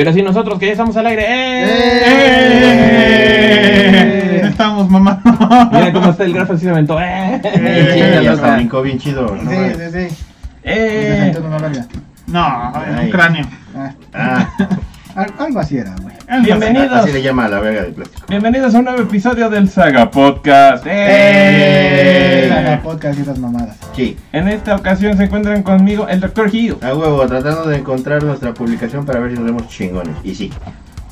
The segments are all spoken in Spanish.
Y ahora sí, nosotros que ya estamos al aire. ¡Eh! ¡Eh! Estamos, mamá. Mira cómo está el grafo así se aventó. ¡Eh! ¡Eh! Brincó bien chido. Sí, ¿no? sí, sí. ¡Eh! No, un cráneo. Ah, algo así era, güey. Bienvenidos. así le llama a la verga de plástico. Bienvenidos a un nuevo episodio del Saga Podcast. ¡Eh! Saga podcast y esas mamadas. Sí, En esta ocasión se encuentran conmigo el Dr. Hill. a huevo, tratando de encontrar nuestra publicación para ver si nos vemos chingones. Y sí.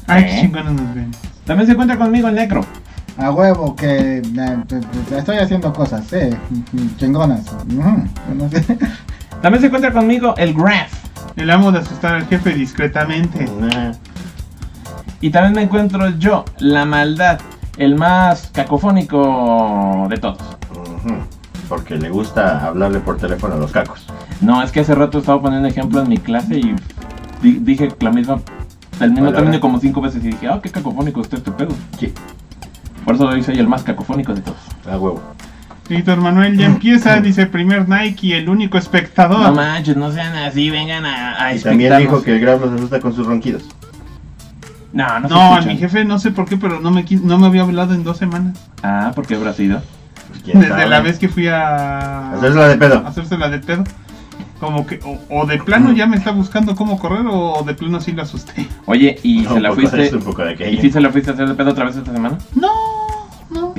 Ay, ¿Eh? qué chingones nos ven. También se encuentra conmigo el Necro. A huevo que eh, eh, eh, estoy haciendo cosas, eh, chingonas. No sé. También se encuentra conmigo el Graph. El amo de asustar al jefe discretamente. Nah. Y también me encuentro yo, la maldad, el más cacofónico de todos. Porque le gusta hablarle por teléfono a los cacos. No, es que hace rato estaba poniendo ejemplo en mi clase y di- dije la misma, el mismo término como cinco veces y dije, ah, qué cacofónico está este pedo. Sí, Por eso hoy soy el más cacofónico de todos. a huevo. Víctor Manuel ya empieza, dice primer Nike, el único No espectador. manches, no sean así, vengan a, a Y también dijo que el Graf los asusta con sus ronquidos. No, no, se No, a escuchan. mi jefe no sé por qué, pero no me, quis- no me había hablado en dos semanas. Ah, ¿por qué habrá sido? Pues, ¿quién Desde sabe? la vez que fui a Hacérsela de pedo. hacérsela de pedo. Como que, o, o de plano ya me está buscando cómo correr, o de plano sí lo asusté. Oye, ¿y No, se la un poco de fuiste? esto, un poco de aquello. ¿Y se la fuiste a hacer de pedo otra vez esta semana? No,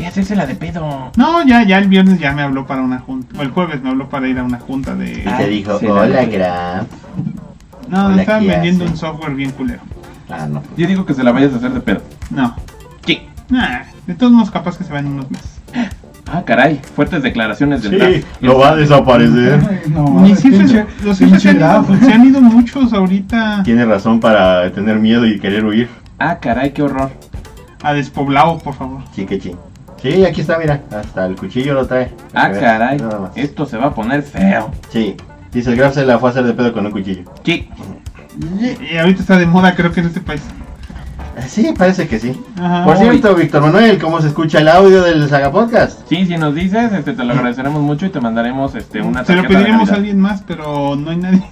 no. Ve a hacérsela de pedo. No, ya, ya el viernes ya me habló para una junta. O el jueves me habló para ir a una junta Y de. Ah, te dijo, la- hola Graf. No, Hola, estaban ¿qué vendiendo hace? un software bien culero. Ah, no. pues. Yo digo que se la vayas a hacer de pedo. No. Sí. Nah, de todos modos capaz que se van en unos meses. Ah, caray, fuertes declaraciones del Sí, lo va a desaparecer. Ay, No, Mis jefes, pinche- los jefes se han, ido, se han ido muchos ahorita Tiene razón para tener miedo y querer huir. Ah, caray, qué horror. a despoblado, por favor. Sí, que sí. Sí, aquí está, mira. Hasta el cuchillo lo trae. Ah, que caray, esto se va a poner feo. Sí. Dice el Graf se la fue a hacer de pedo con un cuchillo. Sí. Y ahorita está de moda, creo que en este país. Eh, Sí, parece que sí. Ajá. Por cierto, Víctor Manuel, ¿cómo se escucha el audio del Saga Podcast? Sí, si nos dices, este, te lo agradeceremos mucho y te mandaremos este, una se lo pediremos a alguien más, pero no hay nadie.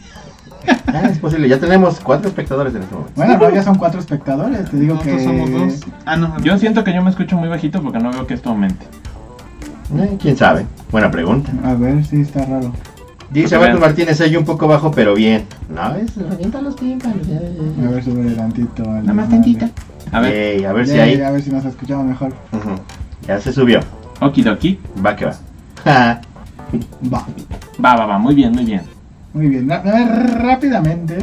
Ah, es posible. Ya tenemos cuatro espectadores en este momento. Bueno, pero ya son cuatro espectadores, te digo Nosotros que... somos dos. Ah, no. Yo siento que yo me escucho muy bajito porque no veo que esto aumente. Eh, ¿Quién sabe? Buena pregunta. A ver, sí, está raro. Dice Marcos vean. Martínez, soy un poco bajo, pero bien. No, es revienta los tímpanos. ya, ya, ya. A ver, sube tantito. Nada más madre. tantita. A ver, Ey, a ver Ya, si ahí. A ver si nos escuchamos mejor. Ya se subió. okidoki. Va que va. Va. Va, va, va, muy bien, muy bien. Muy bien, rápidamente.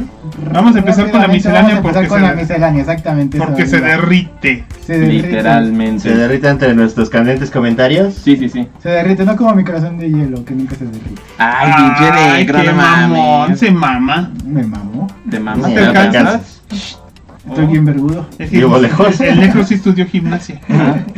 Vamos a empezar con la miscelánea Vamos a porque empezar con se la miscelánea, exactamente. Porque eso, se derrite. Se derrite. Literalmente. Se derrita entre nuestros candentes comentarios. Sí, sí, sí. Se derrite, no como mi corazón de hielo, que nunca se derrite. Ay, pinche Ay, negro, qué no mamón, mames. se mama. Me mamó. Te mamas. Te alcanzas? Estoy bien vergudo. Es que Vivo lejos. El necro sí estudió gimnasia.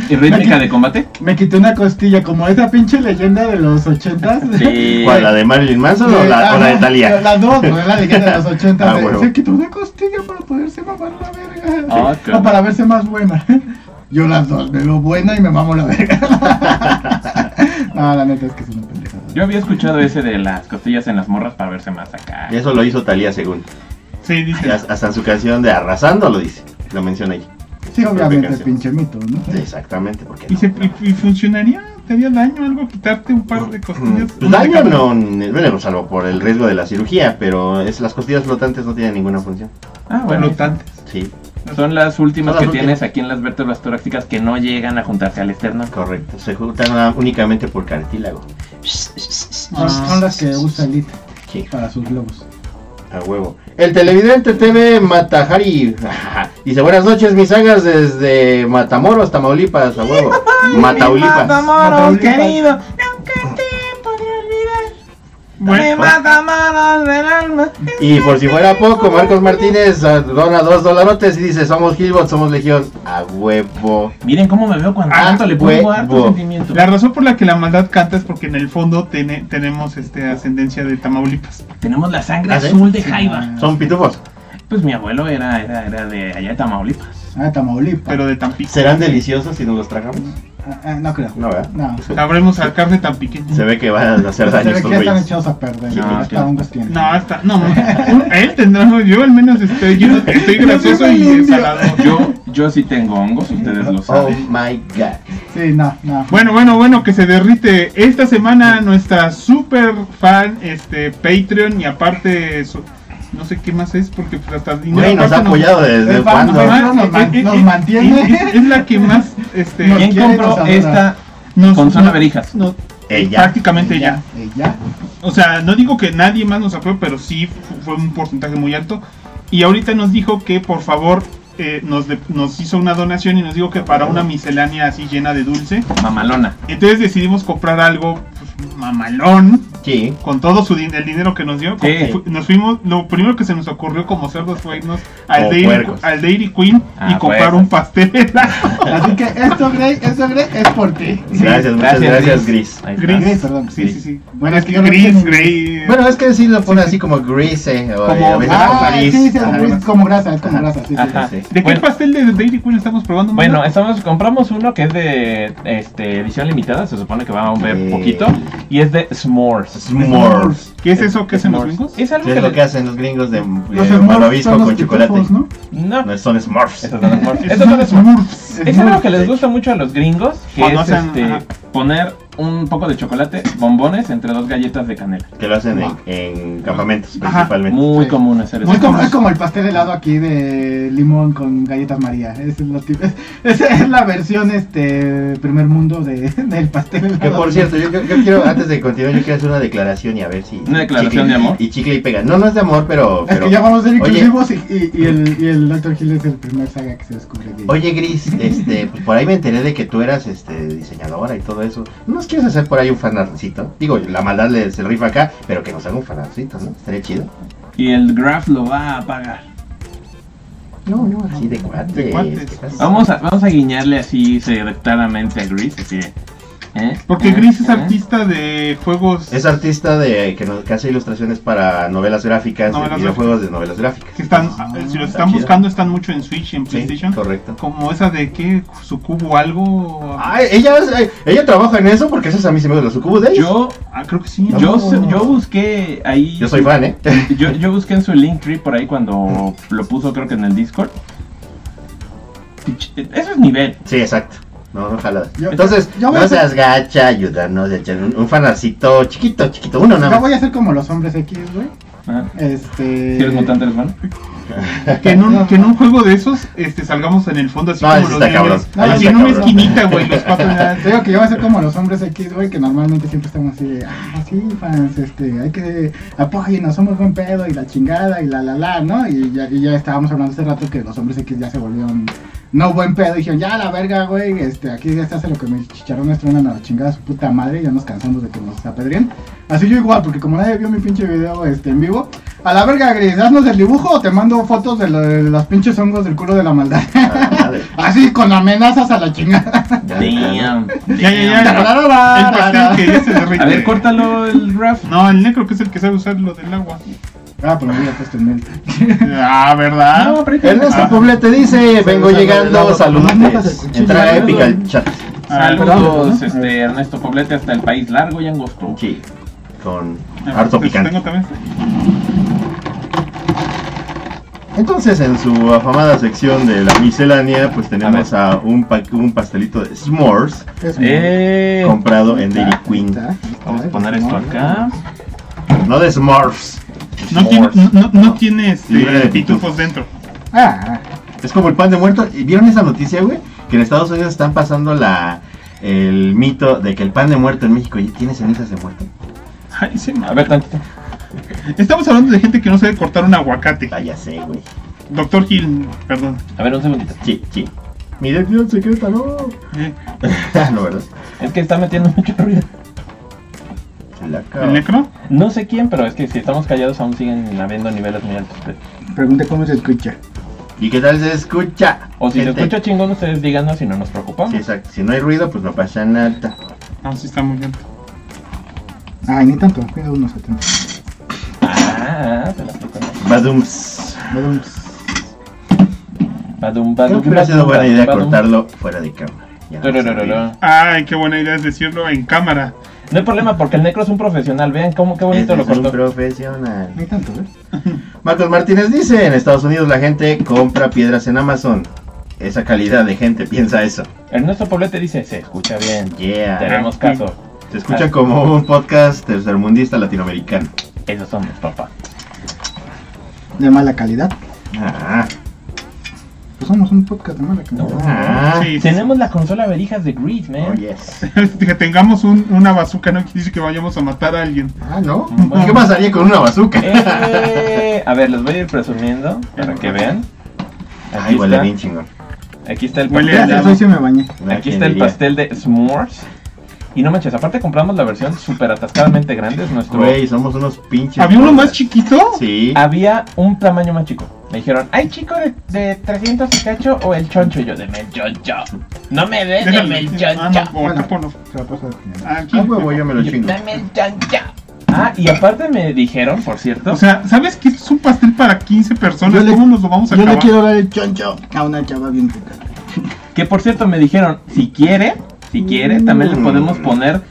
¿Y rítmica de combate? Me quité una costilla, como esa pinche leyenda de los ochentas. Sí. ¿Cuál? ¿La de Marilyn Manson o la, o la de Talía? La dos, no la leyenda de los ochentas. Ah, se- huevo. se quitó una costilla para poderse mamar la verga. Ah, No, claro. para verse más buena. Yo las dos, me veo buena y me mamo la verga. no, la neta es que es una pendejada. Yo había escuchado ese de las costillas en las morras para verse más acá. Y eso lo hizo Talía según. Sí, Y dice. hasta hasta en su canción de Arrasando lo dice. Lo menciona ahí. Sí, obviamente, canción. pinche mito, ¿no? Sí, exactamente. Porque ¿Y, se, y, y funcionaría? ¿Te haría daño algo quitarte un par de costillas? Pues de daño no, bueno, salvo por el riesgo de la cirugía, pero es, las costillas flotantes no tienen ninguna función. Ah, bueno. Flotantes. Sí, Son las últimas Son las que últimas. tienes aquí en las vértebras torácicas que no llegan a juntarse al externo. correcto. Se juntan únicamente por cartílago. Son, son las que usa Elite Sí, para sus globos. A huevo. El televidente TV Matajari dice: Buenas noches, mis sagas desde Matamoros, Tamaulipas, a huevo. Mataulipas. Matamoros, querido. Bueno, Matamoros del alma. Y por si fuera poco, Marcos Martínez ah, dona dos dolarotes y dice: Somos Gilbot, somos Legión. A huevo. Miren cómo me veo cuando tanto le pongo harto sentimiento. la razón por la que la maldad canta es porque en el fondo tiene, tenemos este ascendencia de Tamaulipas. Tenemos la sangre ¿Ah, azul de Sí, Jaiba. Son pitufos. Pues mi abuelo era, era, era de allá de Tamaulipas. Ah, Tamaulipas. Pero de Tampico. ¿Serán deliciosos si nos los tragamos? Ah, no creo. No, ¿verdad? No. Sabremos a carne tan pequeña. Se ve que van a hacer Se daño ve que ya están echados a perder. Sí, hasta hongos tienen. No, hasta, no, él tendrá, yo al menos estoy, yo estoy gracioso y ensalado. Yo, yo sí tengo hongos, ustedes lo Oh saben. my god. Sí, no, no. Bueno, bueno, bueno, que se derrite. Esta semana nuestra super fan, este, Patreon y aparte, su- no sé qué más es porque pues, hasta dinero Güey, nos ha apoyado desde güey. nos man- nos mantiene. Es, es la que más, este, ¿Quién compró esta consola verijas? Ella. prácticamente ella. Ella. O sea, no digo que nadie más nos apoyó, pero sí fu- fue un porcentaje muy alto. Y ahorita nos dijo que por favor eh, nos, de- nos hizo una donación y nos dijo que para una miscelánea así llena de dulce. Mamalona. Entonces decidimos comprar algo pues, mamalón Sí. con todo su din- el dinero que nos dio. Sí. Fu- Nos fuimos, lo primero que se nos ocurrió como cerdos fue irnos al Dairy, al Dairy Queen y Ah, comprar puercos. un pastel. Así que esto, Grey, esto, Grey, es por ti. Gracias, muchas gracias, Gris. Gris. Gris, perdón. Sí, sí, sí. Bueno, es que Gris. Grey. Bueno, es que sí lo pone así como Grease. O Como- a veces Ah, París. sí, sí, es como grasa, es como grasa, sí, sí. Ajá. Sí. ¿De qué Bueno. pastel de Dairy Queen estamos probando? Bueno, estamos, compramos uno que es de este, edición limitada, se supone que va a ver Sí. poquito, y es de s'mores. S'mores. ¿Qué es eso que hacen los gringos? Es algo que es lo que hacen los gringos de, Los Smurfs malvavisco con chocolate. ¿no? No, son Smurfs. esos son s'mores. Es algo que les gusta mucho a los gringos, que es este, poner un poco de chocolate, bombones entre dos galletas de canela. Que lo hacen en, en campamentos Ajá. principalmente. Muy Sí. común hacer eso. Es como, es como el pastel helado aquí de limón con galletas María. Esa es, lo tip- es- esa es la versión este primer mundo de, del pastel helado. Que por cierto, yo, yo- yo quiero, antes de continuar, yo quiero hacer una declaración y a ver si. ¿Una declaración chicle- de amor? Y chicle y pega. No, no es de amor, pero. Es pero que ya vamos a ser Oye, inclusivos y, y, y el, y el Dr. Hill es el primer saga que se descubre. Oye, Gris, este, pues por ahí me enteré de que tú eras este, diseñadora y todo eso. ¿No nos quieres hacer por ahí un fanarcito? Digo, la maldad le, se rifa acá, pero que nos haga un fanarcito, ¿no? Estaría chido. Y el Graph lo va a pagar. No, no, así de cuates. Vamos a, vamos a guiñarle así secretamente a Gris, así de, ¿eh? Porque ¿Eh? Gris es ¿Eh? artista de juegos Es artista de que, nos- que hace ilustraciones para novelas gráficas, de Novelas videojuegos de novelas gráficas. que están, Ah, eh, si los está están chido. buscando, están mucho en Switch y en Sí, PlayStation. correcto. Como esa de que su cubo algo. Ay, ella, es- ella trabaja en eso porque esos a mí se me los sucubos de ellos. Yo, Ah, creo que sí. yo, No. yo busqué ahí. Yo soy fan, ¿eh? Yo, yo busqué en su Linktree por ahí cuando lo puso, creo que en el Discord. Eso es nivel. Sí, exacto. No, no jaladas. Yo- Entonces, yo voy a no hacer- seas gacha, ayúdanos, echar un, un fanarcito chiquito, chiquito, uno nada Yo voy a ser como los hombres X, güey. Ajá. Este. Si eres mutante, eres malo. Que en, un, que en un juego de esos este, salgamos en el fondo así No, como los está cabrón. niños. No, así está en una cabrón. esquinita, güey, los cuatro. Te digo que yo voy a ser como los hombres X, güey, que normalmente siempre estamos así de, ah, sí, fans, este, hay que apóyennos, somos buen pedo y la chingada y la la la, ¿no? Y ya, y ya estábamos hablando hace rato que los hombres X ya se volvieron no buen pedo, dijeron, ya la verga, güey, este, aquí ya se hace lo que mis chicharrones truenan a la chingada su puta madre, ya nos cansamos de que nos apedreen. Así yo igual, porque como nadie vio mi pinche video este, en vivo, a la verga, Gris, haznos el dibujo o te mando fotos de, lo- de los pinches hongos del culo de la maldad. Ah. Así, con amenazas a la chingada. Ya, ya. Damn. Ya, ya, ya. El pastel que ya se derrite. A ver, córtalo el Graph. No, el necro que es el que sabe usar lo del agua. Ah, pero en mente. Ah, ¿verdad? No, pero Ernesto Ah. Poblete dice, vengo Saludos, llegando, saludos. saludos. Entra épica al chat. Saludos, este, Ernesto Poblete, hasta el país largo y angosto. Sí, con Ah, harto pues, picante. tengo también. Entonces, en su afamada sección de la miscelánea, pues tenemos a, un, pa- un pastelito de s'mores Eh, comprado en Dairy Queen. vamos a poner esto acá. No de Smurfs. No tiene, no, no tiene este, Libre de pitufos pitufos. dentro. Ah, Es como el pan de muerto. ¿Y ¿Vieron esa noticia, güey? Que en Estados Unidos están pasando la el mito de que el pan de muerto en México tiene cenizas de muerto. Ay, me- A ver, tantito. Estamos hablando de gente que no sabe cortar un aguacate. Ah, ya sé, güey. Doctor Gil, perdón. A ver, un segundito. Sí, sí. Mi dirección secreta, no. Eh, no, ¿verdad? Es que está metiendo mucho ruido. ¿El necro? No sé quién, pero es que si estamos callados aún siguen habiendo niveles muy altos. pero- pregunté cómo se escucha. ¿Y qué tal se escucha? O si se escucha chingón, ustedes díganos y no nos preocupamos. Sí, exacto. Si no hay ruido, pues no pasa nada. No, sí está muy bien. Ay, ni tanto, cuida unos 70. Ah, te la estoy contando. Badums. Badum. Badum, Creo que hubiera sido buena idea badum. cortarlo fuera de cámara. Ya no. Ay, qué buena idea es decirlo en cámara. No hay problema porque el necro es un profesional. Vean cómo qué bonito Este lo es un cortó. profesional. Ni tanto, ¿eh? Marcos Martínez dice, en Estados Unidos la gente compra piedras en Amazon. Esa calidad de gente piensa eso. Ernesto Poblete dice, se escucha bien. Yeah. Tenemos caso. Se escucha como un podcast tercermundista latinoamericano. Esos somos, papá. De mala calidad. Ah, Pues somos un podcast de mala calidad. ah. Sí, sí, Tenemos la consola verijas de Greed, man. Oh, yes. Que tengamos un- una bazooka no quiere decir que vayamos a matar a alguien. Ah, ¿no? Bueno. ¿Qué pasaría con una bazooka? Eh, a ver, les voy a ir presumiendo para que vean. Ay, Aquí huele está, bien chingón. aquí está el Huele pastel. me bañé. Aquí ¿Quién está el pastel de s'mores. Y no manches, aparte compramos la versión súper atascadamente grande. Es nuestro. Güey, somos unos pinches. ¿Había uno más chiquito? Sí. Había un tamaño más chico. Me dijeron, ¿hay chico de, de 300 y cacho o el choncho? Y yo, deme el choncho. No me des, deme el Ah, choncho. no, por acá ponlo. Se va a pasar. Aquí. Ah, huevo, yo me lo chingo. Dame el choncho. Ah, y aparte me dijeron, por cierto, O sea, ¿sabes que es un pastel para 15 personas? Yo le- ¿Cómo nos lo vamos a Yo le acabar? quiero dar el choncho a una chava bien rica. que por cierto me dijeron, si quiere, si quiere, también le Mm. podemos poner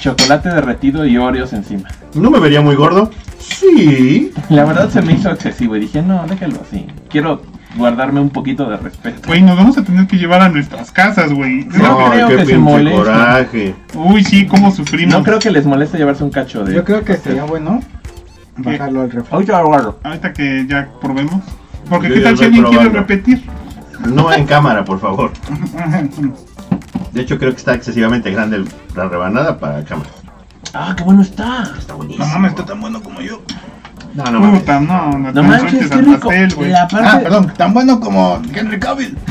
chocolate derretido y Oreos encima. ¿No me vería muy gordo? Sí. La verdad se me hizo excesivo y dije, no, déjalo así. Quiero guardarme un poquito de respeto. Güey, nos vamos a tener que llevar a nuestras casas, güey. No creo qué que se moleste. coraje. Uy, sí, cómo sufrimos. No creo que les moleste llevarse un cacho de... Yo creo que sería bueno bajarlo al refri. Ahorita lo agarro. Ahorita que ya probemos. Porque Yo qué tal si alguien quiere repetir. No en cámara, por favor. De hecho, creo que está excesivamente grande el- la rebanada para cámara. Ah, qué bueno está. Está buenísimo. No mames, está tan bueno como yo. No, no mames. Puta, no, no, No manches, sueltes qué al rico. pastel, güey. La parte... Ah, perdón, tan bueno como Henry Cavill.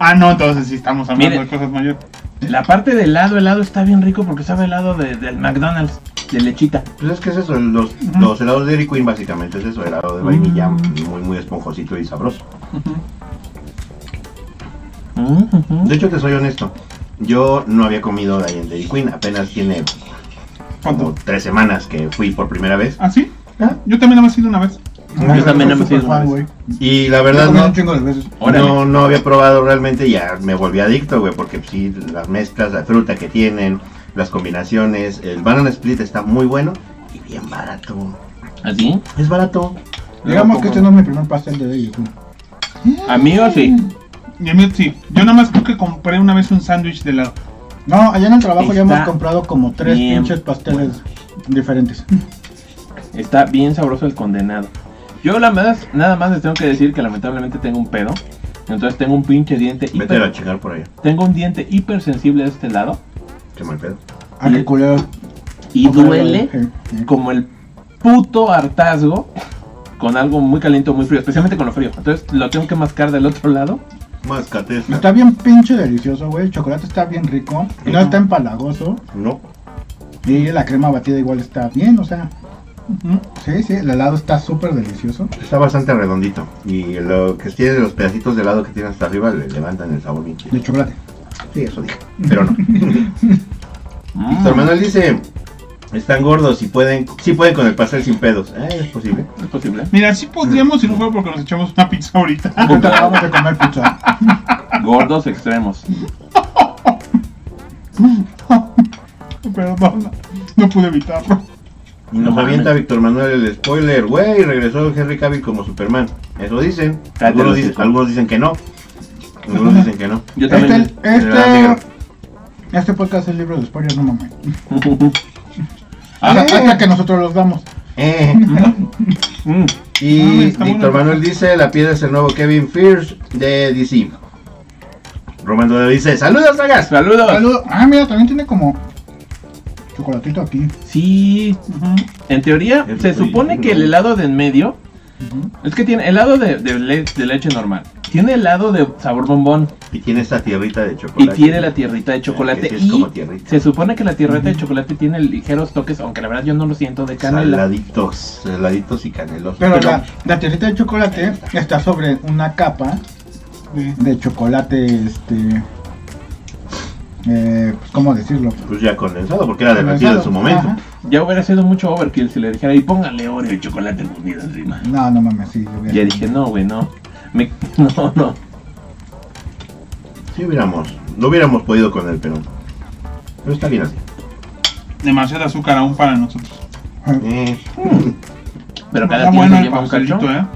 Ah, no, entonces sí estamos hablando de cosas mayores. La parte del helado, helado está bien rico porque sabe helado de, del McDonald's, de lechita. Pues es que es eso, los, los helados de Dairy Queen básicamente es eso, helado de vainilla, muy muy esponjosito y sabroso. Mm, De hecho, te soy honesto, yo no había comido de ahí en Dairy Queen, apenas tiene como tres semanas que fui por primera vez. ¿Ah, sí? Ah. Yo también hemos ido una vez. Yo también hemos ido una fan, vez. güey. Y la verdad no, un chingo de veces. Órale. no, no había probado realmente, y ya me volví adicto, güey, porque pues, sí, las mezclas, la fruta que tienen, las combinaciones, el banana split está muy bueno y bien barato. ¿Así? Es barato. Digamos que este no es mi primer pastel de Dairy Queen. Amigo, sí. Y a mí sí. Yo nada más creo que compré una vez un sándwich de helado. No, allá en el trabajo ya Está hemos comprado como tres bien pinches pasteles diferentes. Está bien sabroso el condenado. Yo la verdad, nada más les tengo que decir que lamentablemente tengo un pedo. Entonces tengo un pinche diente Vete a chingar por allá. Tengo un diente hipersensible de este lado. Qué mal pedo. Ah, qué culero. Y duele sí, sí. como el puto hartazgo con algo muy caliente o muy frío. Especialmente con lo frío. Entonces lo tengo que mascar del otro lado. Está bien pinche delicioso, güey. El chocolate está bien rico. No está empalagoso. No. Y la crema batida igual está bien, o sea. Sí, sí, el helado está súper delicioso. Está bastante redondito. Y lo que tiene los pedacitos de helado que tiene hasta arriba le levantan el sabor bien. De chocolate. Sí, eso dije. Pero no. Mm. Víctor Manuel dice: Están gordos y pueden, sí pueden con el pastel sin pedos. Eh, es posible. ¿Es posible? Mira, sí podríamos si no fuera porque nos echamos una pizza ahorita. Ahorita vamos a comer pizza. Gordos extremos. Pero no, pude evitarlo. Y nos No avienta. Víctor Manuel el spoiler. Güey, regresó Henry Cavill como Superman. Eso dicen. Cállate Algunos, dicen algunos dicen que no. Algunos dicen que no. Yo también. Este, este, este podcast es libro de spoilers, no mames. Hasta, hasta que nosotros los damos. Eh. Mm. Y Víctor. Manuel dice, la piedra es el nuevo Kevin Fierce de DC. Romando dice, saludos, sagas. Saludos. Saludos. Ah, mira, también tiene como chocolatito aquí. Sí, en teoría se supone que el helado de en medio es que tiene helado de, de le- de leche normal, tiene helado de sabor bombón Y tiene esta tierrita de y chocolate. tiene la tierrita de chocolate Que sí es y como tierrita. se supone que la tierrita de chocolate tiene ligeros toques, aunque la verdad yo no lo siento de canela. Saladitos, saladitos y canelos. Pero, Pero- la, la tierrita de chocolate está sobre una capa Sí. de chocolate, este... Eh, pues, ¿Cómo decirlo? Pues ya condensado, porque era derretido en su momento. Ajá. Ya hubiera sido mucho overkill si le dijera y póngale Oreo y chocolate fundido encima. No, no mames, sí. yo Ya dije, no, güey, no. Me- no, no. Si hubiéramos no hubiéramos podido con él, pero, pero está bien así. Demasiado azúcar aún para nosotros. Eh, Pero cada quien bueno lleva un pastelito, cacho. ¿eh?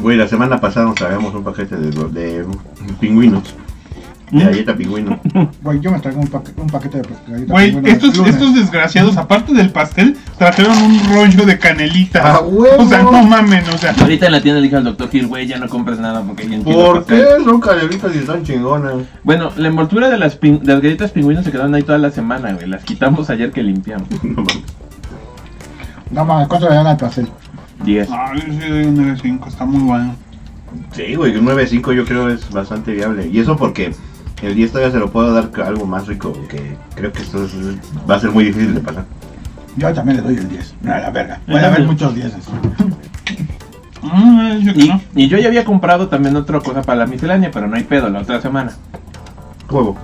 Güey, la semana pasada nos tragamos un paquete de, de pingüinos. De galleta pingüino. Güey, yo me traigo un, paque- un paquete de galletas Güey, pingüino estos, estos desgraciados, aparte del pastel, trajeron un rollo de canelita. ¡A huevo! O sea, no mamen, o sea. Ahorita en la tienda le dije al doctor Gil, güey, ya no compres nada porque ya entiendo ¿Por el pastel". qué? Son canelitas y están chingonas. Bueno, la envoltura de las, pin- de las galletas pingüinos se quedaron ahí toda la semana, güey. Las quitamos ayer que limpiamos. No mames. No mames, ¿cuánto le dan al pastel? 10. Ay, yo sí doy un 9.5, está muy bueno. Sí, güey, un 9.5 yo creo es bastante viable. Y eso porque el 10 todavía se lo puedo dar algo más rico, que creo que esto es- va a ser muy difícil de pasar. Yo también le doy el 10. A la verga. Puede haber muchos 10. Mm, yo que Y, no. y yo ya había comprado también otra cosa para la miscelánea, pero no hay pedo la otra semana. Juego.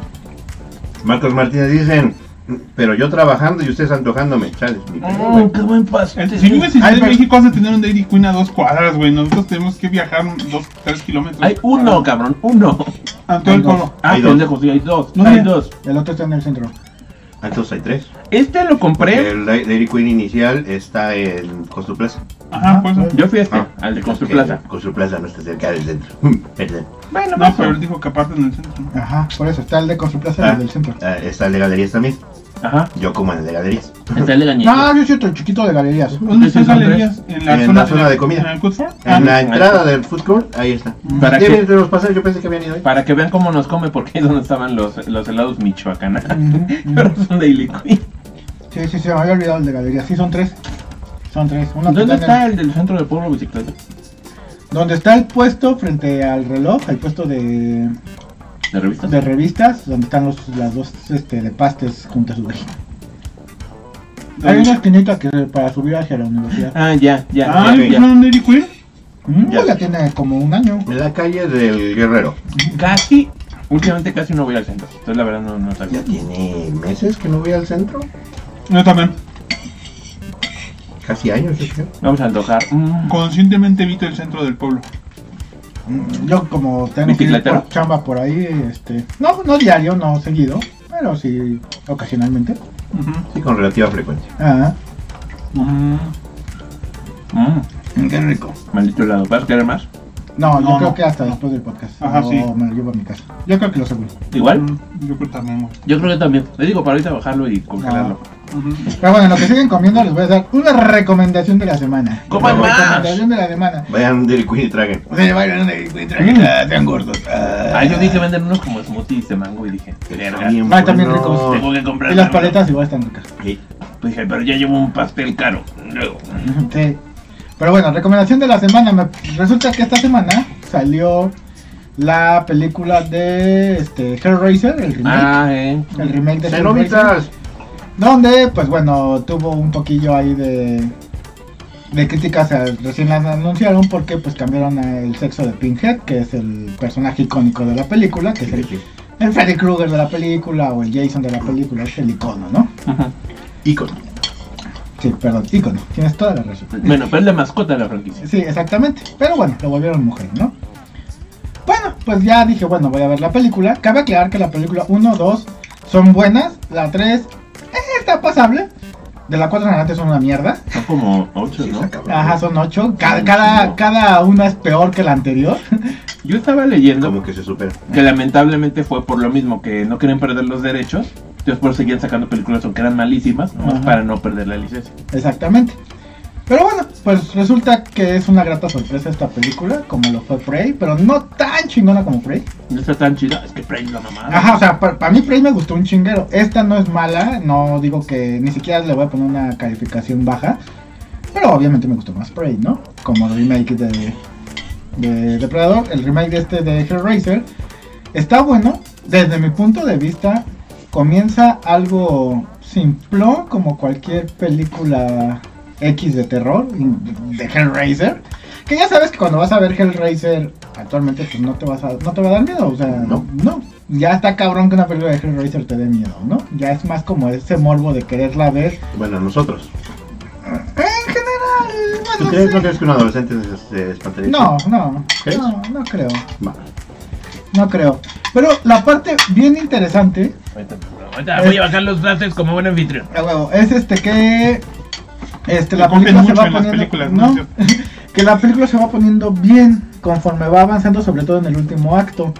Marcos Martínez dicen, pero yo trabajando y ustedes antojándome. Chales, mi pedo, güey. Oh, qué buen. El- Si vives en México, vas a tener un Dairy Queen a dos cuadras, güey. Nosotros tenemos que viajar 2, 3 kilómetros. Hay uno, cabrón, uno. A todo el Hay dos. pueblo. Ah, Hay dos. pendejo, sí, hay dos. ¿Dónde? Hay dos. El otro está en el centro. Ah, Entonces hay tres. Este lo compré. El Dai- Dairy Queen inicial está en Construplaza. Ajá, pues. Yo fui a este, Ah. al de Constru Ok, Plaza. Construplaza no está cerca del centro. Perdón. Bueno, No, pero él dijo que aparte en el centro. Ajá, por eso. Está el de Construplaza y Ah. el del centro. Ah, está el de galerías también. Ajá. Yo como en el de galerías. Está el de Gañito. No, yo siento el chiquito de galerías. ¿Dónde son galerías? En la, En zona, la zona de comida. ¿En el Ford? En Ah, la ahí entrada está. del food court, ahí está. Para que- entre los pasajes, yo pensé que habían ido ahí. Para que vean cómo nos come, porque ahí es donde estaban los, los helados Michoacán. Ujú, Pero son Daily Queen. Sí, sí, se me había olvidado el de galerías. Sí, son tres. Son tres. ¿Dónde está el- el del centro del pueblo bicicleta? Donde está el puesto frente al reloj, el puesto de, ¿De revistas? de revistas, donde están los, las dos este, de pastes juntas su vez. Hay una esquinita que para subir hacia la universidad. Ah, ya, ya. Ah, ya, ¿y ya. no Dairy Queen? Mm, Ya. ya tiene como un año. En la calle del Guerrero. Casi, últimamente casi no voy al centro. Entonces la verdad no, no sabía. Ya tiene meses que no voy al centro. Yo también. Casi años, yo creo. Vamos a antojar. Mm. Conscientemente evito el centro del pueblo. Yo como tengo que por chamba por ahí, este, no, no diario, no seguido, pero sí ocasionalmente. Ujú. Sí, con relativa frecuencia. Ah. Mm. qué rico. Maldito helado. ¿Vas a querer más? No, yo No, creo no. que hasta después del podcast. Ajá, o sí. me lo llevo a mi casa. Yo creo que lo seguro. ¿Igual? Mm, Yo creo también, güey. Yo creo que también. Le digo para ahorita bajarlo y congelarlo. Ujú. Pero bueno, en lo que siguen comiendo les voy a dar una recomendación de la semana. ¡Coman Una más! Recomendación de la semana. Vayan Dairy Queen y traguen. O sea, vayan a encuentran sean gordos. Ah, yo vi que venden unos como smoothies de mango y dije, verga. Bien Ah, también ricos. Tengo que comprar. Y las paletas igual están ricas. Sí. Pues dije, pero ya llevo un pastel caro. Luego. Sí. Pero bueno, recomendación de la semana. Me- resulta que esta semana salió la película de este Hellraiser, el remake. Ah, eh. El remake de Hellraiser. Donde, pues bueno, tuvo un poquillo ahí de, de críticas. eh, Recién las anunciaron porque pues cambiaron el sexo de Pinhead, que es el personaje icónico de la película, que es el, el Freddy Krueger de la película o el Jason de la película, es el icono, ¿no? Ajá. Icono. Sí, perdón, icono, tienes toda la razón. Bueno, pero es la mascota de la franquicia. Sí, exactamente. Pero bueno, lo volvieron mujer, ¿no? Bueno, pues ya dije, bueno, voy a ver la película. Cabe aclarar que la película 1, 2 son buenas. La 3 está pasable. De la 4 en adelante son una mierda. Son como ocho, Sí, ¿no? está cabrón. Ajá, son 8. Cada, cada, cada una es peor que la anterior. Yo estaba leyendo Como que se supera. que lamentablemente fue por lo mismo que no querían perder los derechos. Entonces por eso seguían sacando películas aunque eran malísimas, nomás Ajá. para no perder la licencia. Exactamente. Pero bueno, pues resulta que es una grata sorpresa esta película, como lo fue Prey, pero no tan chingona como Prey. No está tan chida, es que Prey es la mamada. Ajá, o sea, para, mí Prey me gustó un chinguero. Esta no es mala, no digo que ni siquiera le voy a poner una calificación baja. Pero obviamente me gustó más Prey, ¿no? Como el remake de, de Depredador, el remake de este de Hellraiser. Está bueno, desde mi punto de vista, comienza algo simplón como cualquier película X de terror de Hellraiser. Que ya sabes que cuando vas a ver Hellraiser actualmente pues no te vas a no te va a dar miedo, o sea, No. no. Ya está cabrón que una película de Hellraiser te dé miedo, ¿no? Ya es más como ese morbo de quererla ver. Bueno, nosotros. En general, ¿Tú bueno, crees, sí. no crees que un adolescente se, espantaría? No, no, ¿Crees? no, no creo. No creo. Pero la parte bien interesante Ahorita, ahorita voy a bajar los brazos como buen anfitrión. a huevo, es este que este la película se va en las poniendo películas, ¿no? ¿no? que la película se va poniendo bien conforme va avanzando, sobre todo en el último acto.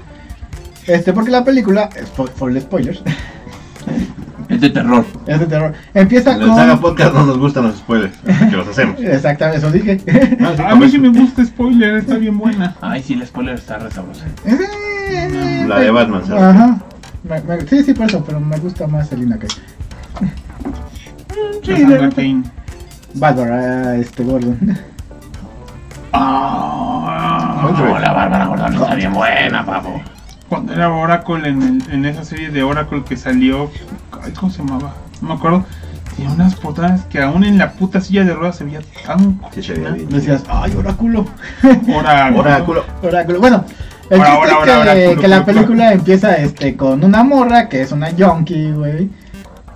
Este, porque la película, spo- for spoilers, Es de terror. es de terror. Empieza En el Saga con Podcast no nos gustan los spoilers, que los hacemos. Exactamente, eso dije. Ah, A mí sí me gusta spoiler, está bien buena. Ay, sí, el spoiler está re sabroso. La de Batman, ¿sabes? Ajá. Me- me- sí, sí, por eso, pero me gusta más Selina que. Sí, Cassandra Cain. Bárbara, este Gordon. Ah, No, la Bárbara Gordon está bien buena, papo. Cuando era Oracle en, el- en esa serie de Oracle que salió, ay, ¿cómo se llamaba? No me acuerdo. Tenía unas portadas que aún en la puta silla de ruedas se veía tan Sí, se veía bien. Decías, ay, oráculo. Oracle. Oráculo. Oráculo. Bueno, el Ahora, chiste ahora, es que, ahora, oráculo, que la película empieza este con una morra que es una yonki, güey.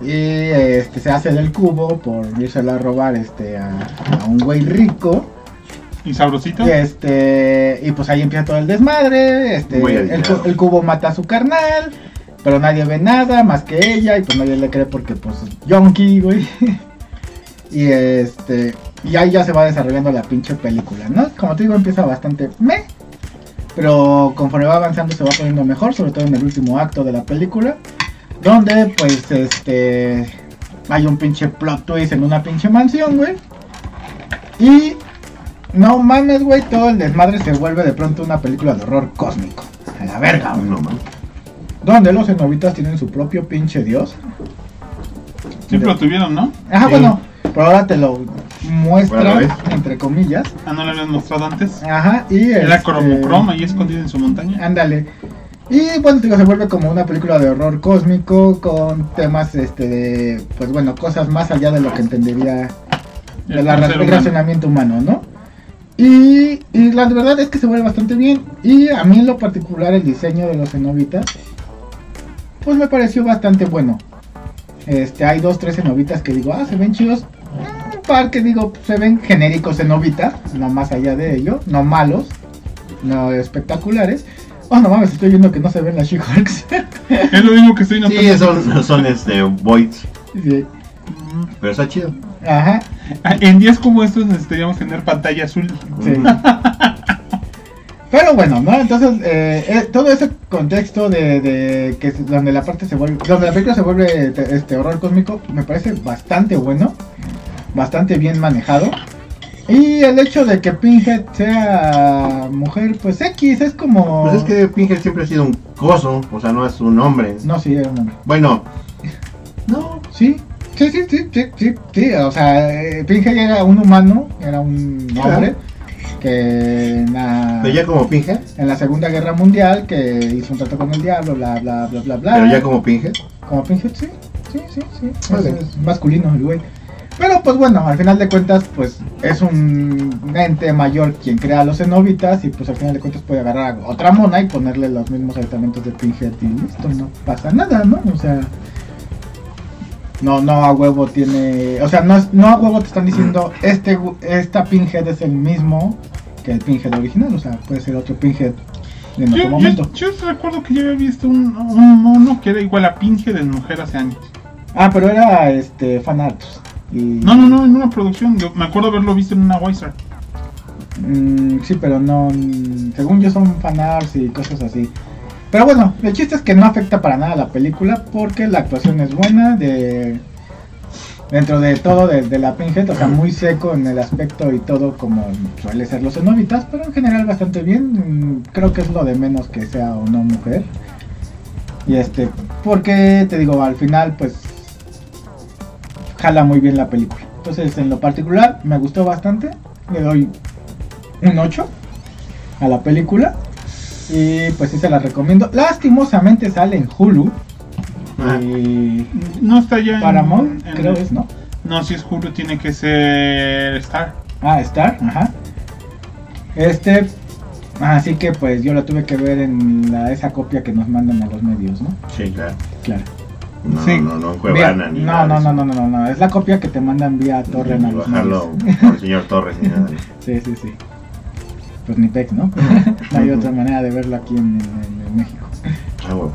Y este se hace del cubo por irselo a robar este a, a un güey rico. ¿Y sabrosito? Y este y pues ahí empieza todo el desmadre. Este el, cubo mata a su carnal. Pero nadie ve nada más que ella. Y pues nadie le cree porque pues yonki, güey. y este. Y ahí ya se va desarrollando la pinche película, ¿no? Como te digo, empieza bastante me. Pero conforme va avanzando se va poniendo mejor, sobre todo en el último acto de la película. Donde pues este. Hay un pinche plot twist en una pinche mansión, güey. Y. No mames, güey, todo el desmadre se vuelve de pronto una película de horror cósmico. A la verga, güey. No, man. Donde los cenobitas tienen su propio pinche dios. Siempre lo tuvieron, ¿no? Ajá, Sí. bueno, pero ahora te lo muestra, entre comillas. Ah, no lo habían mostrado antes. Ajá, y Era este, cromocroma ahí escondido en su montaña. Ándale. Y bueno, digo, se vuelve como una película de horror cósmico con temas, este, de, pues bueno, cosas más allá de lo que entendería de El la, ser el humano. racionamiento humano, ¿no? Y, y la verdad es que se vuelve bastante bien. Y a mí en lo particular el diseño de los cenobitas, pues me pareció bastante bueno. Este, hay dos, tres cenobitas que digo, ah, se ven chidos. Par que digo, se ven genéricos cenobitas, no más allá de ello, no malos, no espectaculares. Oh, no mames, estoy viendo que no se ven las She-Hulks. Es lo mismo que estoy notando. Sí, son, son este, voids. Sí. Pero está chido. Ajá, Ah, En días como estos necesitaríamos tener pantalla azul. Sí. Pero bueno, ¿no? Entonces, eh, eh, todo ese contexto de, de que donde la parte se vuelve, donde la película se vuelve te- este horror cósmico, me parece bastante bueno, bastante bien manejado. Y el hecho de que Pinhead sea mujer, pues X, es como... Pues es que Pinhead siempre ha sido un coso, o sea, no es un hombre. No, sí, era un hombre. Bueno, No, sí, sí, sí, sí, sí, sí, sí, o sea, eh, Pinhead era un humano, era un Claro. hombre que en la, pero ya como Pinhead, en la Segunda Guerra Mundial que hizo un trato con el diablo, bla, bla, bla, bla, bla. pero ya como Pinhead. Como Pinhead, sí, sí, sí, sí, Vale. es masculino el güey. Pero pues bueno, al final de cuentas, pues es un ente mayor quien crea los cenobitas y pues al final de cuentas puede agarrar a otra mona y ponerle los mismos aditamentos de Pinhead y listo, no pasa nada, ¿no? O sea, no, no a huevo tiene, o sea, no, es- no a huevo te están diciendo este, gu- esta Pinhead es el mismo que el Pinhead original, o sea, puede ser otro Pinhead en otro Yo, momento. yo, yo recuerdo que yo había visto un, un mono que era igual a Pinhead en mujer hace años. Ah, pero era este fanarts. Y... No, no, no, en una producción. Yo me acuerdo haberlo visto en una Weiser. Mm, sí, pero no. mm, Según yo son fanarts y cosas así. Pero bueno, el chiste es que no afecta para nada la película porque la actuación es buena. de Dentro de todo de, de la Pinhead, o sea, muy seco en el aspecto y todo como suele ser los cenobitas, pero en general bastante bien. Mm, Creo que es lo de menos que sea o no mujer. Y este, porque te digo, al final pues jala muy bien la película. Entonces, en lo particular, me gustó bastante. Le doy un 8 a la película. Y pues sí se la recomiendo. Lastimosamente sale en Hulu. Ah. Y No está ya en. Paramount, en- creo es, ¿no? No, si es Hulu, tiene que ser Star. Ah, Star, ajá. Este, así que pues yo la tuve que ver en la, esa copia que nos mandan a los medios, ¿no? Sí, claro. Claro. No, Sí. no, no, Cuevana ni no, nada no, no, no, no, no, no, es la copia que te mandan vía torre los bajarlo por el señor Torres ni nada. Sí, sí, sí. Pues ni pex, ¿no? no hay otra manera de verlo aquí en, en- en México. A huevo.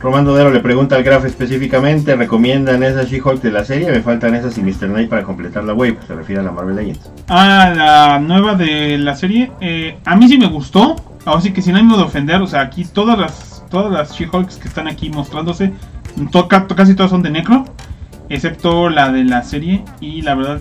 Román Dodero le pregunta al Graf específicamente, ¿recomiendan esa She-Hulk de la serie? Me faltan esas y Mr. Knight para completar la wave. Se refiere a la Marvel Legends. Ah, la nueva de la serie. eh, a mí sí me gustó. Ahora sí que sin ánimo de ofender, o sea, aquí todas las todas las She-Hulks que están aquí mostrándose, to- ca- casi todas son de Necro, excepto la de la serie. Y la verdad,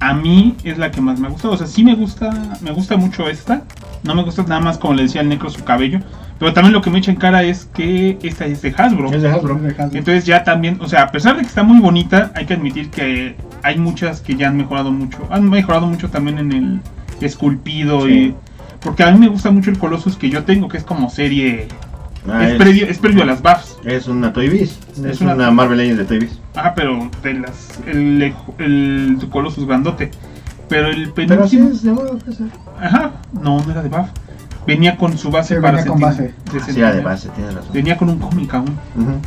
a mí es la que más me ha gustado. O sea, sí me gusta, me gusta mucho esta. No me gusta nada más, como le decía el Necro, su cabello. Pero también lo que me echa en cara es que esta es de Hasbro. Es de Hasbro. Entonces ya también, o sea, a pesar de que está muy bonita, hay que admitir que hay muchas que ya han mejorado mucho. Han mejorado mucho también en el esculpido Sí. y... Porque a mí me gusta mucho el Colossus que yo tengo, que es como serie... Ah, es, es, previo, es previo a las buffs. es una Toy Biz. Es, Es una... una- Marvel Legends de Toy Biz. Ajá, pero de las... El, el, Colossus grandote. Pero el Pero sí penúltimo... es de eh. Ajá, no, no era de buff. Venía con su base Sí, para venía con base. de Sí, era de base, tienes razón. Venía con un cómic aún. Ujú.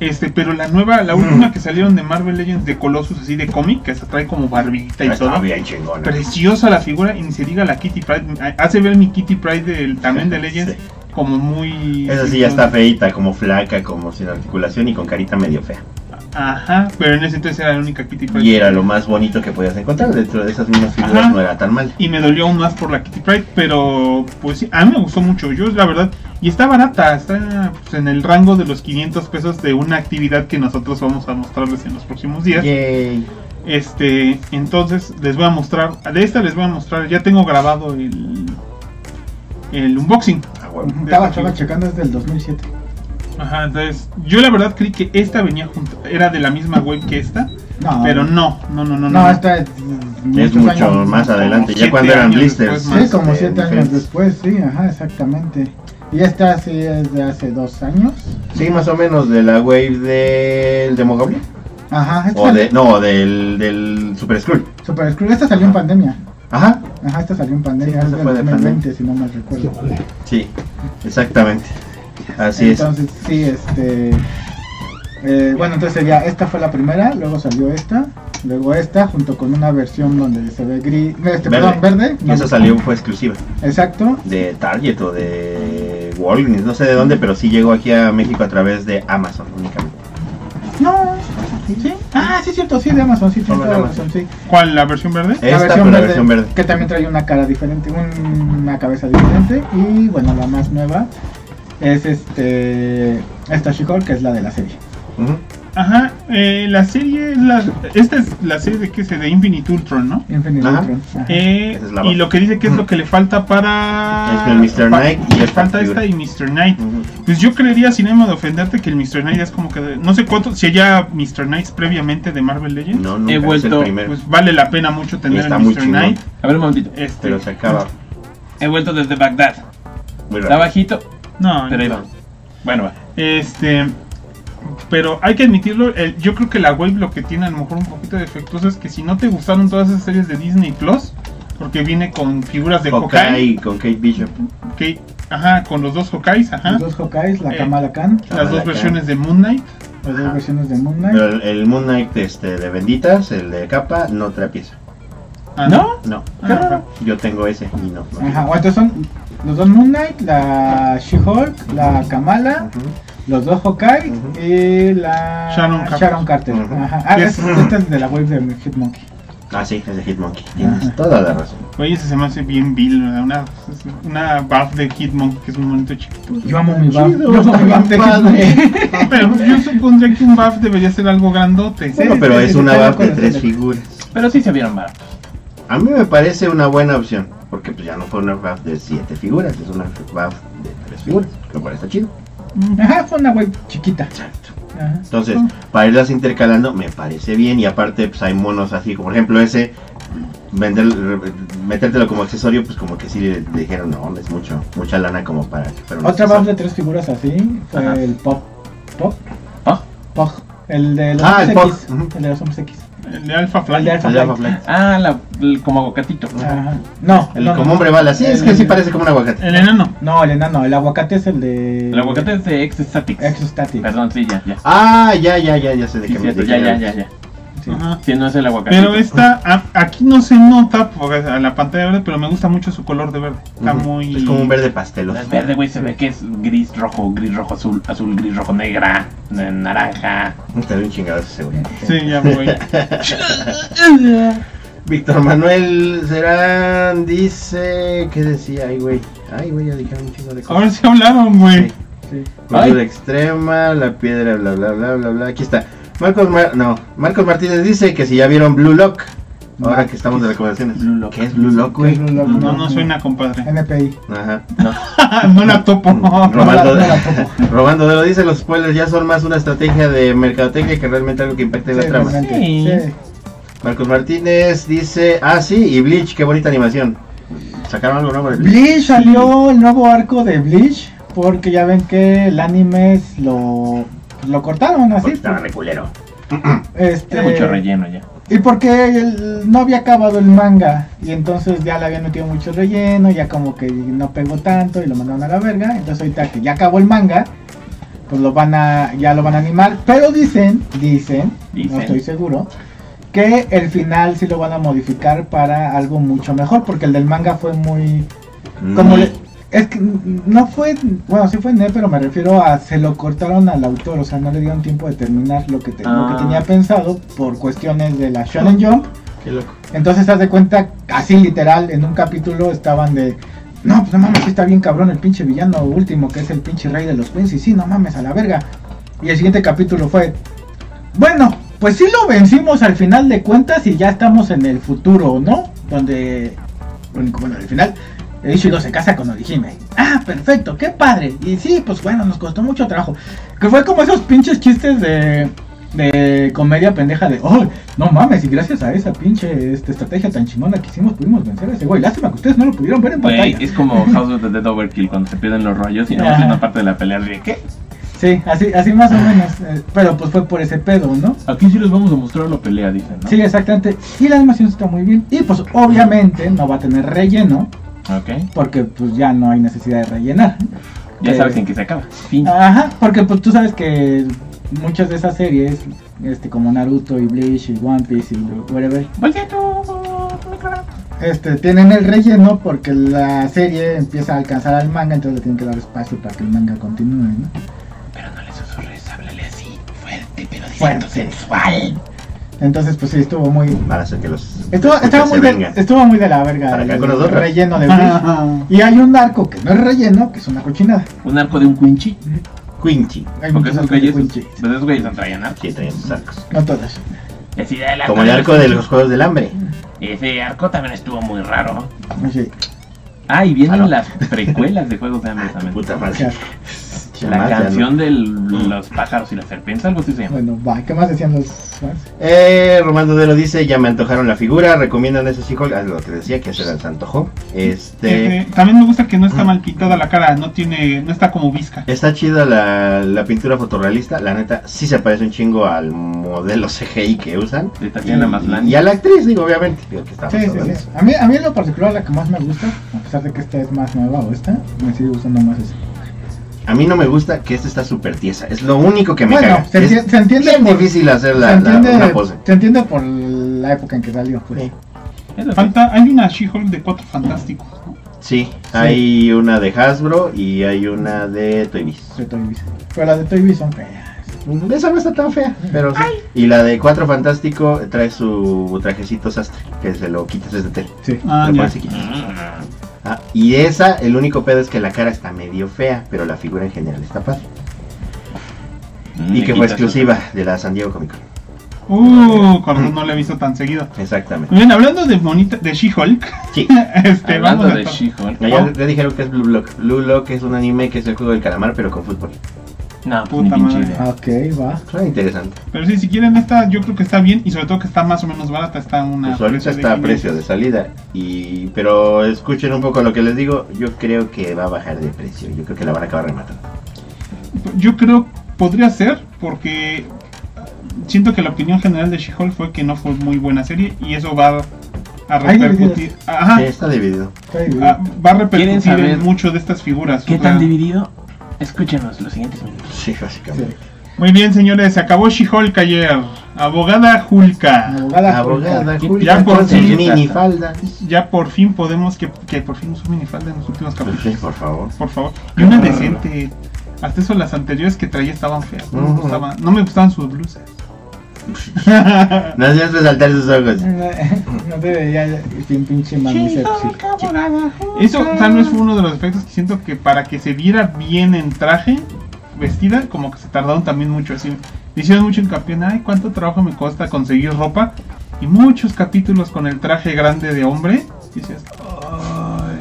Este, pero la nueva, la última que salieron de Marvel Legends de Colossus así de cómic, que se trae como barbita y todo. bien chingona. Preciosa la figura y ni se diga la Kitty Pride. Hace ver mi Kitty Pride del, también de Legends Sí. como muy. Esa sí ya está feita, como flaca, como sin articulación y con carita medio fea. Ajá, pero en ese entonces era la única Kitty Pride. Y era lo más bonito que podías encontrar. Dentro de esas mismas figuras Ajá. no era tan mal. Y me dolió aún más por la Kitty Pride, pero pues sí, a mí me gustó mucho. Yo, la verdad, y está barata, está pues, en el rango de los 500 pesos de una actividad que nosotros vamos a mostrarles en los próximos días. Yay. Este, entonces les voy a mostrar, de esta les voy a mostrar, ya tengo grabado el, el unboxing. Ah. Estaba, estaba checando desde el 2007. Ajá, entonces yo la verdad creí que esta venía junto, era de la misma web que esta, No, pero no, no, no, no. No, esta es. Es muchos mucho años- más adelante, ya siete cuando eran años blisters. después Sí, más, como este, siete años diferentes. después, sí, ajá, exactamente. Y esta sí es de hace dos años. Sí, más o menos de la wave del Demogoblin. Ajá, esta O de, no, del, del Super Skrull. Super Screw, esta salió en pandemia. Ajá, Ajá, esta salió en pandemia, Sí, es esta del fue de 2020, si no mal recuerdo. sí, exactamente. Así es. Entonces, sí, este. eh, bueno, entonces sería, esta fue la primera, luego salió esta, luego esta, junto con una versión donde se ve gris, este, Verde. perdón, verde. No, esa salió, fue exclusiva. Exacto, De Target o de Walgreens, no sé de dónde, pero sí llegó aquí a México a través de Amazon únicamente. no, sí, ah, sí, cierto, sí, de Amazon, sí, tiene de la Amazon. sí. ¿Cuál? ¿La versión verde? Esta, pero la versión verde. Que también trae una cara diferente, un- una cabeza diferente. Y bueno, la más nueva es este esta She-Hulk, que es la de la serie. Ajá, eh, la serie es la, esta es la serie de que se de Infinite Ultron, ¿no? Infinite Ajá. Ultron. Ajá. Eh, es y lo que dice que es lo que le falta para Es el Mr. Knight y le esta falta esta y Mr. Knight. Pues yo creería, sin ánimo de ofenderte, que el Mr. Knight es como que de- no sé cuánto, si haya Mr. Knights previamente de Marvel Legends, No, nunca He es vuelto, el primero. pues vale la pena mucho tener el Mr. Knight. A ver un momentito. Este, pero se acaba He vuelto desde Bagdad. muy Está bajito, no, pero ahí no. va. Bueno, va. Este, pero hay que admitirlo, el- yo creo que la web lo que tiene a lo mejor un poquito defectuoso es que si no te gustaron todas esas series de Disney Plus, porque viene con figuras de Hawkeye, Hawkeye con Kate Bishop. que- ajá, con los dos Hawkeyes, ajá, Los dos Hawkeyes, la Eh, Kamala Khan, las Kamala dos Khan. versiones de Moon Knight, las dos versiones de Moon Knight. Pero el, el Moon Knight este, de benditas, el de capa, no trae pieza. Ah, ¿No? No, Ah, ajá. yo tengo ese y no. no. Ajá, o entonces son los dos Moon Knight, la She-Hulk, la Kamala, Ujú. los dos Hawkeye Ujú. y la Sharon Carter. Ajá. Ah, Que es, es- esta es de la web de Hitmonkey. Ah, sí, es de Hitmonkey. Tienes Ajá. toda la razón. Oye, ese se me hace bien vil, ¿verdad? una, una buff de Hitmonkey que es un monito chiquito. Yo amo mi buff. Chido, Yo amo mi buff de. Hitmonkey. Pero yo supondría que un buff debería ser algo grandote. Bueno, Sí, pero sí, es sí, una buff de tres figuras. Pero sí se vieron baratos. A mí me parece una buena opción. Porque pues ya no fue una buff de siete figuras, es una buff de tres figuras. Lo cual está chido. Ajá, fue una web chiquita. Exacto. Ajá. Entonces, para irlas intercalando me parece bien. Y aparte, pues hay monos así, como por ejemplo ese, vender, metértelo como accesorio, pues como que sí le dijeron, no, es mucho, mucha lana como para Otra buff de tres figuras así fue Ajá. el Pop. Pop. ¿Ah? Pog. El de los Ah, hombres el Pog, X. El de los hombres X. El de Alpha Flight. El de Alpha El de Alpha Flight. Flight. Ah, la, el- como aguacatito. Ajá. No, El no, como no. hombre bala, sí, es que sí parece como un aguacate. El enano. No, el enano, el aguacate es el de. El aguacate es de Ex Statics. Exostatic. Perdón, sí, ya, ya. Ah, ya, ya, ya, ya sé de Sí, qué me cierto, de ya, ya, ya. Sí. No es el aguacate. Pero esta, a- aquí no se nota por a la pantalla verde, pero me gusta mucho su color de verde. Está muy. Es como un verde pasteloso. Es verde, güey, se ve que es gris, rojo, gris, rojo, azul, azul, gris, rojo, negra, naranja. Doy un chingado ese güey. Sí, ya me voy. Víctor Manuel Serán dice. ¿Qué decía? Ay, güey. Ay, güey, ya dijeron un chingo de cosas. Ahora sí hablaron, güey. Sí. Extrema, la piedra, bla, bla, bla, bla, bla. Aquí está. Marcos, Mar- no, Marcos Martínez dice que si ya vieron Blue Lock. Ahora que estamos de recomendaciones. Blue Lock. ¿Qué es Blue Lock, güey? No, no suena, compadre. NPI. Ajá. no la topo. Romando, no la- no la topo. Robando de lo dice, los spoilers ya son más una estrategia de mercadotecnia que realmente algo que impacte en la trama. Sí. Marcos Martínez dice, ah sí, y Bleach, qué bonita animación. ¿Sacaron algo nuevo de Bleach? Bleach salió el nuevo arco de Bleach porque ya ven que el anime es lo lo cortaron así. Estaba pues, de culero. este, mucho relleno ya. Y porque el- no había acabado el manga y entonces ya le habían metido mucho relleno, ya como que no pegó tanto y lo mandaron a la verga. Entonces ahorita que ya acabó el manga, pues lo van a ya lo van a animar, pero dicen, dicen, Dicen. no estoy seguro, que el final sí lo van a modificar para algo mucho mejor porque el del manga fue muy como le- es que no fue, bueno, sí fue pero me refiero a se lo cortaron al autor, o sea, no le dieron tiempo de terminar lo que, te- lo que Ah. tenía pensado por cuestiones de la Shonen Jump. Qué loco. Entonces, haz de cuenta, así literal, en un capítulo estaban de, no, pues no mames, está bien cabrón el pinche villano último, que es el pinche rey de los Queens, y sí, no mames, a la verga. Y el siguiente capítulo fue, bueno, pues sí lo vencimos al final de cuentas y ya estamos en el futuro, ¿no? Donde, bueno, al final, Ichigo se casa con Orihime. Ah, perfecto, qué padre. Y sí, pues bueno, nos costó mucho trabajo. Que fue como esos pinches chistes de, de comedia pendeja de, oh, no mames, y gracias a esa pinche este, estrategia tan chingona que hicimos pudimos vencer a ese güey. Lástima que ustedes no lo pudieron ver en pantalla. es como House of the Dead Overkill cuando se pierden los rollos y no es una parte de la pelea de ¿qué? Sí, así, así más o menos. eh, pero pues fue por ese pedo, ¿no? Aquí sí les vamos a mostrar la pelea, dicen, ¿no? Sí, exactamente. Y la animación está muy bien. Y pues obviamente no va a tener relleno, Ok. porque pues ya no hay necesidad de rellenar. Ya Eh, sabes en qué se acaba. Fin. Ajá, porque pues tú sabes que muchas de esas series, este como Naruto y Bleach y One Piece y whatever, este tienen el relleno porque la serie empieza a alcanzar al manga, entonces le tienen que dar espacio para que el manga continúe, ¿no? Pero no le susurres, háblale así, fuerte, pero diciendo sensual. Entonces pues sí estuvo muy Para hacer que los. estuvo, los estaba muy de, estuvo muy de la verga Para acá el con nosotros. relleno de. Y hay un arco que no es relleno, que es una cochinada. Un arco de un quinchi. Quincy. Hay Porque muchos esos arcos güeyes, pues esos güeyes no traían arco. Sí, traen sus arcos. No todas. Así de la- Como el arco de los Juegos del Hambre. Ese arco también estuvo muy raro. Sí. Ah, y vienen Ah, no. las precuelas de Juegos de Hambre también. Puta madre. La canción no. de los pájaros y las serpientes, algo así se llama. Bueno, va. ¿Qué más decían los fans? Eh, Román Dudero dice, ya me antojaron la figura, recomiendan ese chico, ah, lo que decía, que se les antojó. Este, Eh, también me gusta que no está mal pintada la cara, no tiene, no está como visca. está chida la, la pintura fotorrealista, la neta, sí se parece un chingo al modelo CGI que usan. De Tatiana Y, Maslany. y a la actriz, digo, obviamente. Digo, que estamos Sí, sí, sí. A mí, a mí en lo particular la que más me gusta, a pesar de que esta es más nueva o esta, me sigue gustando más esa. A mí no me gusta que esta está súper tiesa, es lo único que me Bueno, caga. se, Es se entiende bien por, difícil hacer se, la, la- entiende, una pose. se entiende por la época en que salió. Pues. Sí. Falta, hay una She-Hulk de cuatro fantásticos. ¿no? Sí, hay una de Hasbro y hay una de Toy Biz. De Toy Biz. Pero las de Toy Biz son feas. Esa no está tan fea, pero sí. Y la de Cuatro Fantástico trae su trajecito sastre, que se lo quitas desde tele. Sí. Ah, Lo Ah, y esa, el único pedo es que la cara está medio fea, pero la figura en general está padre. Mm, Y que fue exclusiva de la San Diego Comic Con. Uh, razón no la he visto tan seguido. Exactamente. Bien, hablando de bonita, de She-Hulk, Sí. este, Hablando vamos de She-Hulk. No, ya, ya dijeron que es Blue Lock. Blue Lock es un anime que es el juego del calamar, pero con fútbol. No, pues ni Puta pinche madre. idea. Ok, va. Suena interesante. Pero sí, si quieren esta, yo creo que está bien y sobre todo que está más o menos barata, está una Pues ahorita precio de está a 500. precio de salida. Y, pero escuchen un poco lo que les digo. Yo creo que va a bajar de precio. Yo creo que la van a acabar rematando. Yo creo podría ser porque siento que la opinión general de She-Hulk fue que no fue muy buena serie y eso va a Hay repercutir, ajá, Sí, está dividido. Biz. ah, va a ¿Quieren repercutir saber en mucho de estas figuras. ¿Qué o tan sea, dividido? Escúchenos los siguientes minutos. Sí, básicamente. Muy bien, señores, se acabó She-Hulk ayer. Abogada Julka. Abogada. Abogada, ¿Qué Julia, ya por fin. minifalda. Ya por fin podemos que, que por fin usó minifalda en los últimos Pues sí, capítulos. por favor. Por favor. Y una decente. Hasta eso las anteriores que traía estaban feas. No me gustaban, no me gustaban sus blusas. No hacías resaltar sus ojos. No te veía bien pinche mamífero. Eso tal vez fue uno de los efectos que siento que para que se viera bien en traje, vestida, como que se tardaron también mucho así. Hicieron mucho hincapié en, ay, cuánto trabajo me cuesta conseguir ropa. Y muchos capítulos con el traje grande de hombre. Y decías, ay.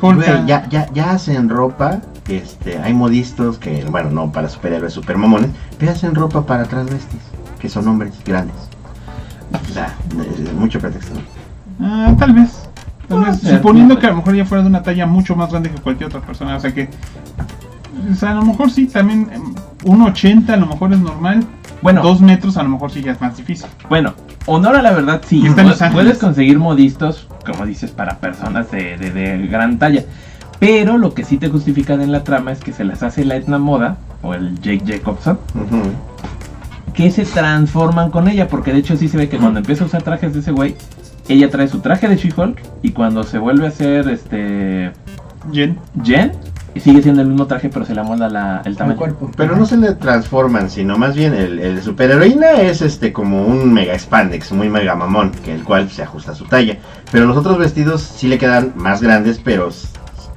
Güey, ya, ya, ya hacen ropa. Este, hay modistos que, bueno, no para superhéroes, super mamones, pero hacen ropa para transvestis, que son hombres grandes. O sea, mucho pretexto. Ah, tal vez. Tal Puede vez. ser, Suponiendo que a lo mejor ya fuera de una talla mucho más grande que cualquier otra persona. O sea que. O sea, a lo mejor sí, también. em, Un 80 a lo mejor es normal. Bueno, Dos metros a lo mejor sí ya es más difícil. bueno, honor a la verdad, sí. Y está en pu- Los Ángeles. puedes conseguir modistos, como dices, para personas de, de- de gran talla. Pero lo que sí te justifican en la trama es que se las hace la Etna Moda, o el Jake Jacobson, que se transforman con ella, porque de hecho sí se ve que cuando empieza a usar trajes de ese güey, ella trae su traje de She-Hulk, y cuando se vuelve a hacer este Jen. Jen, sigue siendo el mismo traje, pero se le amolda la, el El tamaño. cuerpo. Pero no se le transforman, sino más bien el, el superheroína es este como un mega spandex, muy mega mamón, que el cual se ajusta a su talla. Pero los otros vestidos sí le quedan más grandes, pero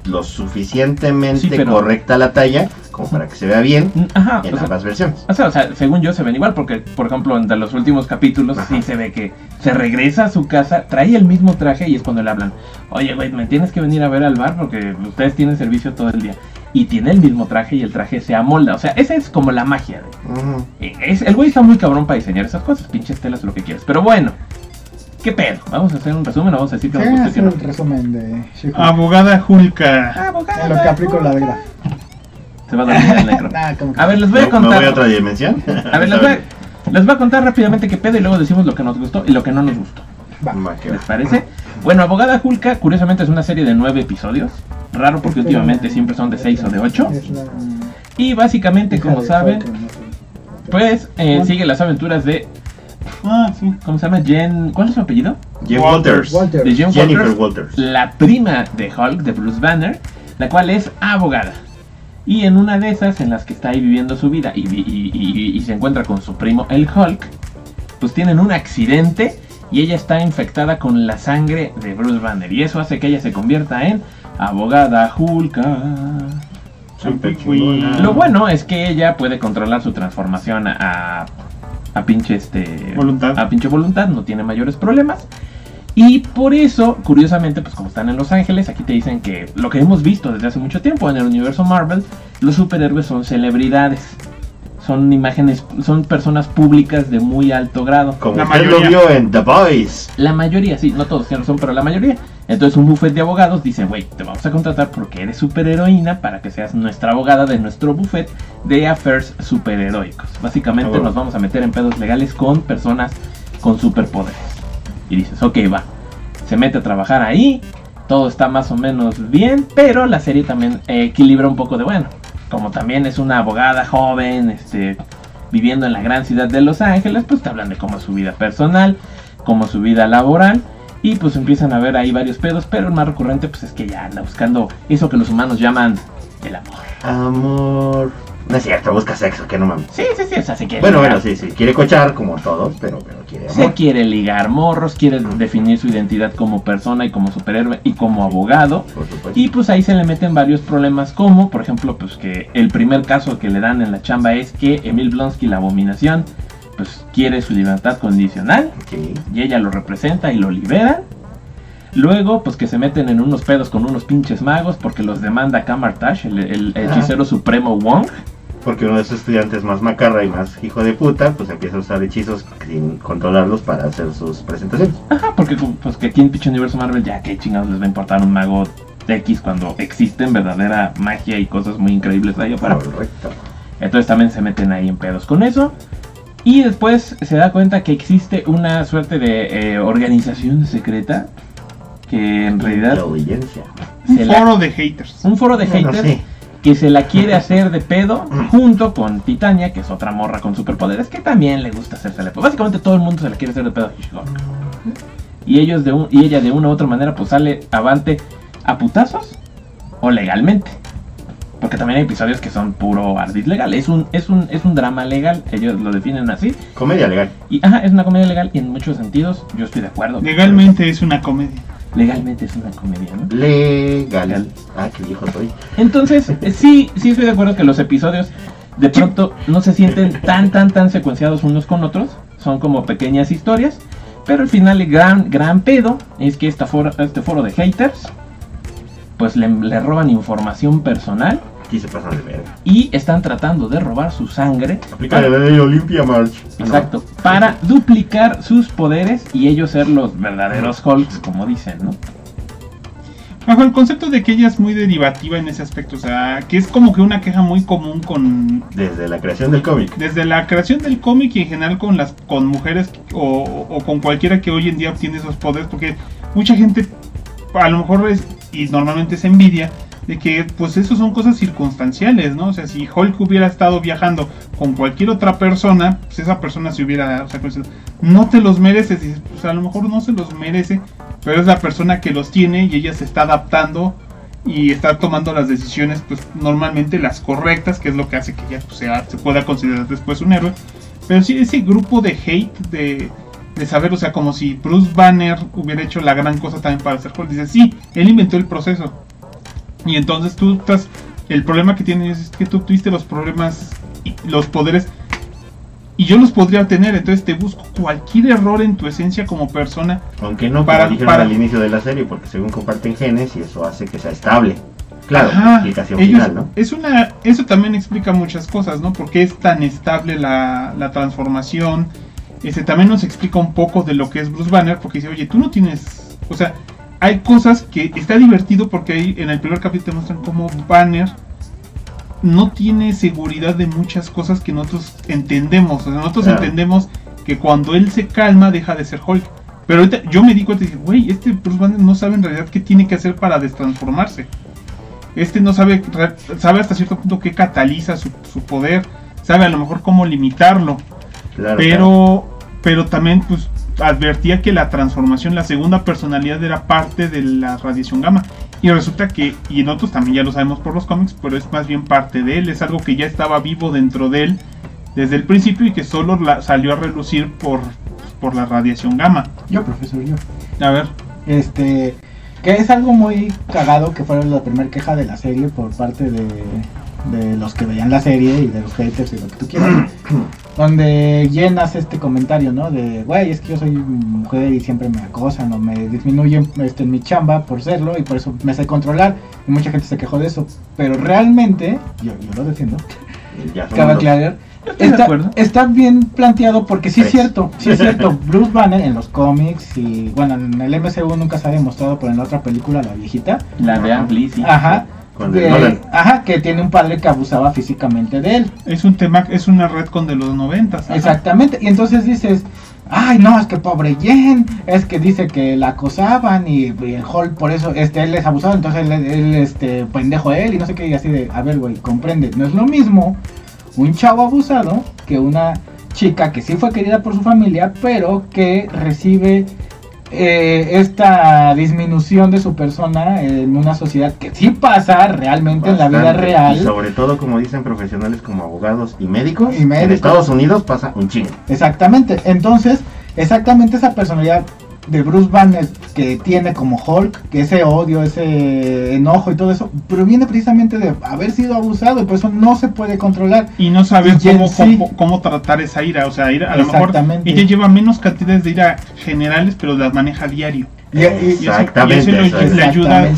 lo suficientemente Sí, pero- correcta la talla como para que se vea bien Mm, Ajá, en o sea, ambas versiones. O sea, o sea, según yo se ven igual, porque por ejemplo entre los últimos capítulos Ajá. sí se ve que se regresa a su casa, trae el mismo traje y es cuando le hablan, oye güey, me tienes que venir a ver al bar porque ustedes tienen servicio todo el día. Y tiene el mismo traje y el traje se amolda, o sea, esa es como la magia. de- eh, es, el güey está muy cabrón para diseñar esas cosas, pinches telas, lo que quieras. Pero bueno, ¿qué pedo? Vamos a hacer un resumen, o vamos a decir que Sí, nos gusta y hace que no. el resumen de She-Hulk. Abogada Julka. En lo que aplico la vida. Se va a dormir el negro. Nah, como que- A ver, les voy a ¿Me- ¿Me voy a contar. otra dimensión? A ver, les voy a, les voy a contar rápidamente qué pedo y luego decimos lo que nos gustó y lo que no nos gustó. Va. Va, que va. ¿Les parece? Bueno, Abogada Julka, curiosamente es una serie de nueve episodios. Raro porque últimamente siempre son de seis o de ocho. Es la Y básicamente, como de saben, Hulk, no sé. pues eh, sigue las aventuras de. Ah, sí. ¿Cómo se llama? Jen. ¿Cuál es su apellido? Jen Walters. Walters. Walter. De Jen Jennifer Walters, Walters. la prima de Hulk, de Bruce Banner, la cual es abogada. Y en una de esas, en las que está ahí viviendo su vida y, y- y- y se encuentra con su primo, el Hulk, pues tienen un accidente y ella está infectada con la sangre de Bruce Banner. Y eso hace que ella se convierta en abogada Hulka. Lo bueno es que ella puede controlar su transformación a, a pinche este Voluntad. a pinche voluntad, no tiene mayores problemas. Y por eso, curiosamente, pues como están en Los Ángeles, aquí te dicen que lo que hemos visto desde hace mucho tiempo en el universo Marvel, los superhéroes son celebridades. Son imágenes, son personas públicas de muy alto grado. Como La usted lo mayoría. vio en The Boys. La mayoría, sí, no todos tienen razón, pero la mayoría. Entonces un buffet de abogados dice, güey, te vamos a contratar porque eres superheroína para que seas nuestra abogada de nuestro buffet de affairs superheroicos. Básicamente nos vamos a meter en pedos legales con personas con superpoderes. Y dices, ok, va. Se mete a trabajar ahí, todo está más o menos bien, pero la serie también eh, equilibra un poco de, bueno, como también es una abogada joven, este, viviendo en la gran ciudad de Los Ángeles, pues te hablan de cómo es su vida personal, cómo es su vida laboral, y pues empiezan a ver ahí varios pedos, pero el más recurrente pues es que ya anda buscando eso que los humanos llaman el amor. Amor. No es cierto, busca sexo, que no mames. Sí, sí, sí, o sea, se quiere Bueno, ligar. bueno, sí, sí. Quiere cochar como todos, pero, pero quiere Se amor. quiere ligar morros, quiere definir su identidad como persona y como superhéroe y como abogado. Por supuesto. Y pues ahí se le meten varios problemas como, por ejemplo, pues que el primer caso que le dan en la chamba es que Emil Blonsky, la abominación, pues quiere su libertad condicional y ella lo representa y lo liberan. Luego, pues que se meten en unos pedos con unos pinches magos porque los demanda Kamartash, el, el hechicero supremo Wong. Porque uno de sus estudiantes más macarra y más hijo de puta, pues empieza a usar hechizos sin controlarlos para hacer sus presentaciones. Ajá, porque pues que aquí en pinche universo Marvel ya qué chingados les va a importar un mago X cuando existen verdadera magia y cosas muy increíbles ahí afuera. Correcto. Entonces también se meten ahí en pedos con eso. Y después se da cuenta que existe una suerte de eh, organización secreta que en realidad Inteligencia. Un se la- foro de haters. un foro de Bueno, haters sí. que se la quiere hacer de pedo junto con Titania, que es otra morra con superpoderes, que también le gusta hacerse de pedo. Básicamente todo el mundo se la quiere hacer de pedo a She-Hulk. Y ellos de un, y ella de una u otra manera pues sale avante a putazos o legalmente. Porque también hay episodios que son puro ardid legal. Es un, es un, es un drama legal, ellos lo definen así. Comedia legal. Y ajá, es una comedia legal y en muchos sentidos yo estoy de acuerdo. Legalmente es una comedia. Legalmente es una comedia, ¿no? Legal. Legal. Ah, qué viejo soy. Entonces, eh, sí, sí estoy de acuerdo que los episodios de pronto no se sienten tan, tan, tan secuenciados unos con otros. Son como pequeñas historias. Pero al final el gran, gran pedo es que esta foro, este foro de haters, pues le, le roban información personal Aquí se pasan de verga. y están tratando de robar su sangre. Aplica la ley Olympia March. Exacto, para duplicar sus poderes y ellos ser los verdaderos Hulks, como dicen, ¿no? Bajo el concepto de que ella es muy derivativa en ese aspecto, o sea, que es como que una queja muy común con Desde la creación del cómic. desde la creación del cómic y en general con las con mujeres o, o con cualquiera que hoy en día obtiene esos poderes, porque mucha gente a lo mejor es y normalmente es envidia de que pues eso son cosas circunstanciales, ¿no? O sea, si Hulk hubiera estado viajando con cualquier otra persona, pues esa persona se hubiera, o sea, pues, no te los mereces, pues a lo mejor no se los merece, pero es la persona que los tiene y ella se está adaptando y está tomando las decisiones, pues normalmente las correctas, que es lo que hace que ella pues, sea, se pueda considerar después un héroe. Pero sí, ese grupo de hate, de, de saber, o sea, como si Bruce Banner hubiera hecho la gran cosa también para hacer Hulk. Dice, sí, él inventó el proceso. Y entonces tú estás. El problema que tienes es que tú tuviste los problemas y los poderes. Y yo los podría tener, entonces te busco cualquier error en tu esencia como persona. Aunque no, Para- como para- al inicio de la serie, porque según comparten genes y eso hace que sea estable. Claro, Ajá, explicación ellos- final, ¿no? Es una, eso también explica muchas cosas, ¿no? Porque es tan estable la, la transformación. Ese también nos explica un poco de lo que es Bruce Banner, porque dice, oye, tú no tienes, o sea, hay cosas que está divertido porque ahí en el primer capítulo te muestran cómo Banner no tiene seguridad de muchas cosas que nosotros entendemos. O sea, nosotros Claro. entendemos que cuando él se calma deja de ser Hulk. Pero ahorita yo me di cuenta y dije, güey, este Bruce Banner no sabe en realidad qué tiene que hacer para destransformarse. Este no sabe, sabe hasta cierto punto qué cataliza su, su poder, sabe a lo mejor cómo limitarlo, Claro, claro. pero, pero también pues advertía que la transformación, la segunda personalidad era parte de la radiación gamma. Y resulta que, y nosotros también ya lo sabemos por los cómics, pero es más bien parte de él, es algo que ya estaba vivo dentro de él desde el principio y que solo la- salió a relucir por, por la radiación gamma. Yo, profesor, yo. A ver, Este, que es algo muy cagado que fue la primera queja de la serie por parte de, de los que veían la serie y de los haters y lo que tú quieras. donde llenas este comentario, ¿no? De, güey, es que yo soy mujer y siempre me acosan o me disminuyen este, en mi chamba por serlo y por eso me sé controlar. Y mucha gente se quejó de eso. Pero realmente, yo, yo lo defiendo, cabe aclarar, Está, bien planteado porque sí es cierto, sí es cierto. Bruce Banner en los cómics y bueno, en el MCU nunca se ha demostrado, pero en la otra película, la viejita, La de Ang Lee, sí. ajá, Con de- el Nolan. ajá, que tiene un padre que abusaba físicamente de él. es un tema, es una redcon de los noventas. ajá. Exactamente, y entonces dices, ay no, es que pobre Jen, es que dice que la acosaban y, y el Hulk por eso, este, él es abusado, entonces él, él, este, pendejo él y no sé qué, y así de, a ver, güey, comprende, no es lo mismo un chavo abusado que una chica que sí fue querida por su familia, pero que recibe eh, esta disminución de su persona en una sociedad que sí pasa realmente en la vida real. Y sobre todo, como dicen profesionales como abogados y médicos, Y médicos. en Estados Unidos pasa un chingo. Exactamente. Entonces, exactamente esa personalidad de Bruce Banner que tiene como Hulk, que ese odio, ese enojo y todo eso, proviene precisamente de haber sido abusado y por eso no se puede controlar. y no saber Y cómo, sí. cómo, cómo tratar esa ira. O sea, ira, a lo mejor Exactamente. ella lleva menos cantidades de ira generales, pero las maneja a diario. Y, y- Exactamente. y eso eso es. le ayuda.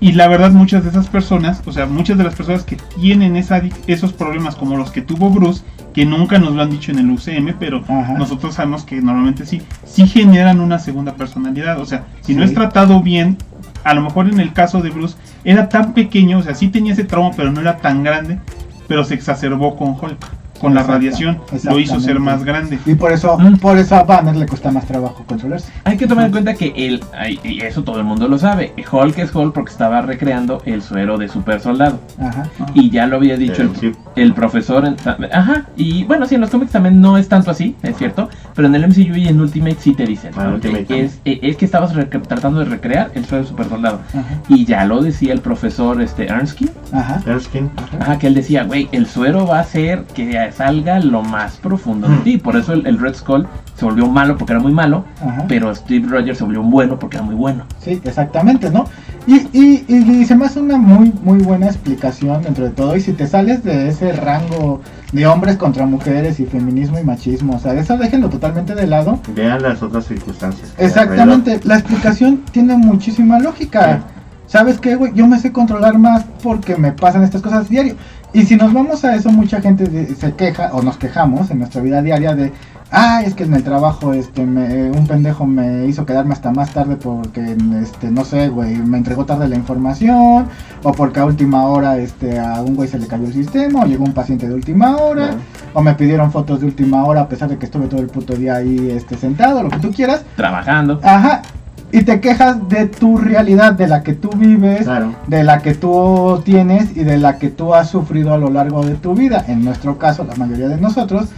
Y la verdad, muchas de esas personas, o sea, muchas de las personas que tienen esa, esos problemas como los que tuvo Bruce, que nunca nos lo han dicho en el UCM, pero Ajá. nosotros sabemos que normalmente sí, sí generan una segunda personalidad. O sea, si no es tratado bien, a lo mejor en el caso de Bruce era tan pequeño, o sea, sí tenía ese trauma, pero no era tan grande, pero se exacerbó con Hulk. Con la radiación, lo hizo ser más grande. Y por eso, Mm. por eso a Banner le cuesta más trabajo controlarse. Hay que tomar en cuenta que el, ay, y eso todo el mundo lo sabe, Hulk es Hulk porque estaba recreando el suero de super soldado. Ajá. Y ya lo había dicho el, el profesor. en- ajá, y bueno, sí, en los cómics también no es tanto así, es cierto. Pero en el MCU y en Ultimate sí te dicen. Ah, es, eh, es que estabas tratando de recrear el suero de super soldado. Ajá. Y ya lo decía el profesor este, Erskine. Ajá. Erskine. Ajá, que él decía, güey, el suero va a hacer que salga lo más profundo de Mm. ti. Por eso el, el Red Skull se volvió malo porque era muy malo. Ajá. Pero Steve Rogers se volvió un bueno porque era muy bueno. Sí, exactamente, ¿no? Y, y, y se me hace una muy, muy buena explicación dentro de todo. Y si te sales de ese rango de hombres contra mujeres y feminismo y machismo, o sea, eso déjenlo totalmente de lado. Vean las otras circunstancias. Exactamente, la explicación tiene muchísima lógica. ¿Sabes qué, güey? Yo me sé controlar más porque me pasan estas cosas diario. Y si nos vamos a eso, mucha gente se queja o nos quejamos en nuestra vida diaria de, ay, es que en el trabajo este me- un pendejo me hizo quedarme hasta más tarde porque, este, no sé, güey, me entregó tarde la información o porque a última hora este, a un güey se le cayó el sistema o llegó un paciente de última hora o me pidieron fotos de última hora a pesar de que estuve todo el puto día ahí este, sentado, lo que tú quieras. Trabajando. Ajá. Y te quejas de tu realidad, de la que tú vives, Claro. de la que tú tienes y de la que tú has sufrido a lo largo de tu vida. En nuestro caso, la mayoría de nosotros,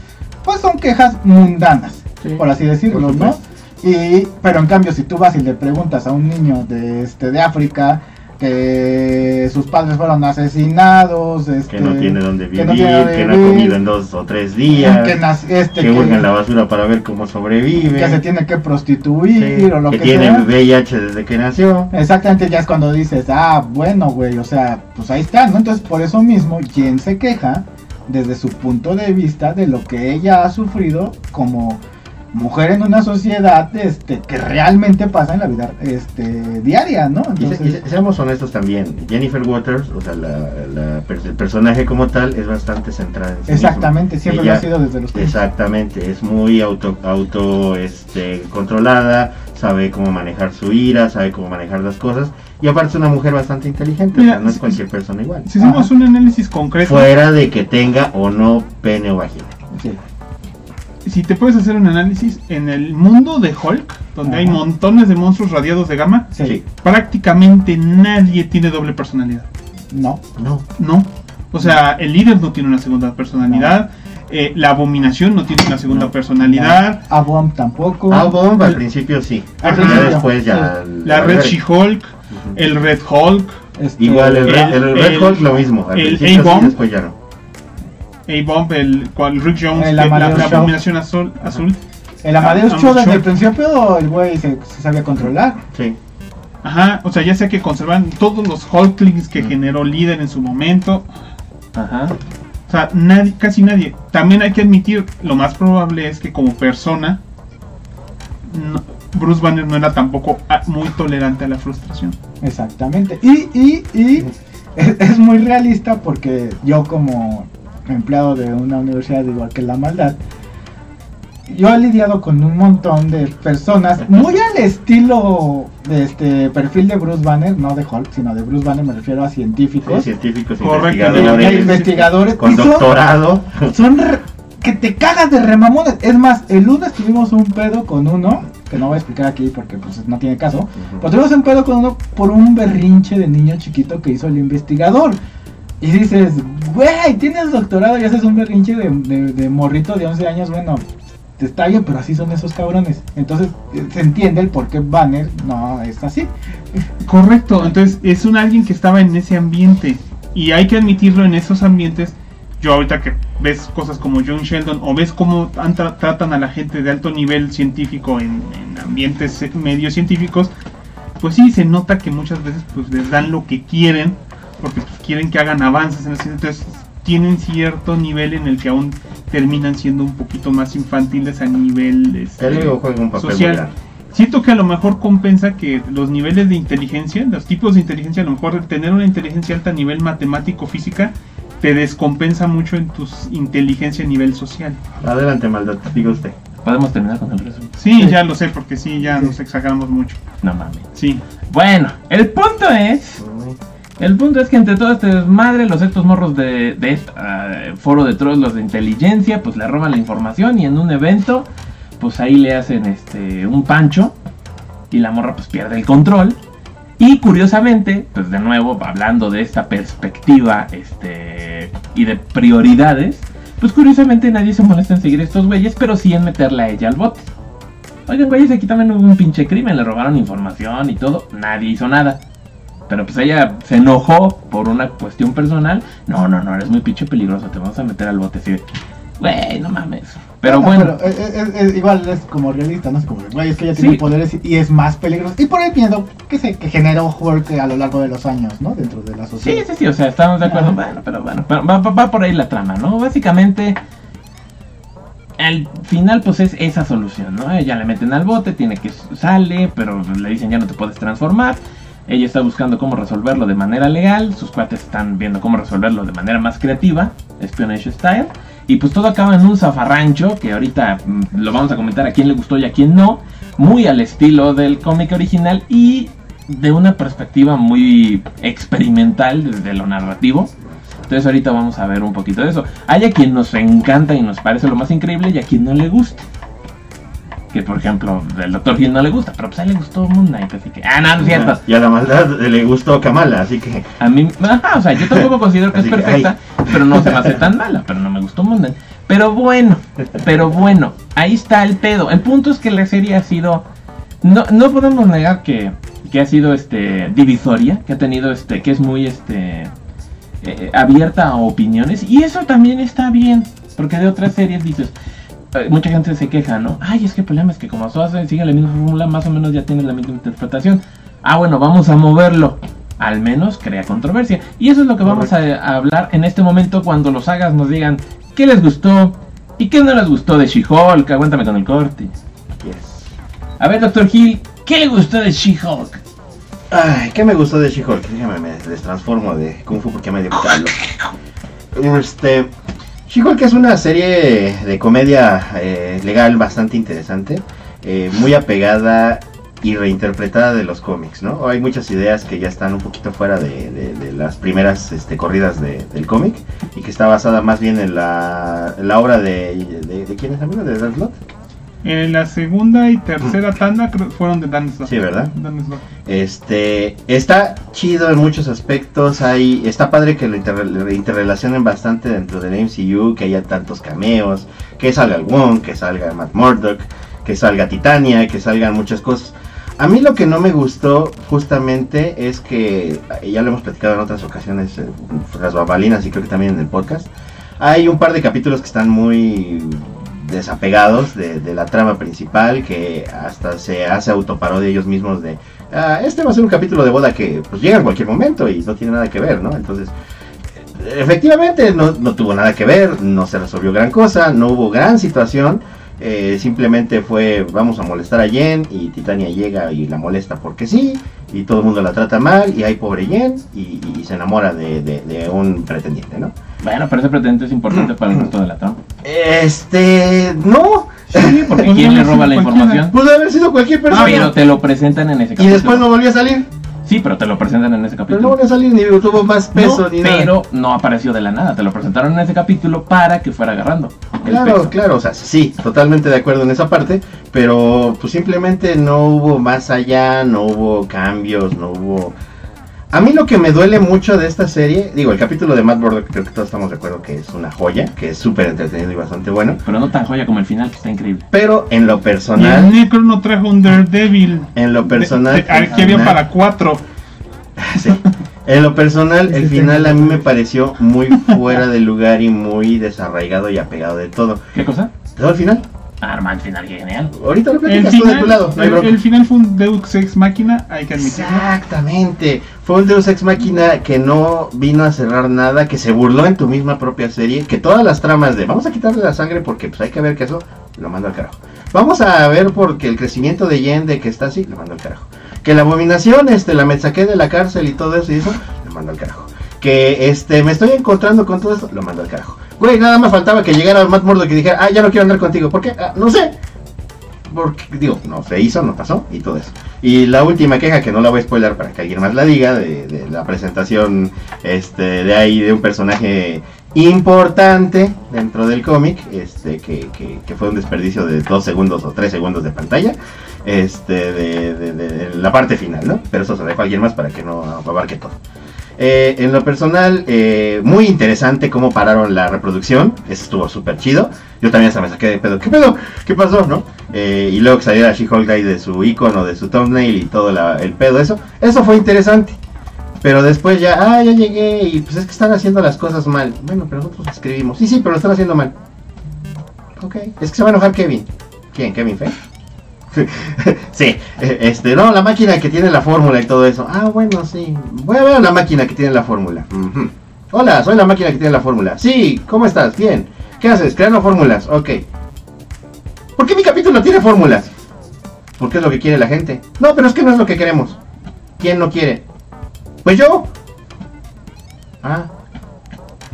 pues son quejas mundanas, Sí, por así decirlo, por ¿no? Y, pero en cambio, si tú vas y le preguntas a un niño de, este, de África que sus padres fueron asesinados, este, Que no tiene dónde que vivir, que no, ha comido en dos o tres días, que, nac- este, que que- la basura para ver cómo sobrevive, que se tiene que prostituir sí, o lo que, que, tiene sea. VIH desde que nació. Exactamente, ya es cuando dices, ah, bueno, güey, o sea, pues ahí está, ¿no? Entonces, por eso mismo, Jen se queja desde su punto de vista de lo que ella ha sufrido como mujer en una sociedad este, que realmente pasa en la vida este, diaria, ¿no? Y, se- y Entonces, se- seamos honestos también, Jennifer Waters, o sea, la, la per- el personaje como tal es bastante centrada en sí exactamente, siempre lo ha sido desde los. Exactamente, es muy auto, auto este, controlada, sabe cómo manejar su ira, sabe cómo manejar las cosas, y aparte es una mujer bastante inteligente, Mira, o sea, no es cualquier persona igual. Si hacemos Ajá. un análisis concreto, Fuera de que tenga o no pene o vagina. Sí. Si te puedes hacer un análisis en el mundo de Hulk, donde hay montones de monstruos radiados de gamma, Sí. Sí. prácticamente nadie tiene doble personalidad. No, No. No. O sea, el líder no tiene una segunda personalidad. eh, la abominación no tiene una segunda No. personalidad. a Bomb tampoco. Bomb al principio sí. Al Ya principio, después ya. La Red She-Hulk, el Red Hulk, Este, Igual el, Red- el el- Red el- Hulk lo mismo. Al el principio sí, A-Bomb. después ya no. A-Bomb, el cual Rick Jones, El que- la, la abominación azul. azul. El Amadeus Cho desde el principio el güey se, se sabía controlar. Sí. Ajá, o sea, ya sea que conservan todos los Hulklings que Mm. generó líder en su momento. Ajá. O sea, nadie, casi nadie. También hay que admitir, lo más probable es que como persona, no- Bruce Banner no era tampoco ah, muy tolerante a la frustración. Exactamente. Y, y, y es, es muy realista porque yo como empleado de una universidad igual que la maldad, yo he lidiado con un montón de personas muy al estilo de este perfil de Bruce Banner, no de Hulk, sino de Bruce Banner, me refiero a Sí, científicos, científicos, Correcto, de- de investigadores, investigadores, con son- doctorado. son re- que te cagas de remamones. Es más, el lunes tuvimos un pedo con uno, que no voy a explicar aquí porque pues no tiene caso. Pero tuvimos un pedo con uno por un berrinche de niño chiquito que hizo el investigador. Y dices, güey, tienes doctorado y haces un berrinche de, de- morrito de 11 años. Bueno, te está bien, pero así son esos cabrones. Entonces eh, se entiende el por qué Banner no es así. Correcto, entonces es un alguien que estaba en ese ambiente. Y hay que admitirlo en esos ambientes. Yo ahorita que ves cosas como John Sheldon o ves cómo tratan a la gente de alto nivel científico en, en ambientes eh, medios científicos, pues sí, se nota que muchas veces pues les dan lo que quieren, porque pues, quieren que hagan avances en la ciencia. Entonces tienen cierto nivel en el que aún terminan siendo un poquito más infantiles a nivel este, El un papel social. Siento que a lo mejor compensa que los niveles de inteligencia, los tipos de inteligencia, a lo mejor tener una inteligencia alta a nivel matemático, física, te descompensa mucho en tu inteligencia a nivel social. Adelante, maldad, diga usted. Podemos terminar con el resumen. Sí, Sí. ya lo sé, porque sí, ya Sí. nos exageramos mucho. No mames. Sí. Bueno, el punto es El punto es que entre todo este desmadre, los estos morros de, de ah, foro de trolls, los de inteligencia, pues le roban la información y en un evento, pues ahí le hacen este un pancho y la morra pues pierde el control. Y curiosamente, pues de nuevo, hablando de esta perspectiva este, y de prioridades, pues curiosamente nadie se molesta en seguir estos güeyes, pero sí en meterla a ella al bote. Oigan, güeyes, aquí también hubo un pinche crimen, le robaron información y todo, nadie hizo nada. Pero pues ella se enojó por una cuestión personal. No, no, no, eres muy pinche peligroso, te vamos a meter al bote. De, güey, no mames. Pero bueno, pero, eh, eh, eh, igual es como realista, ¿no? Es como, güey, es que ella tiene Sí. poderes y, es más peligroso. Y por ahí pienso que se que generó Hulk a lo largo de los años, ¿no? Dentro de la Sí, sociedad. sí, sí, o sea, estamos de acuerdo. Ajá. Bueno, pero bueno, pero va, va- va por ahí la trama, ¿no? Básicamente, al final, pues es esa solución, ¿no? Ella le meten al bote, tiene que sale, pero le dicen ya no te puedes transformar. Ella está buscando cómo resolverlo de manera legal, sus cuates están viendo cómo resolverlo de manera más creativa, espionage style. Y pues todo acaba en un zafarrancho, que ahorita mm, lo vamos a comentar a quién le gustó y a quién no, muy al estilo del cómic original y de una perspectiva muy experimental desde lo narrativo. Entonces ahorita vamos a ver un poquito de eso. Hay a quien nos encanta y nos parece lo más increíble y a quien no le gusta. Que por ejemplo, del Doctor Hill no le gusta, pero pues a él le gustó Moon Knight, así que... Ah, no, no es cierto. Y a la maldad le gustó Kamala, así que. A mí, ajá, o sea, yo tampoco considero que es que, perfecta, pero no se me hace tan mala, pero no me gustó Moon Knight. Pero bueno, pero bueno, ahí está el pedo. El punto es que la serie ha sido, no, no podemos negar que, que ha sido este divisoria, que ha tenido este, que es muy este eh, abierta a opiniones y eso también está bien, porque de otras series dices, eh, mucha gente se queja, ¿no? Ay, es que el problema es que como Sosa sigue la misma fórmula, más o menos ya tiene la misma interpretación. Ah, bueno, vamos a moverlo. Al menos crea controversia. Y eso es lo que vamos a, a hablar en este momento cuando los sagas nos digan qué les gustó y qué no les gustó de She-Hulk. Aguántame con el corte. Yes. A ver, Doctor Hill, ¿qué le gustó de She-Hulk? Ay, ¿qué me gustó de She-Hulk? Déjame, me destransformo de Kung Fu porque me dio calor. Este. She-Hulk es una serie de comedia eh, legal bastante interesante, eh, muy apegada y reinterpretada de los cómics, ¿no? Hay muchas ideas que ya están un poquito fuera de, las primeras este, corridas de- del cómic y que está basada más bien en la, obra de, de, quién es amigo de Slott. Eh, la segunda y tercera tanda fueron de Dan Slott. Sí, ¿verdad? Dan Slott. Este está chido en muchos aspectos. Hay, está padre que lo interre- lo interrelacionen bastante dentro del MCU, que haya tantos cameos, que salga el Wong, que salga Matt Murdock, que salga Titania, que salgan muchas cosas. A mí lo que no me gustó justamente es que, ya lo hemos platicado en otras ocasiones, eh, las babalinas y creo que también en el podcast, hay un par de capítulos que están muy desapegados de, la trama principal, que hasta se hace autoparodia ellos mismos de, "Ah, este va a ser un capítulo de boda que pues llega en cualquier momento y no tiene nada que ver, ¿no? Entonces, efectivamente no, no tuvo nada que ver, no se resolvió gran cosa, no hubo gran situación, eh, simplemente fue vamos a molestar a Jen y Titania llega y la molesta porque sí, y todo el mundo la trata mal y hay pobre Jen y, se enamora de un pretendiente, ¿no? Bueno, pero ese pretendente es importante para el resto de la trama. Este, no, Sí, porque ¿quién le roba la información? pudo haber sido cualquier persona. Pero te lo presentan en ese y capítulo. después no volvió a salir, Sí, pero te lo presentan en ese pero capítulo. no volvió a salir ni tuvo más peso No, ni nada. pero no apareció de la nada, te lo presentaron en ese capítulo para que fuera agarrando. el Claro, peso. claro, o sea, sí, totalmente de acuerdo en esa parte, pero pues simplemente no hubo más allá, no hubo cambios, no hubo... A mí lo que me duele mucho de esta serie, digo, el capítulo de Matt Murdock creo que todos estamos de acuerdo que es una joya, que es súper entretenido y bastante bueno, Pero no tan joya como el final, que está increíble. pero en lo Y el personal, Necro no trajo un Daredevil. en lo personal... De- de- aquí había el para cuatro. Sí. En lo personal, el que final a mí me pareció muy fuera de lugar y muy desarraigado y apegado de todo. ¿Qué cosa? ¿Todo el final? Arma, el final, qué genial. Ahorita lo El platicas tú de tu lado, no el, final fue un Deus Ex Máquina, hay que admitirlo. Exactamente. Fue un Deus Ex Máquina que no vino a cerrar nada, que se burló en tu misma propia serie, que todas las tramas de vamos a quitarle la sangre porque pues hay que ver que eso lo mando al carajo. Vamos a ver porque el crecimiento de Yen de que está así, lo mando al carajo. Que la abominación, este, la me saqué de la cárcel y todo eso y eso, lo mando al carajo. Que este, me estoy encontrando con todo esto, lo mando al carajo. Güey, nada más faltaba que llegara Matt Murdock y dijera, ah, ya no quiero andar contigo. ¿Por qué? "Ah, no sé. porque, digo, no se hizo, no pasó y todo eso. Y la última queja, que no la voy a spoiler para que alguien más la diga, de, la presentación este, de ahí de un personaje importante dentro del cómic, este, que, que- fue un desperdicio de dos segundos o tres segundos de pantalla, este, de, de- la parte final, ¿no? Pero eso se lo dejo a alguien más para que no abarque todo. Eh, en lo personal, eh, muy interesante cómo pararon la reproducción. Eso estuvo súper chido. Yo también hasta me saqué de pedo. ¿Qué pedo? ¿Qué pasó? ¿No? Eh, y luego que saliera She-Hulk ahí de su icono, de su thumbnail y todo el pedo, eso. Eso fue interesante. Pero después ya, ah, ya llegué y pues es que están haciendo las cosas mal. Bueno, pero nosotros escribimos. Sí, sí, pero lo están haciendo mal. Ok. Es que se va a enojar Kevin. ¿Quién? ¿Kevin Fe? sí, eh, este, no, la máquina que tiene la fórmula y todo eso. Ah, bueno, sí. Voy a ver la máquina que tiene la fórmula. Hola, soy la máquina que tiene la fórmula. Sí, ¿cómo estás? Bien. ¿Qué haces? Creando fórmulas. Ok. ¿Por qué mi capítulo tiene fórmulas? Porque es lo que quiere la gente. No, pero es que no es lo que queremos. ¿Quién no quiere? Pues yo. Ah.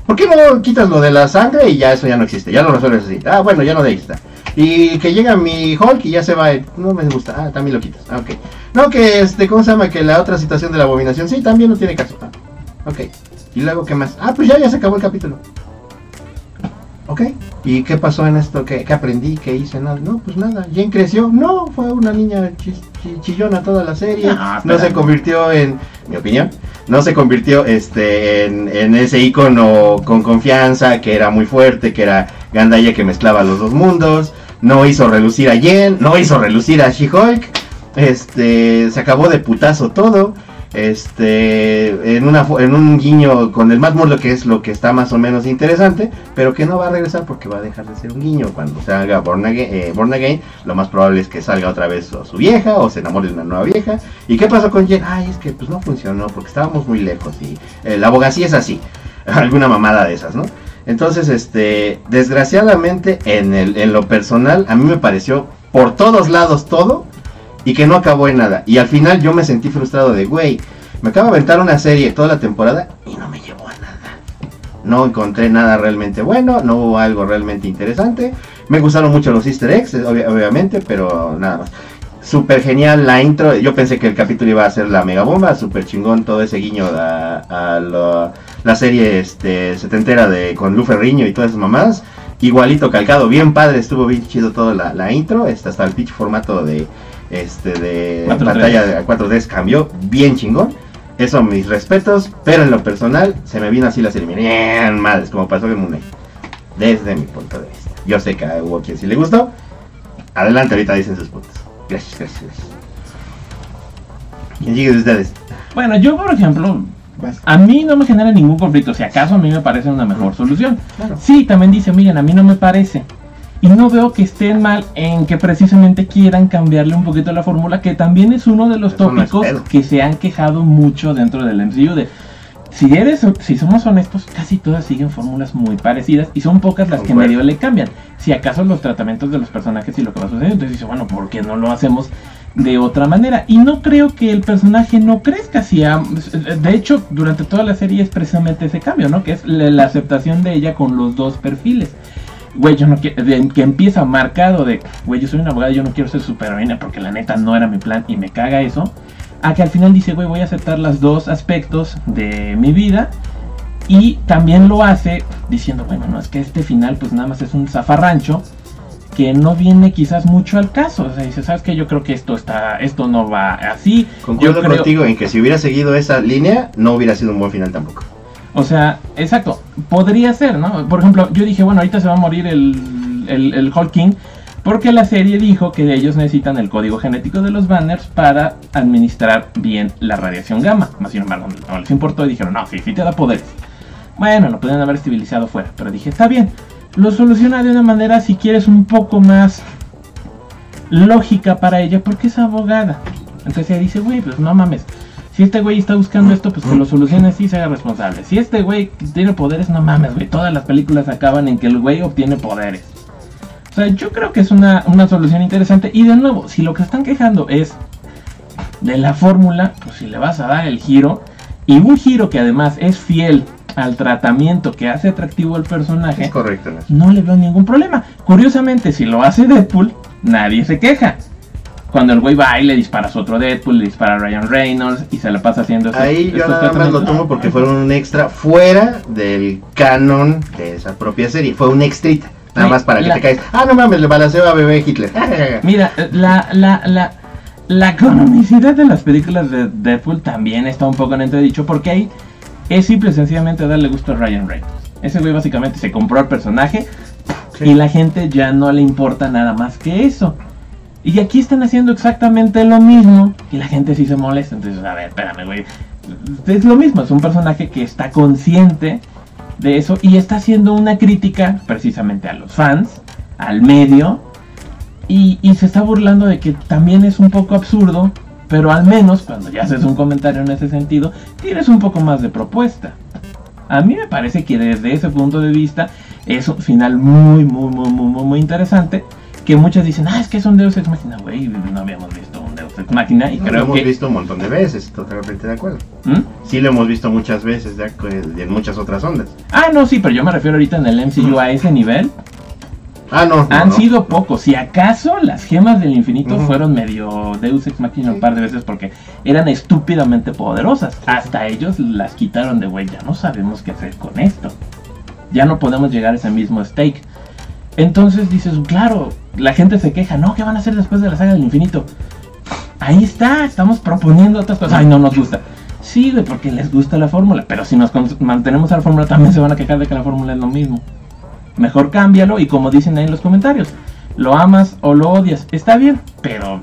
¿Por qué no quitas lo de la sangre y ya eso ya no existe? Ya lo resuelves así. Ah, bueno, ya no de ahí está. Y que llega mi Hulk y ya se va. No me gusta. Ah, también lo quitas. Ah, ok. No, que este, ¿cómo se llama? Que la otra situación de la abominación. Sí, también no tiene caso. Ah, ok. ¿Y luego qué más? Ah, pues ya, ya se acabó el capítulo. Ok. ¿Y qué pasó en esto? ¿Qué, qué aprendí? ¿Qué hice? Nada. No, pues nada. ¿Jen creció? No, fue una niña chis- chi- chillona toda la serie. No, No, se convirtió en, mi opinión, no se convirtió este en, en ese icono con confianza, que era muy fuerte, que era Gandaya que mezclaba los dos mundos. No hizo relucir a Jen, no hizo relucir a She-Hulk. Este, se acabó de putazo todo. Este, en, una, en un guiño con el Matt Murdock, que es lo que está más o menos interesante, pero que no va a regresar porque va a dejar de ser un guiño. Cuando salga Born Again, eh, Born Again, lo más probable es que salga otra vez o su vieja o se enamore de una nueva vieja. ¿Y qué pasó con Jen? Ay, es que pues no funcionó porque estábamos muy lejos y eh, la abogacía es así. Alguna mamada de esas, ¿no? Entonces, este, desgraciadamente, en, lo personal, a mí me pareció por todos lados todo y que no acabó en nada. Y al final yo me sentí frustrado de, güey, me acabo de aventar una serie toda la temporada y no me llevó a nada. No encontré nada realmente bueno, no hubo algo realmente interesante. Me gustaron mucho los easter eggs, eh, obvia- obviamente, pero nada más. Súper genial la intro. Yo pensé que el capítulo iba a ser la mega bomba. Súper chingón todo ese guiño a, a lo- la serie este, setentera de, con Lu Ferriño y todas esas mamadas. Igualito calcado, bien padre. Estuvo bien chido toda la, la intro. Hasta el pitch formato de, este, de 4:3. pantalla de 4D cambió bien chingón. Eso, mis respetos. Pero en lo personal, se me vino así la serie. Bien madres, como pasó en Moon. Desde mi punto de vista. Yo sé que hubo quien sí le gustó. Adelante, ahorita dicen sus puntos. Gracias, gracias, gracias. ¿Quién sigue de ustedes? Bueno, yo por ejemplo, A mí no me genera ningún conflicto. Si acaso a mí me parece una mejor solución. Claro. Sí, también dice, miren, a mí no me parece. Y no veo que estén mal en que precisamente quieran cambiarle un poquito la fórmula, que también es uno de los Eso tópicos que se han quejado mucho dentro del MCU de si eres si somos honestos, casi todas siguen fórmulas muy parecidas y son pocas las que medio le cambian. Si acaso los tratamientos de los personajes y lo que va sucediendo, entonces dice, bueno, ¿por qué no lo hacemos de otra manera? Y no creo que el personaje no crezca, si de hecho, durante toda la serie es precisamente ese cambio, ¿no? Que es la, aceptación de ella con los dos perfiles. Güey, yo no quiero, que empieza marcado de, güey, yo soy una abogada, yo no quiero ser superheroína porque la neta no era mi plan y me caga eso. A que al final dice, güey, voy a aceptar los dos aspectos de mi vida. Y también lo hace diciendo, bueno, no es que este final pues nada más es un zafarrancho que no viene quizás mucho al caso. O sea, dice, ¿sabes qué? Yo creo que esto está, esto no va así. Concuerdo Yo creo- contigo en que si hubiera seguido esa línea, no hubiera sido un buen final tampoco. O sea, exacto, podría ser, ¿no? Por ejemplo, yo dije, bueno, ahorita se va a morir el, el, el Hulk King, porque la serie dijo que ellos necesitan el código genético de los banners para administrar bien la radiación gamma. Más sin embargo, no les importó y dijeron, no, sí, sí te da poderes. Bueno, lo podrían haber civilizado fuera, pero dije, está bien, lo soluciona de una manera, si quieres, un poco más lógica para ella, porque es abogada. Entonces ella dice, güey, pues no mames. Si este güey está buscando esto, pues que lo solucione así y se haga responsable. Si este güey tiene poderes, no mames, güey. Todas las películas acaban en que el güey obtiene poderes. O sea, yo creo que es una, una solución interesante. Y de nuevo, si lo que están quejando es de la fórmula, pues si le vas a dar el giro, y un giro que además es fiel al tratamiento que hace atractivo el personaje, Es correcto. ¿no? le veo ningún problema. Curiosamente, si lo hace Deadpool, nadie se queja. Cuando el güey va y le dispara a su otro Deadpool, le dispara a Ryan Reynolds y se la pasa haciendo estos- Ahí yo nada más lo tomo porque fueron un extra fuera del canon de esa propia serie. Fue un extrita. Nada más para que la- te caes. Ah, no mames, le balanceo a bebé Hitler. Mira, la, la, la, la de las películas de Deadpool también está un poco en entredicho porque ahí es simple y sencillamente darle gusto a Ryan Reynolds. Ese güey básicamente se compró al personaje y la gente ya no le importa nada más que eso. Y aquí están haciendo exactamente lo mismo y la gente sí se molesta. Entonces, a ver, espérame, güey. Es lo mismo, es un personaje que está consciente de eso y está haciendo una crítica precisamente a los fans, al medio y, y se está burlando de que también es un poco absurdo, pero al menos cuando ya haces un comentario en ese sentido, tienes un poco más de propuesta. A mí me parece que desde ese punto de vista es un final muy, muy, muy, muy, muy, muy interesante. Que muchos dicen, ah, es que es un Deus Ex Machina, güey, no habíamos visto un Deus Ex Machina y No, lo hemos que... visto un montón de veces, totalmente de acuerdo. ¿Mm? Sí lo hemos visto muchas veces, de en muchas otras ondas. Ah, no, sí, pero yo me refiero ahorita en el MCU a ese nivel. Ah, no. Han no. sido pocos. Si acaso las gemas del infinito fueron medio Deus Ex Machina un par de veces porque eran estúpidamente poderosas. Hasta ellos las quitaron de güey. Ya no sabemos qué hacer con esto. Ya no podemos llegar a ese mismo stake. Entonces dices, claro, la gente se queja. No, ¿qué van a hacer después de la saga del infinito? Ahí está, estamos proponiendo otras cosas. Ay, no nos gusta. Sí, porque les gusta la fórmula. Pero si nos mantenemos a la fórmula, también se van a quejar de que la fórmula es lo mismo. Mejor cámbialo y como dicen ahí en los comentarios, lo amas o lo odias, está bien, pero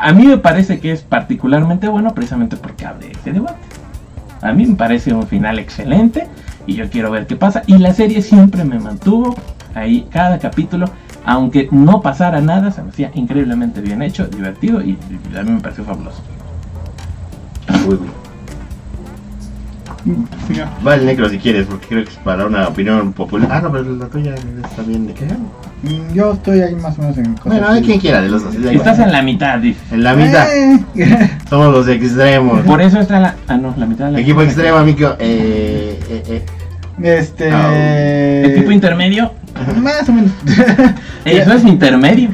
a mí me parece que es particularmente bueno precisamente porque abre ese debate. A mí me parece un final excelente y yo quiero ver qué pasa. Y la serie siempre me mantuvo ahí cada capítulo, aunque no pasara nada, se me hacía increíblemente bien hecho, divertido y, a mí me pareció fabuloso. Siga. Va el necro si quieres, porque creo que es para una opinión popular. Ah, no, pero la tuya está bien. ¿De qué? Mm, Yo estoy ahí más o menos en cosas Bueno, hay quien quiera de los dos. Estás en la mitad, dice. En la mitad. Eh, Somos los extremos. Por eso está la... Ah, no, la mitad de la... Equipo extremo, amigo. Eh, eh, eh. Este. Ah. El tipo intermedio, Más o menos. eso es intermedio.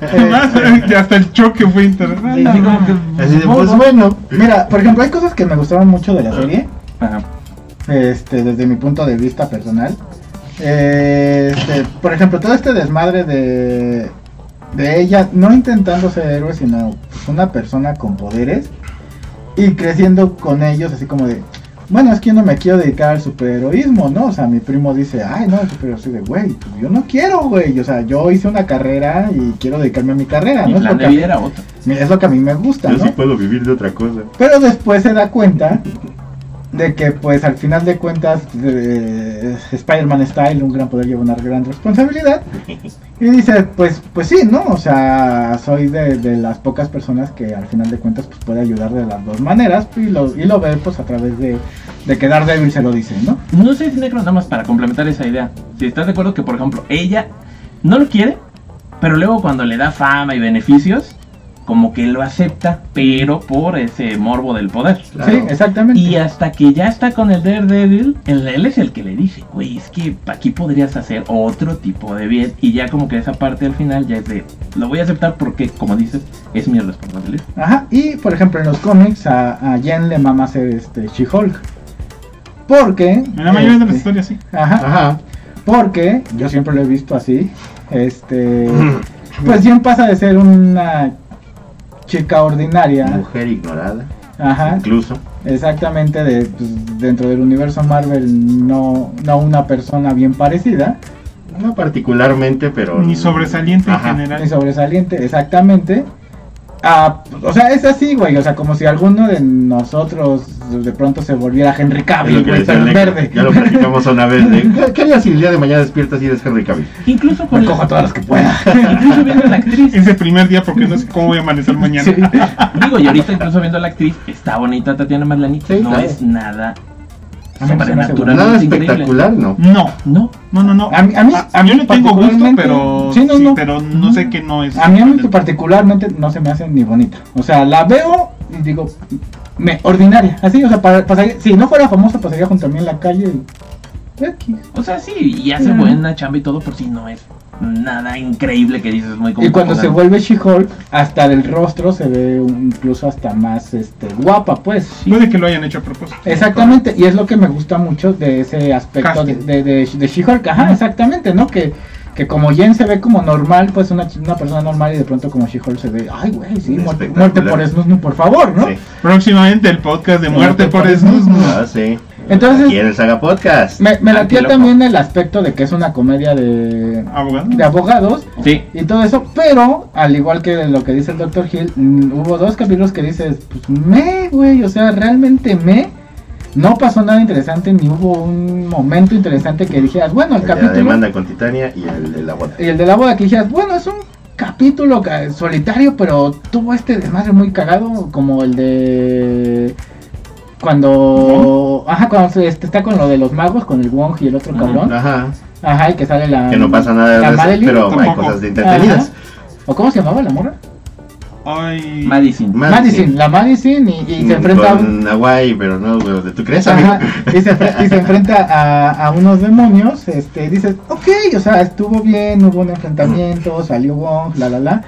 Además, que hasta el choque fue interesante. Así como que- Así de, pues bueno. Mira, por ejemplo, hay cosas que me gustaron mucho de la serie. Ajá. este, desde mi punto de vista personal. Este, por ejemplo, todo este desmadre de, de ella, no intentando ser héroe, sino pues, una persona con poderes y creciendo con ellos, así como de, bueno, es que yo no me quiero dedicar al superheroísmo, ¿no? O sea, mi primo dice, ay, no, el superhéroe, así de, güey, pues yo no quiero, güey, o sea, yo hice una carrera y quiero dedicarme a mi carrera, Mi ¿no? Es plan lo, de que a mí, vida era otro. es lo que a mí me gusta, Yo ¿no? sí puedo vivir de otra cosa. Pero después se da cuenta de que pues al final de cuentas eh, Spider-Man Style, un gran poder lleva una gran responsabilidad. Y dice, pues pues sí, ¿no? O sea, soy de, de las pocas personas que al final de cuentas pues puede ayudar de las dos maneras y lo, y lo ve pues a través de, de que Daredevil se lo dice, ¿no? No sé si Necro, nada más para complementar esa idea. Si estás de acuerdo que, por ejemplo, ella no lo quiere, pero luego cuando le da fama y beneficios, como que lo acepta, pero por ese morbo del poder. Claro. Sí, exactamente. Y hasta que ya está con el Daredevil, él, él es el que le dice, güey, es que aquí podrías hacer otro tipo de bien. Y ya como que esa parte al final ya es de, lo voy a aceptar porque, como dices, es mi responsabilidad. Ajá, y por ejemplo en los cómics a, a Jen le mama ser este She-Hulk. Porque... En la mayoría de las este, historias, sí. Ajá, Ajá. Porque yo siempre lo he visto así. Este. Pues Jen pasa de ser una chica ordinaria. Mujer ignorada, Ajá. incluso. Exactamente de pues, dentro del universo Marvel no, no una persona bien parecida. No particularmente, pero. Ni sobresaliente Ajá. en Ni general. sobresaliente, exactamente. Ah, o sea, es así, güey. O sea, como si alguno de nosotros de pronto se volviera Henry Cavill, güey, Necro. verde. Ya lo platicamos una vez. De, ¿qué, ¿Qué harías si el día de mañana despiertas y eres Henry Cavill? Incluso con Me cojo a todas las que pueda. incluso viendo a la actriz. Ese primer día, porque no sé cómo voy a amanecer mañana. Sí. Digo, y ahorita incluso viendo a la actriz, está bonita Tatiana Maslany, Sí, no claro. es nada A mí no se me hace sobrenatural. Nada espectacular, no. No, No, no, no, no. A mí- a mí- a mí yo le tengo gusto, pero Sí, no, no. pero no sé que no es. A mí a mí particularmente no se me hace ni bonita. O sea, la veo y digo, me, ordinaria, así, o sea, para, pasaría- si no fuera famosa pasaría junto a mí en la calle y... O sea, sí, y hace buena chamba y todo, pero sí no es nada increíble que dices muy como Y cuando se vuelve She-Hulk, hasta del rostro se ve incluso hasta más este, guapa, pues. Puede que lo hayan hecho a propósito. Exactamente, y es lo que me gusta mucho de ese aspecto de, Casting. de, de, de She-Hulk, ajá, exactamente, ¿no? Que, que como Jen se ve como normal, pues una, ch- una persona normal y de pronto como She-Hulk se ve, ay, güey, sí, muerte, muerte por Snusnu, por favor, ¿no? Sí. Próximamente el podcast de muerte por Snusnu. Ah, sí. Entonces- Aquí en el Saga Podcast. Me, me también el aspecto de que es una comedia de, Abogado. de abogados Sí, y todo eso, pero al igual que lo que dice el Dr. Hill, mm, hubo dos capítulos que dices, pues me, güey, o sea, realmente me. No pasó nada interesante, ni hubo un momento interesante que dijeras, bueno, el El de la capítulo. demanda con Titania y el de la boda. Y el de la boda que dijeras, bueno, es un capítulo ca- solitario, pero tuvo este desmadre muy cagado, como el de. Cuando. Ajá, cuando se, este, está con lo de los magos, con el Wong y el otro cabrón. Ajá. Ajá, y que sale la. Que no pasa nada la de eso, Madeline, pero hay cosas de entretenidas. Ajá. ¿O cómo se llamaba la morra? Ay. Madison. Ma- Madison, la Madison, y, y se enfrenta a un. Con Hawaii, pero no, güey, tú crees, amigo. Y, se, y se enfrenta a, a unos demonios, este, dices, ok, o sea, estuvo bien, hubo un enfrentamiento, salió Wong, la la la.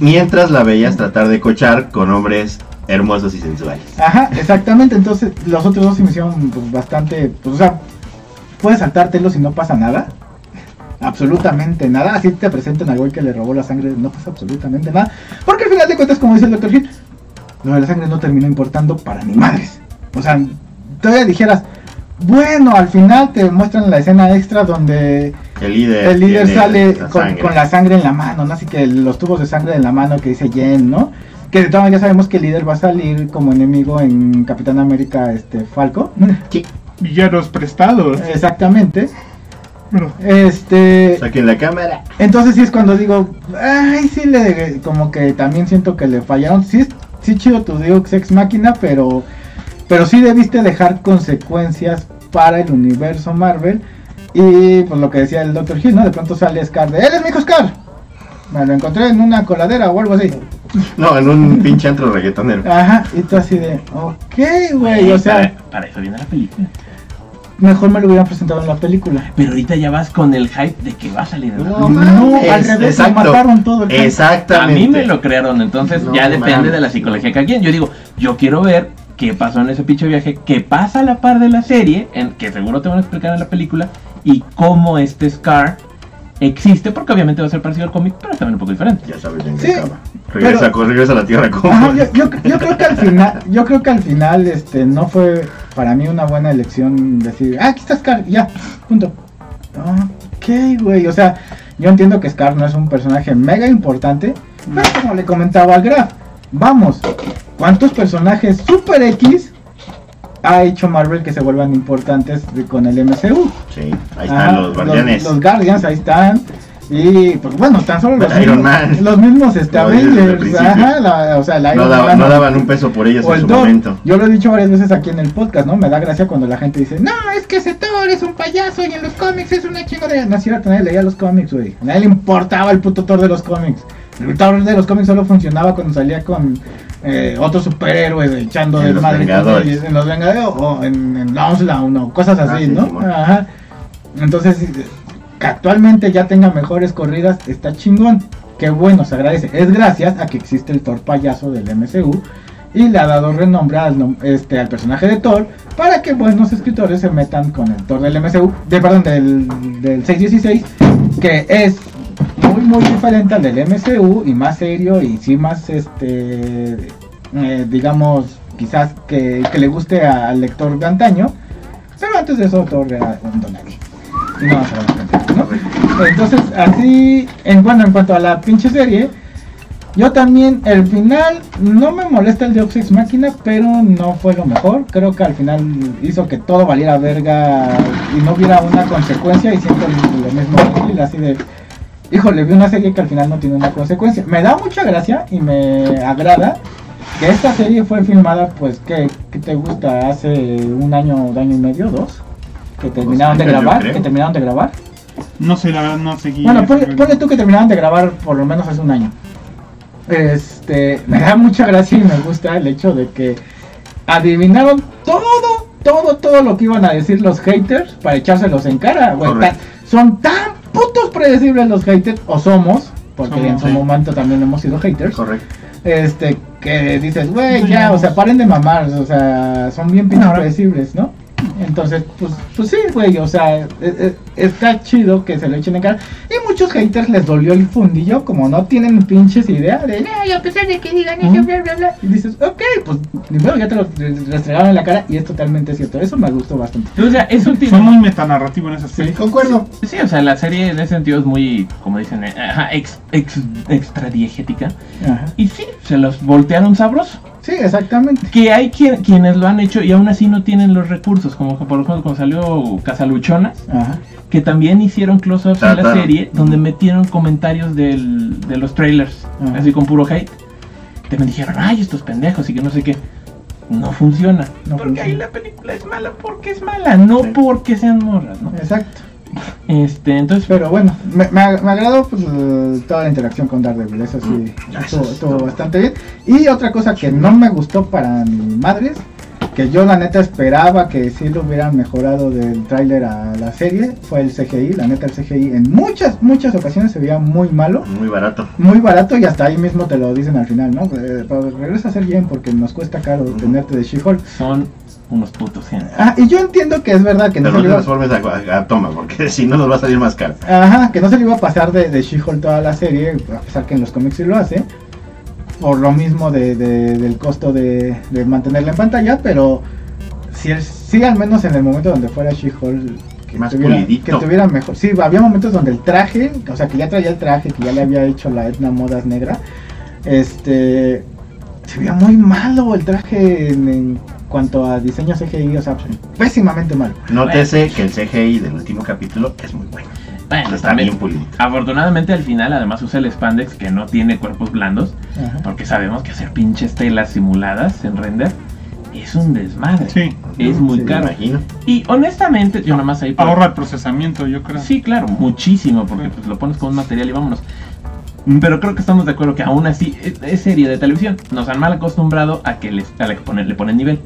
Mientras la veías tratar de cochar con hombres hermosos y sensuales. Ajá, exactamente. Entonces, los otros dos se me hicieron pues, bastante. Pues, o sea, puedes saltártelos y no pasa nada. Absolutamente nada. Así te presentan al güey que le robó la sangre, no pasa absolutamente nada. Porque al final de cuentas, como dice el Dr. Hill, lo de la sangre no terminó importando para ni madres. O sea, todavía dijeras, bueno, al final te muestran la escena extra donde El líder, el líder sale la con, con la sangre en la mano, ¿no? Así que los tubos de sangre en la mano que dice Jen, ¿no? Que de todas maneras ya sabemos que el líder va a salir como enemigo en Capitán América este Falco. Sí, Villanos prestados. Exactamente. Pero, Este, Saquen la cámara. entonces sí es cuando digo, ay, sí le como que también siento que le fallaron. Sí es sí chido tu Deus Ex Máquina, pero pero sí debiste dejar consecuencias para el universo Marvel. Y pues lo que decía el Dr. Hill, ¿no? De pronto sale Scar de, ¡Él es mi hijo Scar! Me lo encontré en una coladera o algo así. No, en un pinche antro reggaetonero. Ajá, y tú así de, ok, güey, o sea, para, para eso viene la película. mejor me lo hubieran presentado en la película. Pero ahorita ya vas con el hype de que va a salir. No, no, al Es- revés, exacto. lo mataron todo el hype. A Exactamente. mí me lo crearon, entonces No ya depende de la psicología de cada quien. Yo digo, yo quiero ver qué pasó en ese pinche viaje, qué pasa a la par de la serie, en, que seguro te van a explicar en la película, y cómo este Scar existe, porque obviamente va a ser parecido al cómic, pero también un poco diferente. Ya sabes en qué Sí, acaba. Regresa, pero- regresa a la tierra como. Ajá, yo, yo, yo creo que al final, yo creo que al final, este, no fue para mí una buena elección decir, ah, aquí está Scar, ya, punto. Ok, güey, o sea, yo entiendo que Scar no es un personaje mega importante, pero como le comentaba al Graf, vamos, ¿cuántos personajes super X ha hecho Marvel que se vuelvan importantes con el MCU? Sí, ahí están Ajá, los guardianes. Los, Guardians, ahí están. Y pues bueno, tan solo los, Iron mismos, Man. los mismos este, Avengers. Ajá, la- o sea, el no, Iron daba- Man, no daban un peso por ellos en su Thor. momento. Yo lo he dicho varias veces aquí en el podcast, ¿no? Me da gracia cuando la gente dice, no, es que ese Thor es un payaso y en los cómics es una chingadera. No cierto, nadie leía los cómics, güey. A nadie le importaba el puto Thor de los cómics. El Thor de los cómics solo funcionaba cuando salía con eh, otros superhéroes echando de madre en los Vengadores o en, en Onslaught o cosas Ah, así, sí, ¿no? Ajá. Entonces, que actualmente ya tenga mejores corridas, está chingón. Qué bueno, se agradece. Es gracias a que existe el Thor payaso del MCU y le ha dado renombre al, este, al personaje de Thor para que buenos escritores se metan con el Thor del MCU, de, perdón, del, del 616, que es muy, muy diferente al del MCU y más serio y sí más, este, eh, digamos, quizás que, que le guste al lector de antaño. Pero antes de eso, Thor era un de. Entonces, así, en, bueno, en cuanto a la pinche serie, yo también, el final, no me molesta el Deus Ex Máquina, pero no fue lo mejor. Creo que al final hizo que todo valiera verga y no hubiera una consecuencia. Y siento lo mismo así de, híjole, vi una serie que al final no tiene una consecuencia. Me da mucha gracia y me agrada que esta serie fue filmada, pues, ¿qué, qué te gusta? Hace un año, un año y medio, dos, que terminaron de grabar, que terminaron de grabar. no sé, la verdad no seguí. Bueno, ponle, tú que terminaron de grabar por lo menos hace un año. Este, me da mucha gracia y me gusta el hecho de que adivinaron todo, todo, todo lo que iban a decir los haters para echárselos en cara, güey. Son tan predecibles los haters, o somos, porque Somos, en su sí. momento también hemos sido haters. Correcto. Este, que dices, güey, Sí, ya, o sea, paren de mamar, o sea, son bien predecibles, ¿no? Entonces, pues, pues sí, güey, o sea, e- e- está chido que se lo echen en cara. Y muchos haters les dolió el fundillo, como no tienen pinches idea de, no, y a pesar de que digan eso, Ujú. bla, bla, bla. Y dices, ok, pues, ni modo, ya te lo restregaron en la cara y es totalmente cierto. Eso me gustó bastante. O sea, es un Fue muy metanarrativo en ese Sí, aspecto. concuerdo. Sí, o sea, la serie en ese sentido es muy, como dicen, eh, ajá, ex, ex, extradiegética. Ajá. Y sí, se los voltearon sabroso. Sí, exactamente. Que hay quien- quienes lo han hecho y aún así no tienen los recursos, como por ejemplo cuando salió Casaluchonas, Ajá. que también hicieron close-ups en la serie donde metieron comentarios del, de los trailers, Ajá. así con puro hate. También dijeron, ay, estos pendejos y que no sé qué. No funciona. No porque ahí la película es mala porque es mala, no Sí. porque sean morras, ¿no? Exacto. Este, entonces, Pero bueno, me, me, me agradó pues, eh, toda la interacción con Daredevil, eso sí, Mm, estuvo, eso estuvo estuvo. bastante bien. Y otra cosa que no me gustó para mi madres, que yo la neta esperaba que sí lo hubieran mejorado del tráiler a la serie, fue el CGI, la neta el CGI en muchas, muchas ocasiones se veía muy malo. Muy barato. Muy barato y hasta ahí mismo te lo dicen al final, ¿no? Eh, pero regresa a ser bien porque nos cuesta caro Ujú. tenerte de She-Hulk. son unos putos genios. Ah, y yo entiendo que es verdad que no Pero se no le te iba- transformes a, a, a toma, porque si no nos va a salir más caro. Ajá, que no se le iba a pasar de, de She-Hulk toda la serie, a pesar que en los cómics sí lo hace, por lo mismo de, de- del costo de, de mantenerla en pantalla, pero si el- sí al menos en el momento donde fuera She-Hulk, que, Más tuviera, pulidito. que tuviera mejor, sí, había momentos donde el traje, o sea que ya traía el traje, que ya le había hecho la Etna Modas negra, este, se veía muy malo el traje en, en cuanto a diseño CGI, o sea, pésimamente malo. Nótese que el CGI del último capítulo es muy bueno. Bueno, Está también, bien pulido. afortunadamente al final además usa el spandex que no tiene cuerpos blandos, Ajá. porque sabemos que hacer pinches telas simuladas en render es un desmadre. Sí. Es muy Sí, Me caro. imagino. Y honestamente, yo nomás ahí por- Ahorra el procesamiento, yo creo. Sí, claro, muchísimo, porque Sí. pues, lo pones con un material y vámonos. Pero creo que estamos de acuerdo que aún así es, es serie de televisión. Nos han mal acostumbrado a que les, a la que poner, le ponen nivel.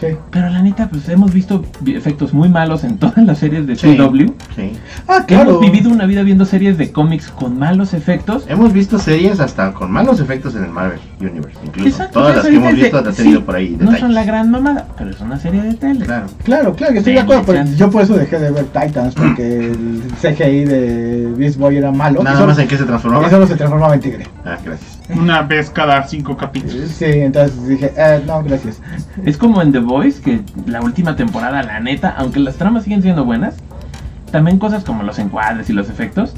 Sí. Pero la neta, pues hemos visto vi- efectos muy malos en todas las series de Sí. CW. Sí. Ah, claro. Hemos vivido una vida viendo series de cómics con malos efectos. Hemos visto series hasta con malos efectos en el Marvel Universe. Incluso Exacto, todas las eso que hemos visto han tenido sí, por ahí No son la gran mamada, pero es una serie de tele. Claro. Claro, claro, yo estoy Sí, de acuerdo. pero yo por eso dejé de ver Titans, porque el CGI de Beast Boy era malo. Nada solo, más en qué se transformaba. y solo se transformaba en tigre. Ah, gracias. Una vez cada cinco capítulos. Sí, entonces dije, eh, no, gracias. Es como en The Voice, que la última temporada, la neta, aunque las tramas siguen siendo buenas, también cosas como los encuadres y los efectos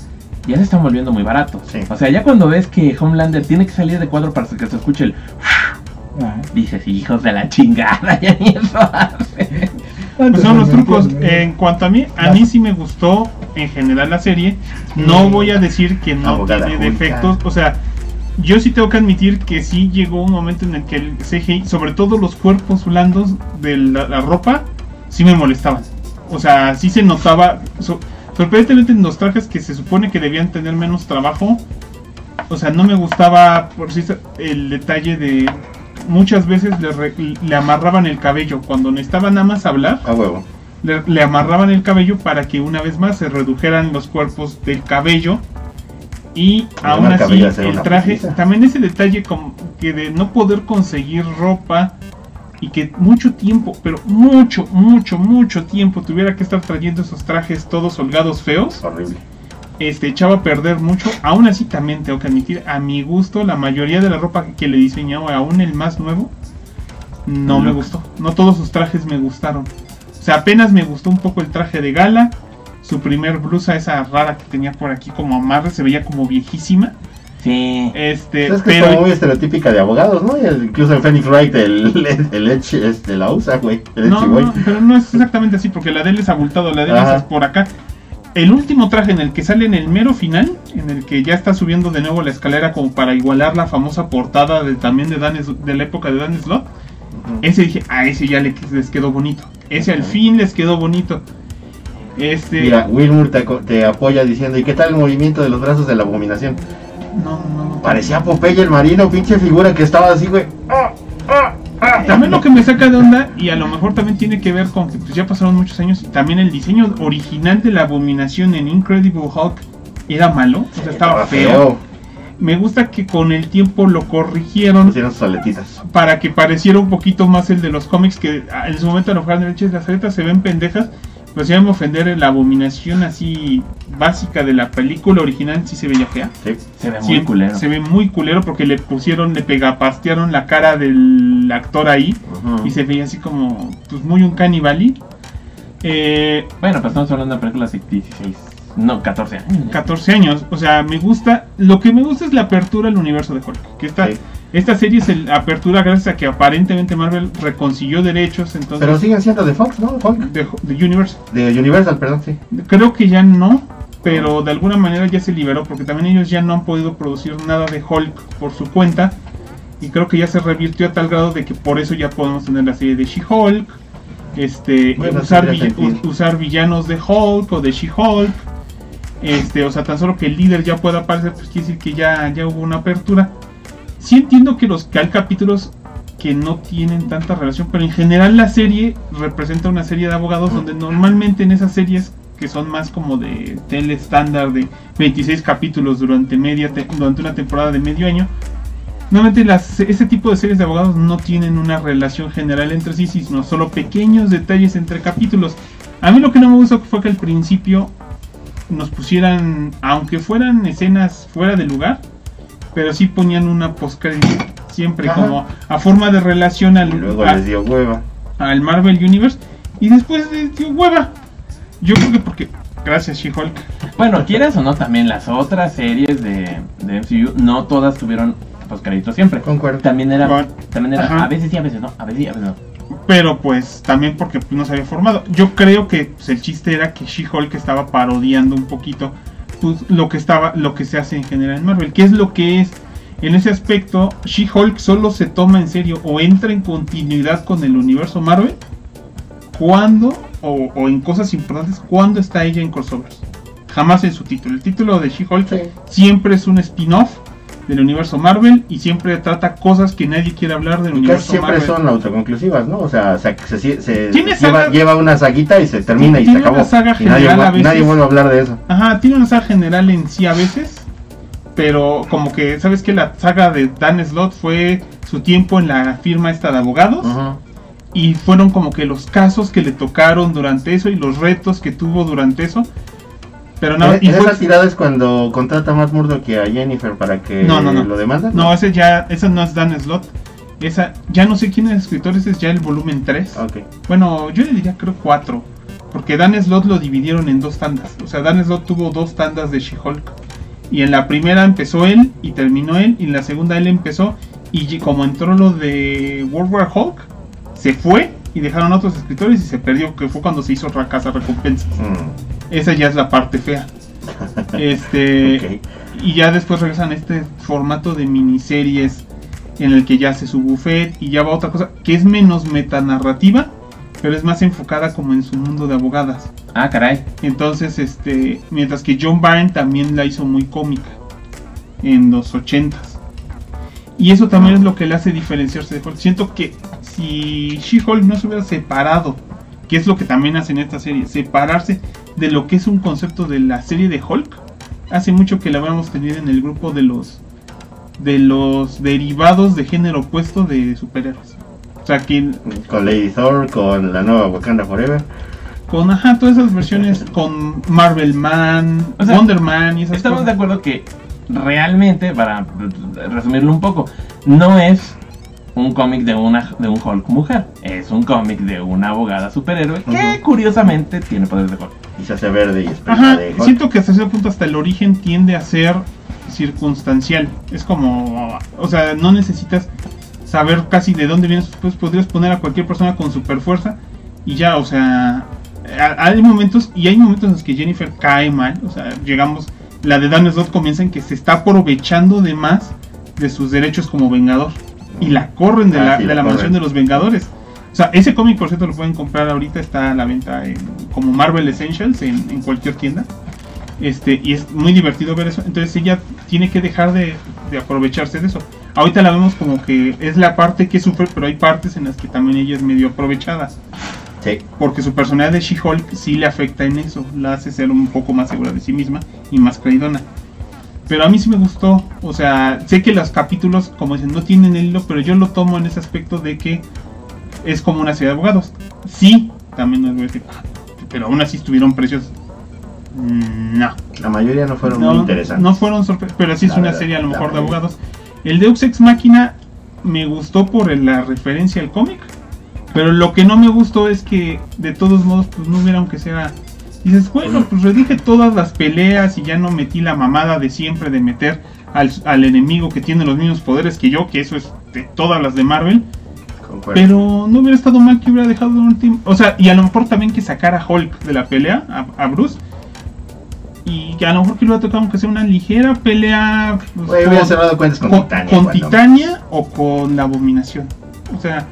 ya se están volviendo muy baratos. Sí. O sea, ya cuando ves que Homelander tiene que salir de cuadro para que se escuche el... Ajá. Dices, hijos de la chingada, ya ni eso hace. Pues son los no trucos. En cuanto a mí, a mí sí me gustó en general la serie. No voy a decir que no Abogada tiene defectos. O sea, yo sí tengo que admitir que sí llegó un momento en el que el CGI, sobre todo los cuerpos blandos de la, la ropa, sí me molestaban. O sea, sí se notaba. so- sorprendentemente en los trajes que se supone que debían tener menos trabajo. O sea, no me gustaba por sí el detalle de muchas veces le, re- le amarraban el cabello cuando necesitaban nada más hablar A huevo. le, le amarraban el cabello para que una vez más se redujeran los cuerpos del cabello y aún así el traje también ese detalle como que de no poder conseguir ropa y que mucho tiempo pero mucho mucho mucho tiempo tuviera que estar trayendo esos trajes todos holgados feos Horrible. este echaba a perder mucho. Aún así también tengo que admitir, a mi gusto, la mayoría de la ropa que le diseñó, aún el más nuevo, no me gustó. No todos sus trajes me gustaron. O sea, apenas me gustó un poco el traje de gala. Su primer blusa, esa rara que tenía por aquí como amarre, se veía como viejísima. Sí. Este, es que es pero como muy estereotípica de abogados, ¿no? El- incluso en Phoenix Wright el, el, Edge este, la usa, güey. No, no, pero no es exactamente así, porque la de él es abultado, la de él Ajá. es por acá. El último traje en el que sale en el mero final, en el que ya está subiendo de nuevo la escalera como para igualar la famosa portada de, también de, Dan, de la época de Dan Slott, ese dije, a ese ya le- les quedó bonito. Ese al fin les quedó bonito. Este, Mira, Wilmur te, apoya diciendo, ¿y qué tal el movimiento de los brazos de la abominación? no, no, no. Parecía Popeye el marino, pinche figura que estaba así, güey. Ah, ah, ah. también lo que me saca de onda, y a lo mejor también tiene que ver con que pues, ya pasaron muchos años, y también el diseño original de la abominación en Incredible Hulk era malo, o sea, estaba feo. Me gusta que con el tiempo lo corrigieron sus aletitas. para que pareciera un poquito más el de los cómics, que ah, en su momento a lo mejor las aletas se ven pendejas, pero si me ofender la abominación así básica de la película original, sí se veía fea. Sí. Se ve Sí, muy culero. Se ve muy culero porque le pusieron, le pegapastearon la cara del actor ahí y se veía así como, pues muy un canibali. Eh, Bueno, pues estamos hablando de películas de 16, no, 14 años. ya. 14 años, o sea, me gusta, lo que me gusta es la apertura al universo de Hulk. Que esta, Sí. Esta serie es la apertura gracias a que aparentemente Marvel reconcilió derechos, entonces... Pero siguen siendo de Fox, ¿no? De, de Universe. De Universal, perdón, sí. Creo que ya no, pero de alguna manera ya se liberó porque también ellos ya no han podido producir nada de Hulk por su cuenta y creo que ya se revirtió a tal grado de que por eso ya podemos tener la serie de She-Hulk, este, Bueno, usar, vill- usar villanos de Hulk o de She-Hulk, este, o sea, tan solo que el líder ya pueda aparecer, pues quiere decir que ya, ya hubo una apertura. Sí entiendo que los que hay capítulos que no tienen tanta relación, pero en general la serie representa una serie de abogados donde normalmente en esas series que son más como de tele estándar de 26 capítulos durante media te- durante una temporada de medio año, normalmente las, ese tipo de series de abogados no tienen una relación general entre sí, sino solo pequeños detalles entre capítulos. A mí lo que no me gustó fue que al principio nos pusieran, aunque fueran escenas fuera de lugar, pero sí ponían una post siempre Ajá. como a forma de relación al, Y luego a- les dio hueva. al Marvel Universe y después les dio hueva. Yo creo que porque gracias She-Hulk. Bueno, quieras o no, también las otras series de, de MCU, no todas tuvieron postcréditos siempre. Concuerdo. También era, Bueno, también era ajá. a veces sí, a veces no, a veces sí, a veces no. Pero pues también porque no se había formado. Yo creo que pues, el chiste era que She-Hulk estaba parodiando un poquito pues, lo que estaba, lo que se hace en general en Marvel. ¿Qué es lo que es? En ese aspecto, She-Hulk solo se toma en serio o entra en continuidad con el universo Marvel cuando, o, o en cosas importantes, cuando está ella en crossovers. Jamás en su título. El título de She-Hulk Sí. siempre es un spin-off del universo Marvel y siempre trata cosas que nadie quiere hablar del Y casi universo siempre Marvel. son autoconclusivas, ¿no? O sea, se, se, lleva, saga- lleva una saguita y se termina y se Tiene acabó. una saga y general a veces. nadie vuelve a hablar de eso. Ajá, tiene una saga general en sí a veces, pero como que, ¿sabes que La saga de Dan Slott fue su tiempo en la firma esta de abogados y fueron como que los casos que le tocaron durante eso y los retos que tuvo durante eso. Pero no, en, y en fue- esa tirada es cuando contrata a Matt Murdock y a Jennifer para que No, no, no. lo demandan. no, ese ya, esa no es Dan Slott. Esa, ya no sé quién es el escritor, ese es ya el volumen 3. Ok. Bueno, yo le diría creo 4. Porque Dan Slott lo dividieron en dos tandas. O sea, Dan Slott tuvo dos tandas de She-Hulk. Y en la primera empezó él y terminó él. Y en la segunda él empezó. Y como entró lo de World War Hulk, se fue y dejaron a otros escritores y se perdió. Que fue cuando se hizo otra casa recompensas. Mm, Esa ya es la parte fea. Este. Y ya después regresan a este formato de miniseries en el que ya hace su buffet y ya va otra cosa que es menos metanarrativa, pero es más enfocada como en su mundo de abogadas. Ah, caray. Entonces, este, mientras que John Byrne también la hizo muy cómica en los 80s. Y eso también es lo que le hace diferenciarse de Hulk. Siento que si She-Hulk no se hubiera separado, que es lo que también hace en esta serie, separarse de lo que es un concepto de la serie de Hulk, hace mucho que la habíamos tenido en el grupo de los de los derivados de género opuesto de superhéroes. O sea que Con Lady Thor, con la nueva Wakanda Forever. con ajá, todas esas versiones con Marvel Man, O sea, Wonder Man y esas Estamos cosas. de acuerdo que realmente, para resumirlo un poco, no es un cómic de una de un Hulk mujer, es un cómic de una abogada superhéroe que curiosamente tiene poderes de Hulk. Y se hace verde y es Ajá, de Hulk. siento que hasta ese punto hasta el origen tiende a ser circunstancial. Es como, o sea, no necesitas saber casi de dónde vienes, pues podrías poner a cualquier persona con super fuerza y ya, o sea, hay momentos y hay momentos en los que Jennifer cae mal, o sea, llegamos, la de Dan Slott comienza en que se está aprovechando de más de sus derechos como vengador y la corren de Ah, la, sí, de la la corren. mansión de los Vengadores. O sea, ese cómic, por cierto, lo pueden comprar ahorita, está a la venta en, como Marvel Essentials en, en cualquier tienda. Este, y es muy divertido ver eso. Entonces ella tiene que dejar de, de aprovecharse de eso. ahorita la vemos como que es la parte que sufre, pero hay partes en las que también ella es medio aprovechada. Sí. Porque su personalidad de She-Hulk sí le afecta en eso, la hace ser un poco más segura de sí misma y más creidona. Pero a mí sí me gustó, o sea, sé que los capítulos, como dicen, no tienen el hilo, pero yo lo tomo en ese aspecto de que es como una serie de abogados. Sí, también nos voy a decir, "Ah, pero aún así estuvieron precios. mm, No, La mayoría no fueron muy interesantes. no fueron sorpresas, pero sí es La una verdad, serie a lo mejor de abogados. El Deus Ex Máquina me gustó por la referencia al cómic, pero lo que no me gustó es que de todos modos pues no hubiera aunque sea dices, bueno, pues redije todas las peleas y ya no metí la mamada de siempre de meter al, al enemigo que tiene los mismos poderes que yo, que eso es de todas las de Marvel, Pero no hubiera estado mal que hubiera dejado un último. O sea, y a lo mejor también que sacara a Hulk de la pelea, a, a Bruce. Y que a lo mejor que le hubiera tocado aunque sea una ligera pelea. pues, Güey, hubiera cerrado cuentas con, con, Titania. con Titania o con la abominación. O sea,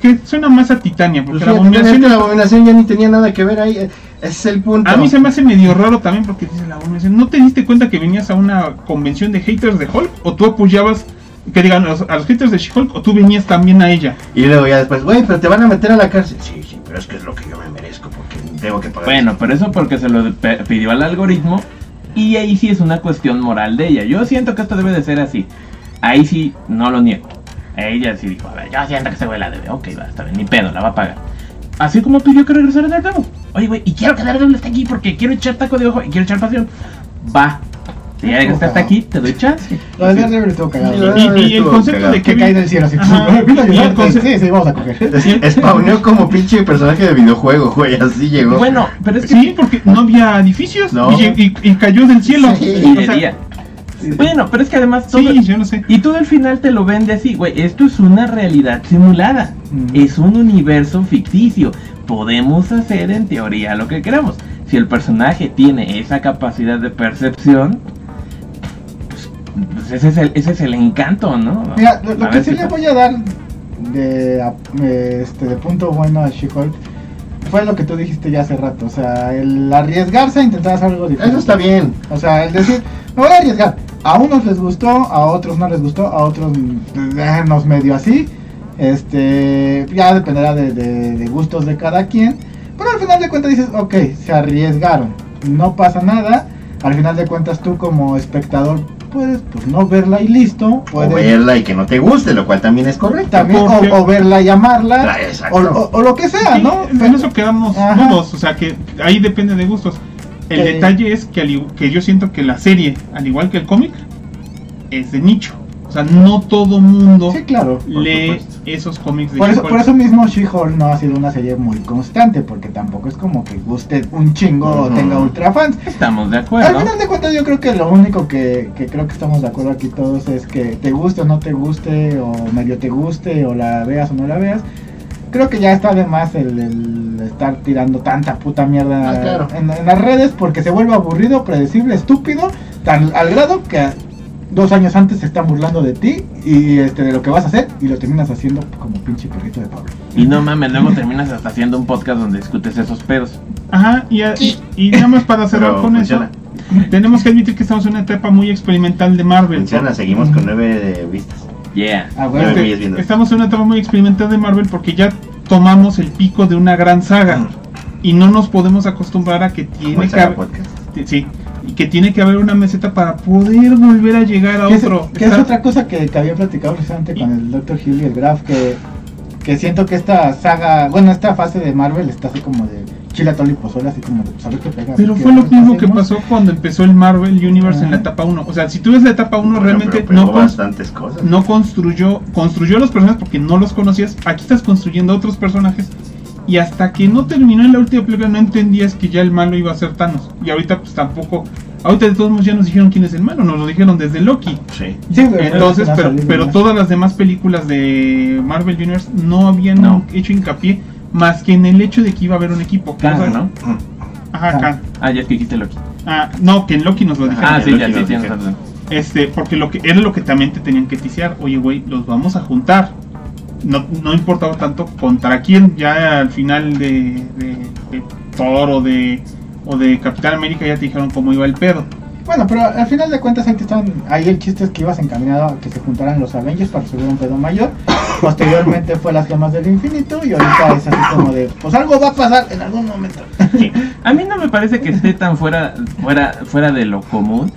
que suena más a Titania, porque Pues la abominación. que la abominación ya ni tenía nada que ver ahí. Ese es el punto. A mí se me hace medio raro también porque dice la abominación. ¿No te diste cuenta que venías a una convención de haters de Hulk? ¿O tú apoyabas, que digan, a los, a los haters de She-Hulk? ¿O tú venías también a ella? Y luego ya después, güey, pero te van a meter a la cárcel. Sí, sí, pero es que es lo que yo me merezco porque tengo que pagar. Bueno, pero eso porque se lo pidió al algoritmo y ahí sí es una cuestión moral de ella. Yo siento que esto debe de ser así. Ahí sí no lo niego. Ella sí dijo, a ver, yo siento que ese güey la debe. Ok, va, está bien, ni pedo, la va a pagar. Así como pidió que regresara Daredevil. Oye, güey, y quiero que Daredevil esté aquí porque quiero echar taco de ojo y quiero echar pasión. Va. Si ya que está hasta aquí, te doy chance. Lo de Daredevil estuvo cagado. Y, y el concepto cagado. de Que cae del cielo así. Y el concepto- Sí, sí, vamos a coger. Es- Spawneó como pinche personaje de videojuego, güey, así llegó. Bueno, pero es que Sí, porque no había edificios No. y, y- y cayó del cielo. Sí. O sea, Pillería. Bueno, pero es que además todo. sí, yo no sé. Y todo al final te lo vende así, güey. Esto es una realidad simulada. Mm. Es un universo ficticio. Podemos hacer en teoría lo que queramos. Si el personaje tiene esa capacidad de percepción, pues, ese, es el, ese es el encanto, ¿no? Mira, lo, que sí le voy a dar de, a- este, de punto bueno a She-Hulk fue lo que tú dijiste ya hace rato. O sea, el arriesgarse a intentar hacer algo diferente. Eso está bien. O sea, el decir, me voy a arriesgar. A unos les gustó, a otros no les gustó, a otros eh, nos medio así. Este, ya dependerá de, de- de gustos de cada quien. Pero al final de cuentas dices, ok, se arriesgaron. No pasa nada. Al final de cuentas tú como espectador puedes pues no verla y listo. O verla y que no te guste, lo cual también es correcto. también Porque- o, o verla y amarla. Ah. O, o- o lo que sea, Sí, ¿no? en eso quedamos Ajá. todos, o sea que ahí depende de gustos. El Eh. detalle es que, que yo siento que la serie, al igual que el cómic, es de nicho. O sea, no todo mundo Sí, claro. lee supuesto. esos cómics de Por eso, por eso mismo She-Hulk no ha sido una serie muy constante, porque tampoco es como que guste un chingo o tenga ultra fans. Estamos de Al acuerdo. final de cuentas yo creo que lo único que, que creo que estamos de acuerdo aquí todos es que te guste o no te guste, o medio te guste, o la veas o no la veas. Creo que ya está de más el, el estar tirando tanta puta mierda Ah, claro. en, en las redes porque se vuelve aburrido, predecible, estúpido, tan al grado que dos años antes se están burlando de ti y este de lo que vas a hacer y lo terminas haciendo como pinche perrito de Pablo. Y no mames, luego terminas hasta haciendo un podcast donde discutes esos pedos. Ajá, y, a- y, y nada más para cerrar Pero con funciona. eso, tenemos que admitir que estamos en una etapa muy experimental de Marvel. Funciona, seguimos con nueve de vistas. Yeah. Ah, bueno. Este, estamos en una etapa muy experimental de Marvel porque ya tomamos el pico de una gran saga Mm. y no nos podemos acostumbrar a que tiene que haber, Podcast. sí, y que tiene que haber una meseta para poder volver a llegar a es, otro. que es otra cosa que, que había platicado precisamente con el Dr. Hill y el Graf, que, que siento que esta saga, bueno, esta fase de Marvel está así como de chile, atole y pozole, así como de, a ver qué pega. Pero fue lo mismo que pasó cuando empezó el Marvel Universe en la etapa 1. O sea, si tú ves la etapa 1 Bueno, realmente no, bastantes cosas. no construyó construyó a los personajes porque no los conocías. Aquí estás construyendo otros personajes y hasta que no terminó en la última película no entendías que ya el malo iba a ser Thanos. Y ahorita pues tampoco ahorita de todos modos ya nos dijeron quién es el malo, nos lo dijeron desde Loki. Sí. Sí, Entonces, pero- pero, todas las demás películas de Marvel Universe no habían No. hecho hincapié más que en el hecho de que iba a haber un equipo. Kang, O sea, ¿no? Ajá. Kang. Ah, ya es que dijiste Loki. Ah, no, que en Loki nos lo dijeron. Ah, sí, Loki ya, sí, razón. Este, porque lo que era lo que también te tenían que ticiar. Oye, güey, los vamos a juntar. No, no importaba tanto contra quién. Ya al final de, de, de Thor o de, o de Capitán América ya te dijeron cómo iba el pedo. Bueno, pero al final de cuentas ahí, te están, ahí el chiste es que ibas encaminado a que se juntaran los Avengers para resolver un pedo mayor. Posteriormente fue las gemas del infinito y ahorita es así como de, pues algo va a pasar en algún momento. Sí. A mí no me parece que esté tan fuera, fuera, fuera de lo común.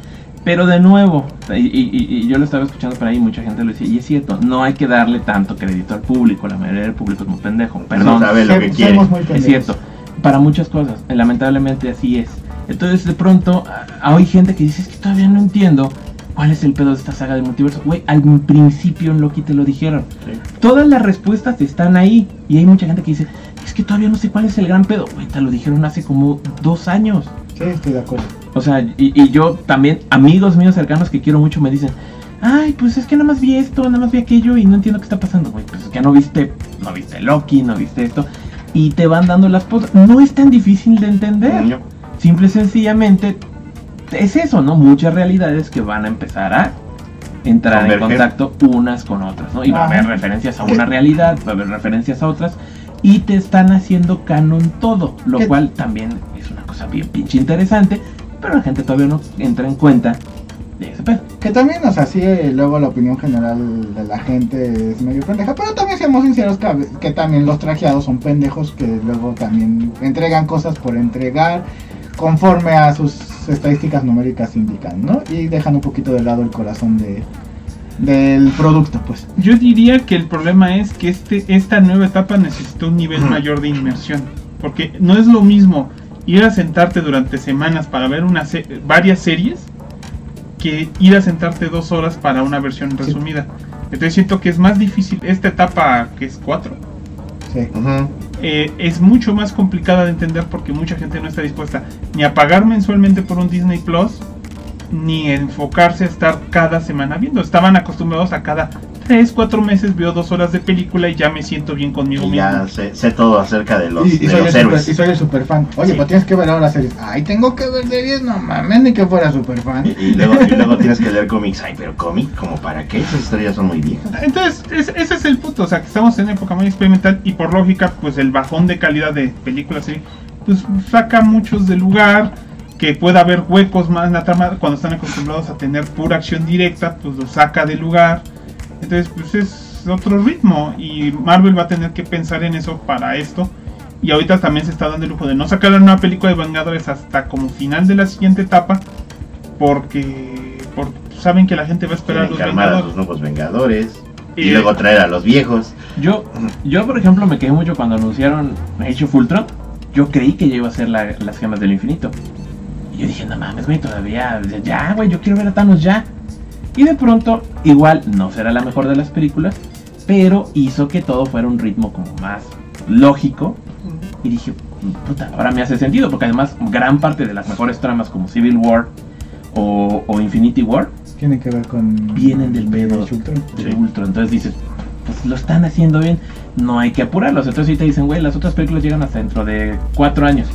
Pero de nuevo, y, y- y yo lo estaba escuchando por ahí, mucha gente lo decía, y es cierto, no hay que darle tanto crédito al público, la mayoría del público es muy pendejo, perdón, No sabe lo que Somos quiere. muy es cierto, para muchas cosas, eh, lamentablemente así es. Entonces de pronto hay gente que dice, es que todavía no entiendo cuál es el pedo de esta saga del multiverso. Güey, al principio en Loki te lo dijeron. Sí. Todas las respuestas están ahí, y hay mucha gente que dice, es que todavía no sé cuál es el gran pedo. Güey, te lo dijeron hace como dos años. Sí, estoy de acuerdo. O sea, y, y yo también, amigos míos cercanos que quiero mucho me dicen, ay, pues es que nada más vi esto, nada más vi aquello y no entiendo qué está pasando, güey. Pues es que no viste, no viste Loki, no viste esto. Y te van dando las cosas. No es tan difícil de entender. No. Simple y sencillamente es eso, ¿no? Muchas realidades que van a empezar a entrar en contacto unas con otras, ¿no? Y va a haber referencias a una realidad, va a haber referencias a otras. Y te están haciendo canon todo, lo ¿Qué? cual también es una cosa bien pinche interesante, pero la gente todavía no entra en cuenta de ese pedo. Que también, o sea, sí, eh, luego la opinión general de la gente es medio pendeja, pero también seamos sinceros que, que también los trajeados son pendejos que luego también entregan cosas por entregar conforme a sus estadísticas numéricas indican, ¿no? Y dejan un poquito de lado el corazón de del producto, pues. Yo diría que el problema es que este, esta nueva etapa necesita un nivel mayor de inmersión. Porque no es lo mismo ir a sentarte durante semanas para ver una se- varias series que ir a sentarte dos horas para una versión resumida. Entonces siento que es más difícil esta etapa que es cuatro. Sí. Eh, es mucho más complicada de entender porque mucha gente no está dispuesta ni a pagar mensualmente por un Disney Plus ni a enfocarse a estar cada semana viendo. Estaban acostumbrados a cada 3, 4 meses veo dos horas de película y ya me siento bien conmigo Y mismo. ya sé, sé todo acerca de los, y, y de soy los el héroes. super, y soy el super fan. Oye, Sí. pues tienes que ver ahora series. Ay, tengo que ver series, no mames, ni que fuera super fan. Y, y luego, y luego tienes que leer cómics. Ay, pero cómic, ¿como para qué? Esas historias son muy viejas. Entonces, es- ese es el punto, o sea, que estamos en época muy experimental y por lógica, pues el bajón de calidad de películas, ¿sí? pues saca muchos del lugar, que pueda haber huecos más en la trama cuando están acostumbrados a tener pura acción directa, pues lo saca del lugar. Entonces, pues es otro ritmo y Marvel va a tener que pensar en eso para esto. Y ahorita también se está dando el lujo de no sacar la nueva película de Vengadores hasta como final de la siguiente etapa, porque, porque saben que la gente va a esperar los a los nuevos Vengadores. Y Y- luego traer a los viejos. Yo, yo por ejemplo, me quedé mucho cuando anunciaron Age of Ultron. Yo creí que ya iba a ser la- las gemas del infinito. Y yo dije, no mames, güey, todavía, ya, güey, yo quiero ver a Thanos ya. Y de pronto, igual, no será la mejor de las películas, pero hizo que todo fuera un ritmo como más lógico. Y dije, puta, ahora me hace sentido, porque además gran parte de las mejores tramas como Civil War o, o Infinity War Tiene que ver con. Vienen del pedo. Of Ultron. de Sí. Ultron. Entonces dices, pues lo están haciendo bien, no hay que apurarlos. Entonces si te dicen, güey, las otras películas llegan hasta dentro de cuatro años.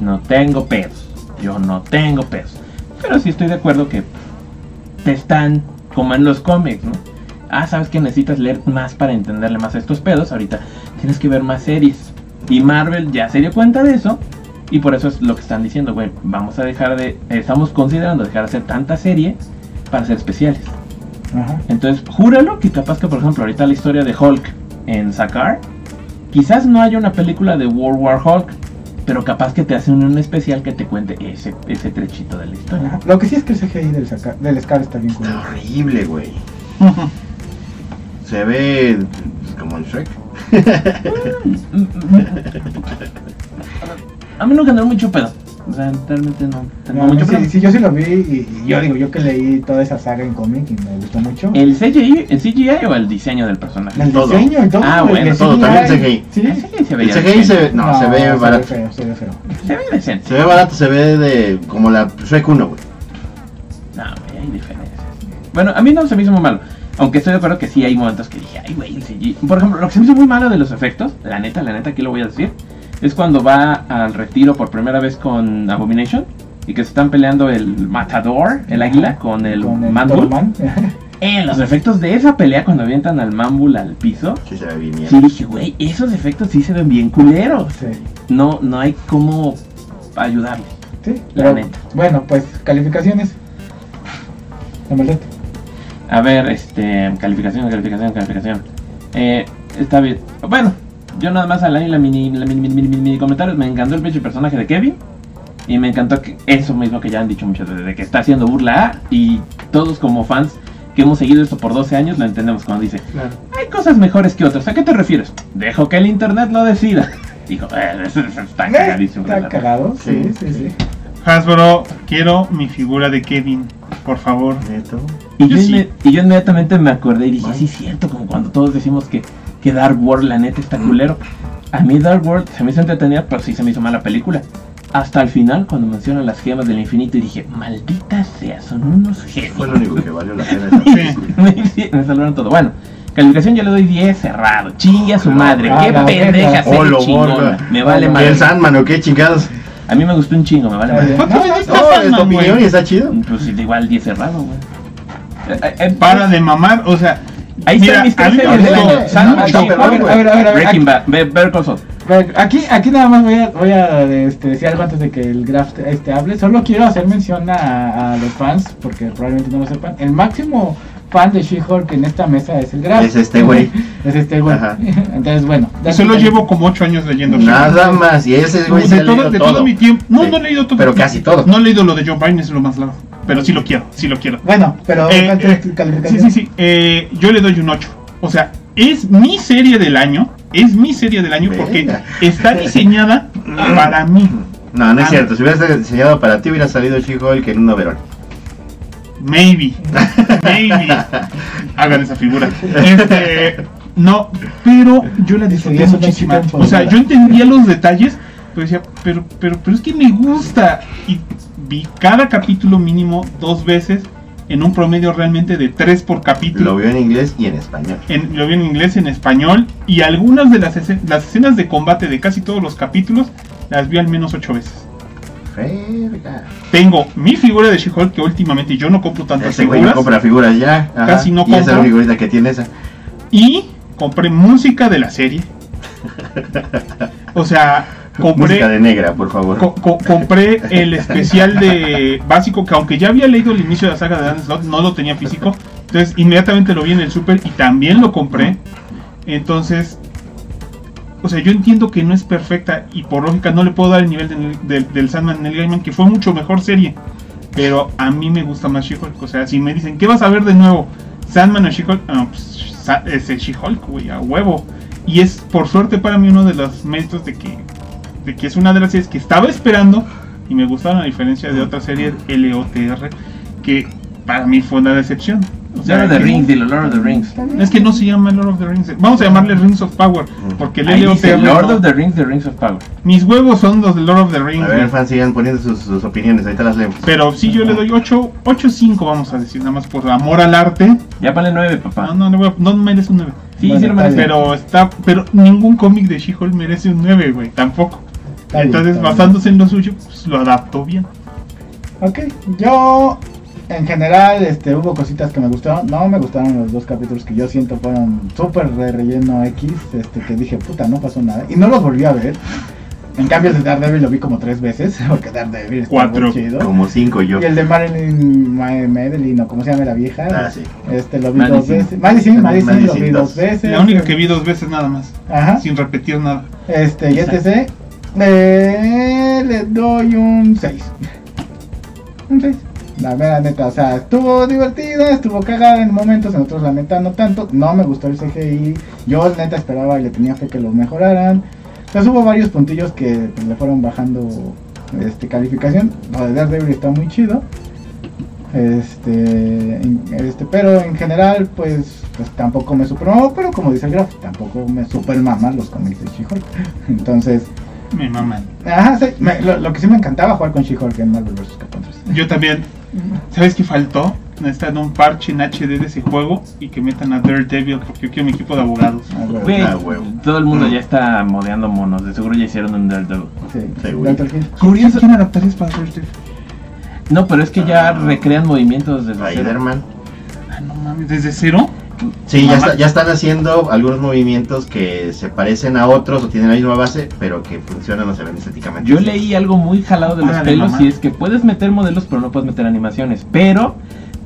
No tengo pedos, yo no tengo pedos. Pero sí estoy de acuerdo que te están, como en los cómics, ¿no? Ah, sabes que necesitas leer más para entenderle más a estos pedos. Ahorita tienes que ver más series. Y Marvel ya se dio cuenta de eso. Y por eso es lo que están diciendo, güey, vamos a dejar de, estamos considerando dejar de hacer tanta serie para hacer especiales. Ajá. Entonces, júralo que capaz que, por ejemplo, ahorita la historia de Hulk en Sakar, quizás no haya una película de World War Hulk, pero capaz que te hacen un especial que te cuente ese, ese trechito de la historia. Ajá. Lo que sí es que el CGI del, saca- del Scar está bien Está culero. horrible, güey. Se ve pues, como el Shrek. A mí no generó mucho pedo. O sea, realmente no tengo No, mucho sí, sí, yo sí lo vi y, y yo digo, yo que leí toda esa saga en cómic y me gustó mucho. ¿El CGI, ¿El CGI o el diseño del personaje? El todo. diseño y todo. Ah, bueno, el todo, también el CGI. CGI. Sí. El CGI se El veía CGI se ve, decente. no, se ve barato. feo, se ve feo. Se ve decente. Se ve barato, se ve de como la Shrek 1, güey. No, güey, hay diferencias. Bueno, a mí no se me hizo muy malo. Aunque estoy de acuerdo que sí hay momentos que dije, ay, güey, el CGI. Por ejemplo, lo que se me hizo muy malo de los efectos, la neta, la neta, aquí lo voy a decir, es cuando va al retiro por primera vez con Abomination y que se están peleando el matador, el águila, con el, Con el Manbull. Eh, los efectos de esa pelea cuando avientan al Mambul al piso, Sí, se ve bien. sí dije, güey, esos efectos sí se ven bien culeros. sí. No, no hay cómo ayudarle. Sí, La pero, neta. Bueno, pues calificaciones. La maldita. A ver, este, calificación, calificación, calificación. Eh, está bien. Bueno, yo nada más al año la mini, la mini, mini, mini, mini, mini comentarios. Me encantó el pinche personaje de Kevin. Y me encantó que eso mismo que ya han dicho muchas veces, de que está haciendo burla a. Y todos como fans que hemos seguido esto por 12 años lo entendemos cuando dice, Claro. hay cosas mejores que otras. ¿A qué te refieres? Dejo que el internet lo decida. Dijo, eh, eso- eso está cagadísimo. Está la cagado, sí, Sí, sí, sí. Hasbro, quiero mi figura de Kevin, por favor. Neto. Y Yo yo, sí. inme- y yo inmediatamente me acordé y dije, sí, es cierto, como cuando todos decimos que, que Dark World, la neta, está culero. A mí Dark World se me hizo entretenida, pero sí se me hizo mala película. Hasta el final, cuando mencionan las gemas del infinito, y dije, maldita sea, son unos genios. Fue lo único que valió la pena. esa película. me, me salvaron todo. Bueno, calificación yo le doy 10 cerrado. Chingue a su madre, qué pendeja serie Oh, lo chingona. borra. Me vale ¿Y madre. el Sandman o qué chingados? A mí me gustó un chingo, me vale madre. bien. ¿Cuánto No, es tu Sandman, opinión güey? y está chido. Pues igual 10 cerrado, güey. Eh, eh, Para de mamar, o sea. Ahí mira, están mis tres Breaking Bad, Aquí, aquí nada más voy a, voy a este, decir algo antes de que el graph este, hable. Solo quiero hacer mención a, a los fans, porque probablemente no lo sepan. El máximo fan de She-Hulk en esta mesa es el graph. Es este güey. es este güey. Entonces, bueno. Y solo llevo como 8 años leyendo. Nada más. Y ese güey se de ha todo, leído de todo todo. mi tiempo. No, Sí. no he leído todo. Pero casi todo. No he leído lo de Joe Biden, es lo más largo. Pero sí lo quiero, sí lo quiero. Bueno, pero Eh, eh, sí, sí, sí. Eh, yo le doy un 8. O sea, es mi serie del año. Es mi serie del año porque está diseñada para mí. No, no es Ah. cierto. Si hubieras diseñado para ti, hubiera salido She-Hulk en un overall. Maybe. Maybe. Hagan esa figura. Este, no, pero yo la disfruté muchísimo. O sea, yo entendía los detalles, pero decía, pero, pero, pero es que me gusta. Y vi cada capítulo mínimo dos veces en un promedio realmente de tres por capítulo. Lo vio en inglés y en español. En- lo vi en inglés, en español, y algunas de las, escen- las escenas de combate de casi todos los capítulos las vi al menos ocho veces. Verga. Tengo mi figura de She-Hulk, que últimamente yo no compro tantas Ese güey no figuras. compra figuras ya. Ajá. Casi no Y esa ahorita que tiene esa. Y compré música de la serie. O sea, compré, Música de negra, por favor. co- co- compré el especial de básico, que aunque ya había leído el inicio de la saga de Dan Slott, no lo tenía físico. Entonces, inmediatamente lo vi en el super y también lo compré. Entonces, o sea, yo entiendo que no es perfecta y por lógica no le puedo dar el nivel de- del- del Sandman Neil Gaiman, que fue mucho mejor serie. Pero a mí me gusta más She-Hulk. O sea, si me dicen, ¿qué vas a ver de nuevo? ¿Sandman o She-Hulk? Ah, pues, ese She-Hulk, güey, a huevo. Y es, por suerte para mí, uno de los méritos de que, de que es una de las series que estaba esperando y me gustaron a diferencia de otras series LOTR que para mí fue una decepción. O sea, Lord of the Rings, dilo, Lord of the Rings. es que no se llama Lord of the Rings. Vamos a llamarle Rings of Power. Porque el Ahí dice LOTR. Lord no. of the Rings, The Rings of Power. Mis huevos son los de Lord of the Rings. A ver, fans, sigan poniendo sus, sus opiniones. Ahorita las leemos. Pero sí, yo le doy 8, 8-5, vamos a decir, nada más por amor al arte. Ya ponle 9, No, papá. no, le voy a- no merece un 9. Sí, Bueno, sí lo merece. Pero está, pero ningún cómic de She-Hulk merece un 9, güey, tampoco. Está Entonces, está bien. basándose en lo suyo, pues lo adaptó bien. Ok, yo en general este, hubo cositas que me gustaron. No me gustaron los dos capítulos que yo siento fueron súper de relleno X. Este, que dije, puta, no pasó nada. Y no los volví a ver. En cambio, el de Daredevil lo vi como tres veces. Porque Daredevil está Cuatro. muy chido. Como cinco yo. Y el de Marilyn Ma- Madeline, o como se llama la vieja. Ah, sí. Este lo vi Madison. dos veces. Madison, Madison, lo Madison vi dos. dos veces. La única que vi dos veces nada más, Ajá. sin repetir nada. Este, y etc. Eh, le doy un 6. Un 6. La mera neta, o sea, estuvo divertida, estuvo cagada en momentos, en otros la neta no tanto. No me gustó el CGI. Yo neta esperaba y le tenía fe que lo mejoraran. Entonces hubo varios puntillos que le fueron bajando este calificación. Lo de Daredevil está muy chido. Este, este, pero en general, pues, pues tampoco me supermama, pero como dice el Graf, tampoco me supermama los cómics de She-Hulk. Entonces, Me maman. ajá, sí, me- lo, lo que sí me encantaba jugar con She-Hulk en Marvel vs. Capcom 3. Yo también. ¿Sabes qué faltó? Necesitan un parche en HD de ese juego y que metan a Daredevil porque yo quiero mi equipo de abogados. Ah, güey, Ah, huevo. todo el mundo ya está modeando monos. De seguro ya hicieron un Daredevil. sí, Sí, güey. Dr. Hill. Curioso. ¿Quién adaptarías para Daredevil? No, pero es que ya Ah. recrean movimientos desde cero. Spider-Man. Ah, no mames, ¿desde cero? Sí, ya, está- ya están haciendo algunos movimientos que se parecen a otros o tienen la misma base, pero que funcionan o se ven estéticamente. Yo leí algo muy jalado de los pelos mamá. y es que puedes meter modelos pero no puedes meter animaciones. Pero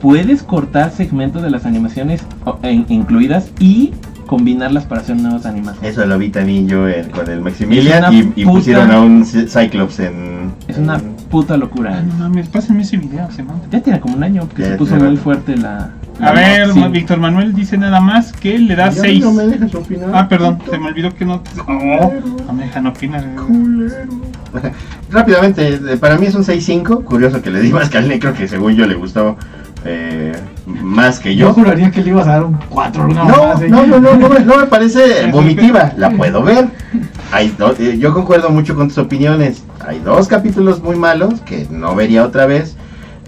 puedes cortar segmentos de las animaciones en- incluidas y combinarlas para hacer nuevas animaciones. Eso lo vi también yo eh, con el Maximilian y, una y puta- pusieron a un Cy- Cyclops en... Es una en- puta locura. Ay, no mames, pásenme ese video, se manda. Ya tiene como un año que Ya se puso muy rato. fuerte la... A ver, sí. Víctor Manuel dice nada más que le da Ya 6. no me dejas opinar. Ah, perdón, se me olvidó que no. Oh, no me dejan opinar. Rápidamente, eh, para mí es un 6-5. Curioso que le di más que al Necro, que según yo le gustó eh, más que Yo yo. juraría que le ibas a dar un 4 no, No, no, no, no, no, me- no me parece vomitiva, la puedo ver. Hay do- eh, yo concuerdo mucho con tus opiniones. Hay dos capítulos muy malos que no vería otra vez.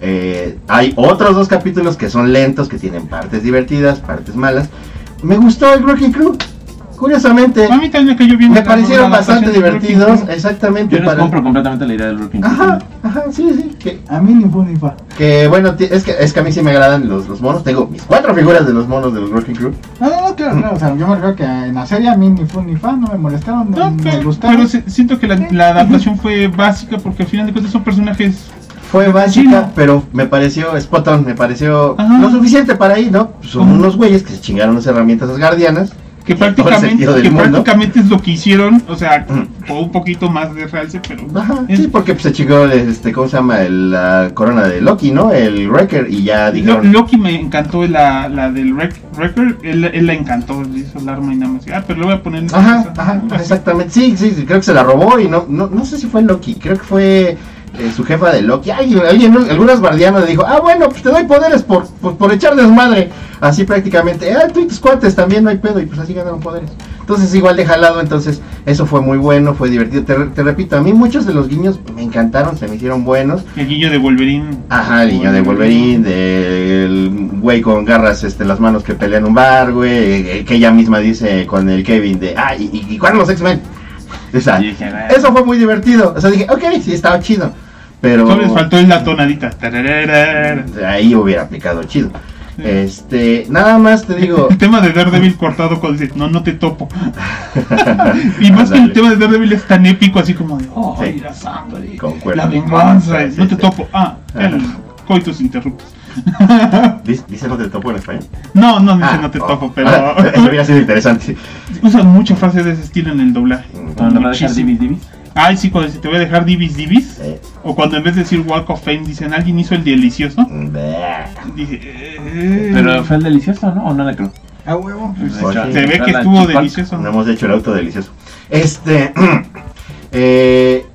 Eh, hay otros dos capítulos que son lentos, que tienen partes divertidas, partes malas. Me gustó el Rocky Crew, curiosamente. A mí también me cayó bien. Me parecieron bastante de divertidos, exactamente. Yo les para- compro completamente la idea del Rookie. Ajá, ajá, sí, sí. Que, A mí ni fu ni fa. que bueno, es que, es que a mí sí me agradan los, los monos. Tengo mis cuatro figuras de los monos del Rocky Crew. No, no, no, claro, claro. O sea, yo me refiero que en la serie a mí ni fu ni fa no me molestaron, No, me, me gustaron. pero siento que la, la adaptación fue básica porque al final de cuentas son personajes. Fue básica, pero me pareció spot on, me pareció Ajá. lo suficiente para ahí, ¿no? Son Ujú. unos güeyes que se chingaron las herramientas asgardianas. Que prácticamente, que mundo. prácticamente es lo que hicieron, o sea, con un poquito más de realce, pero Ajá, es- sí, porque pues, se chingó, este, ¿cómo se llama? El, la corona de Loki, ¿no? El Wrecker, y ya Lo- dijeron... Loki me encantó la, la del Wreck- Wrecker, él, él la encantó, le hizo el arma y nada más. Ah, pero le voy a poner. en Ajá, ajá, así. exactamente. Sí, sí, sí, creo que se la robó y no, no, no sé si fue Loki, creo que fue eh, su jefa de Loki. Ay, alguien, algunas guardianas dijo, ah, bueno, pues te doy poderes por, por, por echar desmadre. Así prácticamente, ah, tú y tus cuates también no hay pedo, y pues así ganaron poderes. Entonces, igual de jalado, entonces, eso fue muy bueno, fue divertido. Te, te repito, a mí muchos de los guiños me encantaron, se me hicieron buenos. El guiño de Wolverine. Ajá, el niño de Wolverine, del güey con garras este, en las manos que pelea en un bar, güey, eh, que ella misma dice con el Kevin de, ah, ¿y, y, y cuándo los X-Men? O sea, "Ah". eso fue muy divertido. O sea, dije, ok, sí, estaba chido. Pero Solo les faltó la tonadita. Tararara. ahí hubiera aplicado chido. Este, nada más te digo, El tema de Daredevil cortado dice, no, no te topo. y más que el tema de Daredevil es tan épico, así como de, oh, Sí. la sangre, la venganza, Sí, no te sí. topo. Ah, el coitus interruptus. ¿dice dice no te topo en español? No, no dice Ah, no te oh. topo, pero Ah, eso hubiera sido interesante. usan muchas frases de ese estilo en el doblaje. A dejar Muchísimo. Ay, sí, cuando dice, te voy a dejar divis divis. Eh, O cuando en vez de decir Walk of Fame dicen, alguien hizo el delicioso. Dije, eh, Pero fue el delicioso, ¿no? ¿O no le creo? A huevo. Pues se ve que estuvo delicioso. No hemos hecho el auto delicioso. Este. eh,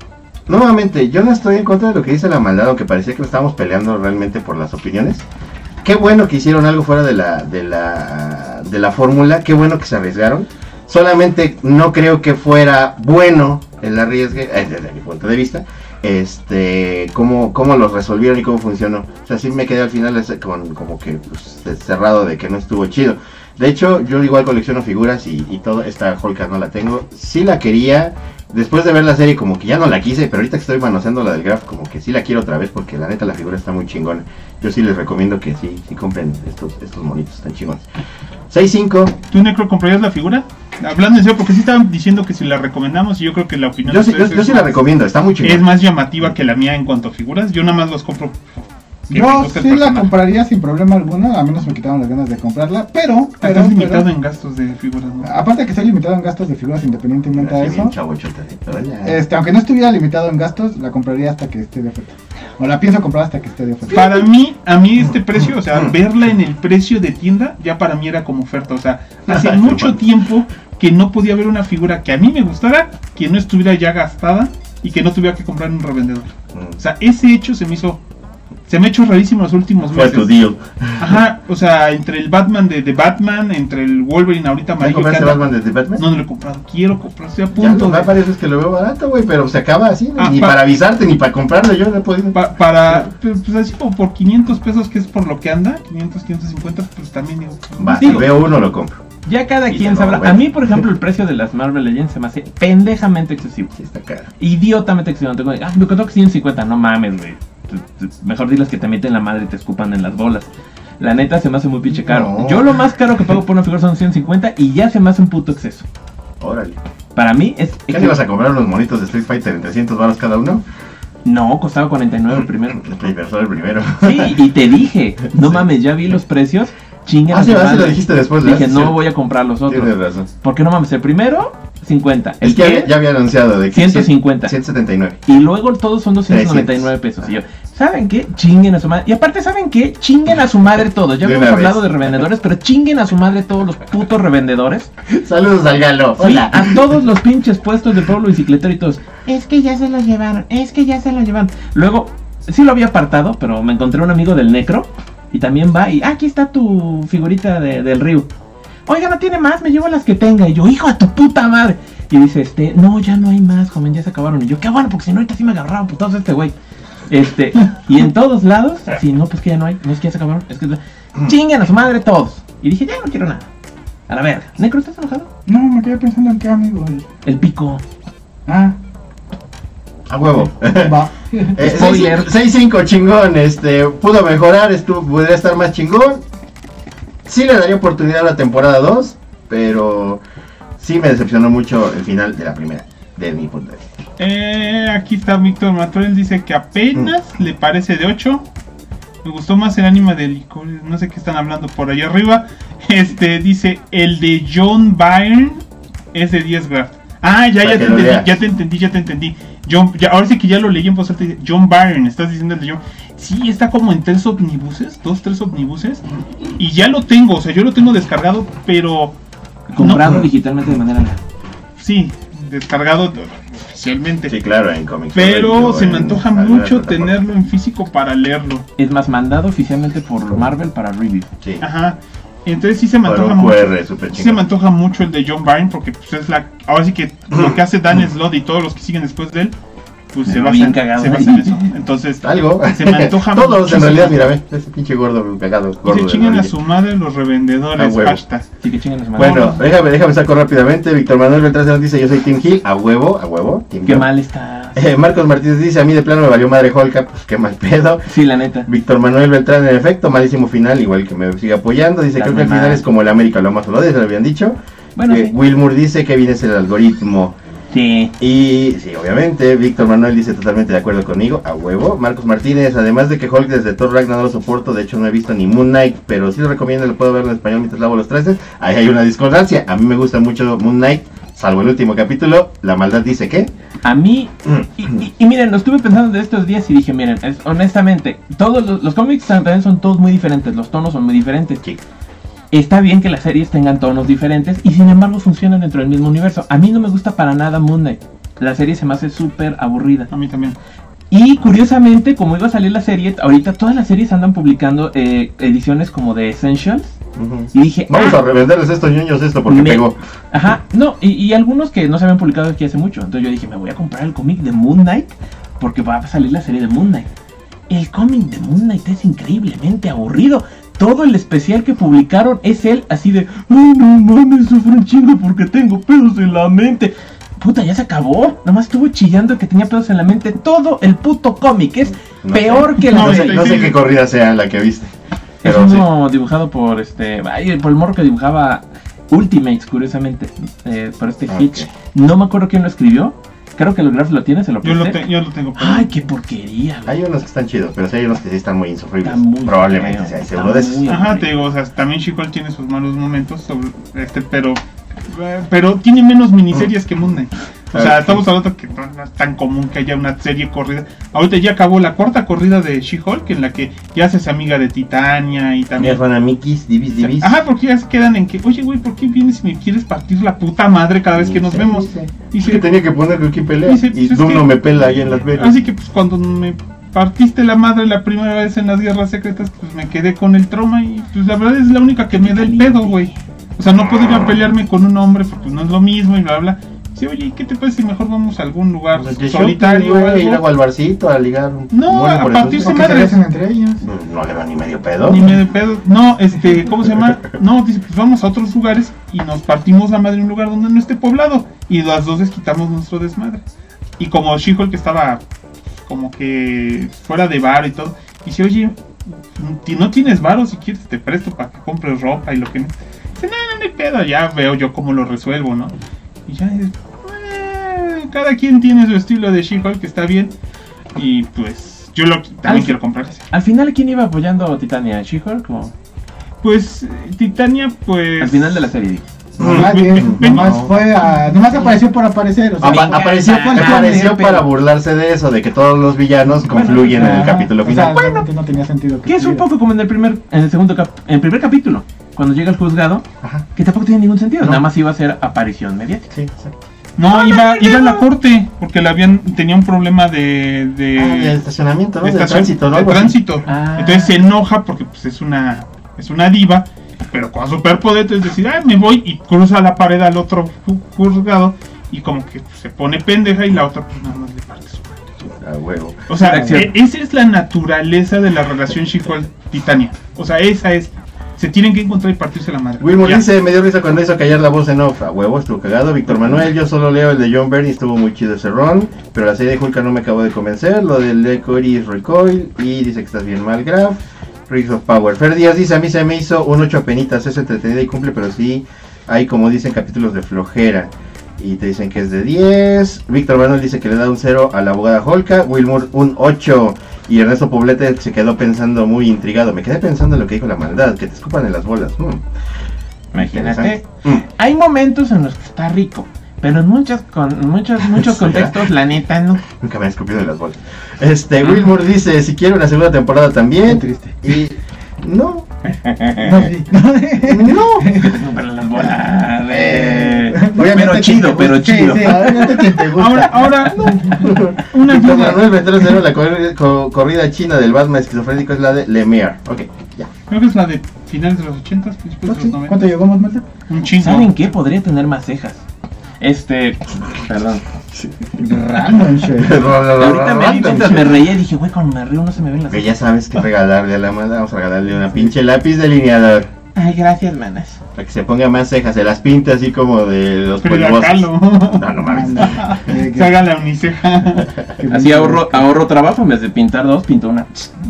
nuevamente, yo no estoy en contra de lo que dice la maldad, aunque parecía que estábamos peleando realmente por las opiniones. Qué bueno que hicieron algo fuera de la, de la, de la fórmula. Qué bueno que se arriesgaron. Solamente no creo que fuera bueno el arriesgue, eh, desde mi punto de vista. Este, cómo, cómo los resolvieron y cómo funcionó. O sea, sí me quedé al final con, como que pues, cerrado de que no estuvo chido. De hecho, yo igual colecciono figuras y, y todo. Esta Holka no la tengo. Sí la quería. Después de ver la serie, como que ya no la quise. Pero ahorita que estoy manoseando la del Graph, como que sí la quiero otra vez. Porque la neta, la figura está muy chingona. Yo sí les recomiendo que sí, sí compren estos, estos monitos. Están chingones. 6.5. ¿Tú, Necro, comprarías la figura? Hablando en serio, porque sí estaban diciendo que si la recomendamos, y yo creo que la opinión Yo, de sí- yo, es sí la recomiendo. Está muy es chingona. más llamativa que la mía en cuanto a figuras. Yo nada más los compro. Yo sí la personaje. compraría sin problema alguno, a menos me quitaron las ganas de comprarla, pero, pero, Estás limitado pero- en gastos de figuras, ¿no? aparte de que estoy limitado en gastos de figuras independientemente bien eso, ¿eh? Este, aunque no estuviera limitado en gastos, la compraría hasta que esté de oferta. O la pienso comprar hasta que esté de oferta. Para mí, a mí este precio, o sea, Mm. verla en el precio de tienda, ya para mí era como oferta. O sea, hace mucho tiempo que no podía ver una figura que a mí me gustara, que no estuviera ya gastada y que no tuviera que comprar en un revendedor. Mm. O sea, ese hecho se me hizo, se me ha hecho rarísimo los últimos Fue meses. tu deal. Ajá, o sea, entre el Batman de, de Batman, entre el Wolverine ahorita ¿Ya amarillo compraste anda- Batman de The Batman? No, no lo he comprado, quiero comprar, estoy a Ya punto no, va varias veces que lo veo barato, güey, pero se acaba así, ¿no? Ah, ni pa- para avisarte, ni para comprarlo, yo no he podido. Pa- para, pues pues, así como por 500 pesos, que es por lo que anda, 500, 550, pues también digo. Va, si veo uno, lo compro. Ya cada Y quien no, sabrá. bueno. A mí, por ejemplo, el precio de las Marvel Legends se me hace pendejamente excesivo. Sí, está caro. Idiotamente excesivo. Tengo, ah, me costó 150. No mames, güey. Mejor diles que te meten la madre y te escupan en las bolas. La neta se me hace muy pinche caro. No. Yo lo más caro que pago por una figura son 150 y ya se me hace un puto exceso. Órale. Para mí es... ¿Qué le vas a comprar unos monitos de Street Fighter en 300 baros cada uno? No, costaba 49 el primero. El primero, el primero. Sí, y te dije, no Sí. mames, ya vi los precios. Chinguen Ah, sí, ah, lo dijiste después, ¿verdad? Dije, Sí. no voy a comprar los Tienes otros. razón. Porque no mames, el primero, 50. El Es que que- ya, había anunciado de que 150. 179. Y luego todos son 299 pesos. Y yo, ¿saben qué? Chinguen a su madre. Y aparte, ¿saben qué? Chinguen a su madre todos. Ya De habíamos hablado de revendedores, pero chinguen a su madre todos los putos revendedores. Saludos al galo. Sí, a todos los pinches puestos de pueblo bicicletero y todos. Es que ya se lo llevaron, es que ya se lo llevaron. Luego, sí lo había apartado, pero me encontré un amigo del Necro. Y también va y, "Ah, aquí está tu figurita de- del río. Oiga, no tiene más, me llevo las que tenga. Y yo, hijo de tu puta madre. Y dice, este, no, ya no hay más, joven, ya se acabaron. Y yo, qué bueno, porque si no, ahorita sí me agarraron putados este güey. Este, y en todos lados, así, no, pues que ya no hay, no es que ya se acabaron, es que chinguen a su madre todos. Y dije, ya no quiero nada. A la verga. Necro, ¿estás enojado? No, me quedé pensando en qué amigo. El pico. Ah, A huevo. va. Eh, Spoiler. 6-5 chingón, este, pudo mejorar, estuvo, podría estar más chingón. Sí le daría oportunidad a la temporada 2, pero sí me decepcionó mucho el final de la primera, de mi punto de vista. Eh, aquí está Víctor Matorel, dice que apenas le parece de 8. Me gustó más el anime de Licorice, no sé qué están hablando por ahí arriba. Este dice, el de John Byrne es de 10 Graf. Ah, ya, ya te entendí, ya te entendí, ya te entendí. John, ya, ahora sí que ya lo leí en voz alta, John Byrne, estás diciendo el de John. Sí, está como en tres omnibuses, dos, tres omnibuses. Y ya lo tengo, o sea, yo lo tengo descargado, pero... Comprado no, digitalmente de manera. Sí, descargado oficialmente. Sí, claro, en Comics. Pero se me antoja mucho tenerlo en físico para leerlo. Es más, mandado oficialmente por Marvel para review. Sí, Ajá. Entonces sí se me antoja mucho. Sí se me antoja mucho el de John Byrne porque pues es la ahora sí que lo que hace Dan Slott y todos los que siguen después de él pues se Bien basan, cagado. se basan en eso. Entonces Algo. Se me antoja Todos, en realidad, mira, ve, ese pinche gordo cagado. se Gordo de chingan a su madre los revendedores. A huevo. hashtag. Así que chinguen a su madre. Bueno, déjame, déjame saco rápidamente. Víctor Manuel Beltrán nos dice: Yo soy Team Hill, a huevo, a huevo. Team qué Hill. mal está. Eh, Marcos Martínez dice: A mí de plano me valió madre Holka, pues qué mal pedo. Sí, la neta. Víctor Manuel Beltrán, en efecto, malísimo final, igual que me sigue apoyando. Dice: Creo que el final es como el América, lo más o lo se lo habían dicho. Bueno, Eh, sí. Wilmur dice que viene es el algoritmo. Sí. Y sí, obviamente, Víctor Manuel dice totalmente de acuerdo conmigo, a huevo. Marcos Martínez, además de que Hulk desde Thor Ragnarok no lo soporto, de hecho no he visto ni Moon Knight, pero sí lo recomiendo, lo puedo ver en español mientras lavo los trastes. Ahí hay una discordancia, a mí me gusta mucho Moon Knight, salvo el último capítulo, la maldad dice que... A mí, y, y- y miren, lo estuve pensando de estos días y dije, miren, es- honestamente, todos los, los cómics también son todos muy diferentes, los tonos son muy diferentes. Sí. Está bien que las series tengan tonos diferentes y sin embargo funcionan dentro del mismo universo. A mí no me gusta para nada Moon Knight. La serie se me hace súper aburrida. A mí también. Y curiosamente, como iba a salir la serie, ahorita todas las series andan publicando eh, ediciones como de Essentials. Y dije, Vamos "Ah, a revenderles estos ñoños esto porque Me- pegó. Ajá, no, y, y algunos que no se habían publicado aquí hace mucho. Entonces yo dije, me voy a comprar el cómic de Moon Knight porque va a salir la serie de Moon Knight. El cómic de Moon Knight es increíblemente aburrido. Todo el especial que publicaron es él así de, ay no mames, sufro un chingo porque tengo pedos en la mente. Puta, ya se acabó. Nomás estuvo chillando que tenía pedos en la mente. Todo el puto cómic es No peor sé. que la No, sé, no sé qué corrida sea la que viste. es Pero sí. uno dibujado por este. por el morro que dibujaba Ultimates, curiosamente. eh, por este Ok. Hitch. No me acuerdo quién lo escribió. Creo que el graph lo tiene, se lo Yo lo, te- yo lo tengo. Ay, qué porquería, güey. Hay unos que están chidos, pero sí hay unos que sí están muy insufribles. Está muy Probablemente feo, sea uno de esos. Ajá, te digo, o sea, también She-Hulk tiene sus malos momentos, sobre este, pero pero tiene menos miniseries que Moon Knight. O Ah, sea, sí. estamos hablando que no es tan común que haya una serie corrida. Ahorita ya acabó la cuarta corrida de She-Hulk, en la que ya se hace amiga de Titania y también... Juana Mikis, Divis, Divis. Ajá, porque ya se quedan en que, oye, güey, ¿por qué vienes y me quieres partir la puta madre cada vez que nos Sí, vemos? sí. Es Dice, que tenía que poner aquí pelea. Dice, y pues, es Doom que- no me pela ahí en las venas. Así que pues cuando me partiste la madre la primera vez en las guerras secretas, pues me quedé con el trauma y pues la verdad es la única que me da el pedo, güey. O sea, no puedo ir a pelearme con un hombre porque no es lo mismo y bla bla. Sí, oye, ¿qué te parece si mejor vamos a algún lugar Pues, solitario shopping, o güey, ir algo? al barcito a ligar. un- No, a por partir eso. O que se besen entre ellos. Mm, No le va ni medio pedo. Ni me de pedo. No, este, ¿cómo se llama? No, dice, pues vamos a otros lugares y nos partimos la madre en un lugar donde no esté poblado. Y las dos les quitamos nuestro desmadre. Y como She-Hulk que estaba como que fuera de bar y todo, dice, oye, si no tienes varo, si quieres te presto para que compres ropa y lo que... Dice, no, no, no hay pedo, ya veo yo cómo lo resuelvo, ¿no? Y ya es... eh, cada quien tiene su estilo de She-Hulk que está bien. Y pues yo lo, también Al- quiero comprar. Al final, ¿quién iba apoyando a Titania? ¿She-Hulk o- Pues eh, Titania, pues... Al final de la serie. Nadie, Ven- nomás fue a, nomás apareció por aparecer, o sea, Apa- apareció fue- apareció Pero- para burlarse de eso, de que todos los villanos confluyen en el ajá, capítulo o sea, final. realmente no tenía sentido Que es un poco como en el primer, en el segundo cap- en el primer capítulo, cuando llega el juzgado, Ajá. que tampoco tiene ningún sentido, No. nada más iba a ser aparición mediática. Sí, exacto. No, iba, iba a la corte porque le habían, tenía un problema de... de Ah, del estacionamiento, ¿no? de tránsito, ¿no? de tránsito. Ah. Entonces se enoja porque pues es una es una diva, pero con superpoder es decir, ay, me voy y cruza la pared al otro ju- juzgado y como que se pone pendeja y la otra pues nada más le parte su. A huevo. O sea, e- esa es la naturaleza de la relación She-Hulk Titania. O sea, esa es se tienen que encontrar y partirse la madre. Wilmore dice, me dio risa cuando hizo callar la voz en off. A huevo, estuvo cagado. Víctor Manuel, yo solo leo el de John Byrne, estuvo muy chido ese ron. Pero la serie de Hulk no me acabó de convencer. Lo del de Cory Recoil. Y dice que estás bien mal, Graf. Rings of Power. Fer Díaz dice, a mí se me hizo un 8 penitas. Es entretenida y cumple, pero sí hay, como dicen, capítulos de flojera. Y te dicen que es de 10. Víctor Manuel dice que le da un 0 a la abogada Holka. Wilmore un 8. Y Ernesto Poblete se quedó pensando muy intrigado. Me quedé pensando en lo que dijo la maldad. Que te escupan en las bolas. Mm. Imagínate. Mm. Hay momentos en los que está rico, pero en muchos, con, muchos, muchos contextos, la neta, no. Nunca me han escupido en las bolas. Este, Wilmore dice, si quiere una segunda temporada también. Qué triste. Y no, No, sí. no. Pero las bolas. Obviamente Pero chido, pero gusta- chido. Sí, sí, obviamente quien te gusta. Ahora, ahora, una Víctor duda. Manuel Ventura Cero, la corri- co- corrida china del Batman esquizofrénico es la de Lemire. Ok, ya. Creo que es la de finales de los 80, principios de los Sí, 90. ¿Cuánto llegó más Malta? Un chingo. ¿Saben qué? Podría tener más cejas. Este, perdón. Random shit. Ahorita me mientras me reía y dije, güey, cuando me río no se me ven las Que cejas. ya sabes que regalarle a la mala, vamos a regalarle una pinche lápiz delineador. Ay, gracias, manas. Para que se ponga más cejas, se las pinta así como de los polvosos. Kahlo. No, no mames. Eh, Se haga la uniceja. que- Así ahorro, ahorro trabajo, en vez de pintar dos, pinto una.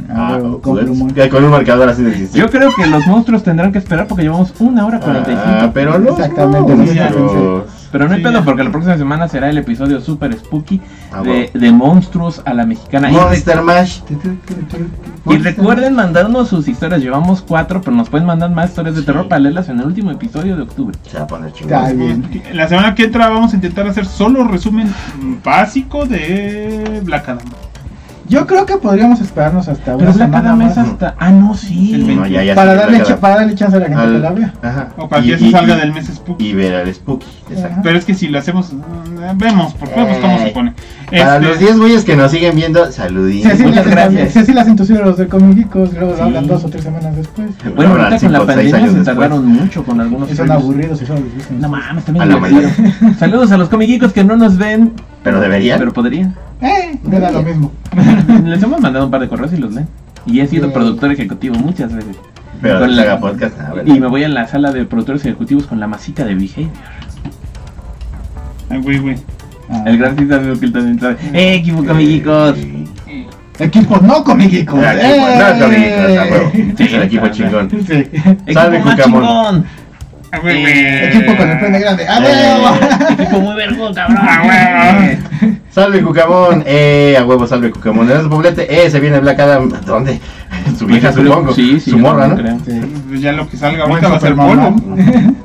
Ah, Ah, con pues, que con un marcador así de existir. Yo creo que los monstruos tendrán que esperar porque llevamos una hora 45. Ah, pero no. Exactamente, no, no. Pero no hay Sí, pedo ya. porque la próxima semana será el episodio super spooky Ah, de, monstruos a la mexicana. Y, Monster Mash. y recuerden mandarnos sus historias. Llevamos cuatro, pero nos pueden mandar más historias de Sí. terror para leerlas en el último episodio de octubre. Se va a poner Está chingón. bien. La semana que entra vamos a intentar hacer solo resumen básico de Black Adam. Yo creo que podríamos esperarnos hasta Pero una Black semana Adam es más hasta. Ah, no, sí. El No, ya, ya para que darle, para darle chance a la gente al- que la vea. Ajá. O para Y- que se y- salga y- del mes Spooky. Y ver al Spooky. Exacto. Pero es que si lo hacemos, mm, vemos, porque vemos cómo se pone. Para Este, los 10 güeyes que nos siguen viendo, saluditos. Si así, Muchas gracias. si así las entusiasman los de Comicicos, luego Sí. hablan dos o tres semanas después. Bueno, ahorita con la pandemia se después. tardaron mucho con algunos Y son aburridos y solo les gustan. No mames, A también. Saludos a los comiquicos que no nos ven, Pero deberían. pero podrían. Eh, me da lo mismo. Les hemos mandado un par de correos y los leen. Y he sido Sí. productor ejecutivo muchas veces. Pero Con la- podcast. ah. Y me voy a la sala de productores ejecutivos con la masita de Behavior. ay, güey, güey. Ah. El que él también sabe. ¡Eh, equipo comiquicos! Sí. Equipos no comicicos. El equipo, no, huevo. ¡Eh! Es el equipo chingón. Sí. ¡Equipo Salve, más Cucamón. Eh. Equipo con el pene grande. ¡Ah, Eh. huevo! ¡Equipo muy vergo, cabrón! Ah, huevo. Salve Cucamón, eh, a huevo, salve Cucamón. En poblete, eh, se viene Black Adam. ¿Dónde? Su vieja, supongo. Sí, sí. Su morra, ¿no? creo. Sí. Pues ya lo que salga ahorita va a ser polvo.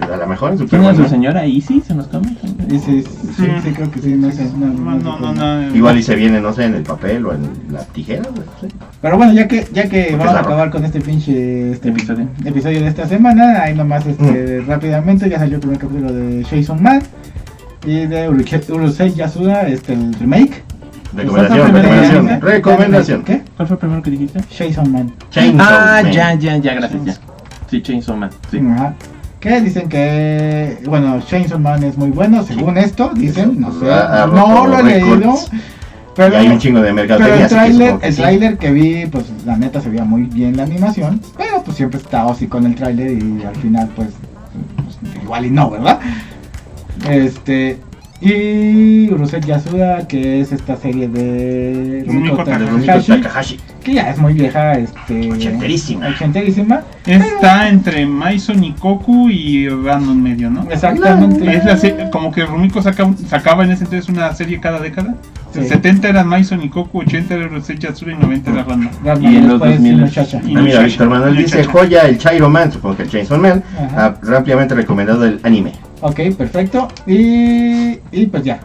A lo mejor en ¿Quién es Superman. su señora Easy? ¿Se nos come? Sí, sí, sí, creo que sí, no sé. No, no, No, no, no, no. Igual y se viene, no sé, en el papel o en la tijera. no sé. Pero bueno, ya que, ya que vamos a acabar con este pinche este Episodio. episodio de esta semana, ahí nomás este, rápidamente ya salió el primer capítulo de Jason Man y de Urusei Yasuda, este, el remake. Recomendación, recomendación. Recomendación. ¿Qué? ¿Cuál fue el primero que dijiste? Jason Man. Chainsaw ah, Man. ya, ya, ya, gracias, ya. Sí, Chainsaw Man. Sí. Ajá. Que dicen que, bueno, Chainsaw Man es muy bueno, según esto, dicen, no sé, ha no lo he leído, pero, y hay un chingo de pero mercadotecnia. el tráiler, que el sí. tráiler que vi, pues la neta se veía muy bien la animación, pero pues siempre he estado así con el tráiler y al final pues, pues, igual y no, ¿verdad? Este, y Urusei Yasuda, que es esta serie de Rumiko Takahashi. Takahashi. que ya es muy vieja, este... Ochenterísima. Ochenterísima. Está entre Maison y Koku y Random medio, ¿no? Exactamente. Es la se- como que Rumiko saca, sacaba en ese entonces una serie cada década. Sí. 70 eran Maison y Koku, 80 era Rosei Yatsura y 90 era Random. Ranma, Y en los después, 2000 muchacha. Y Ah, mira. Víctor Manuel Y dice joya el Chairo Man, supongo que el Chainsaw Man, ah, ampliamente recomendado el anime. Ok, perfecto. Y, y pues ya.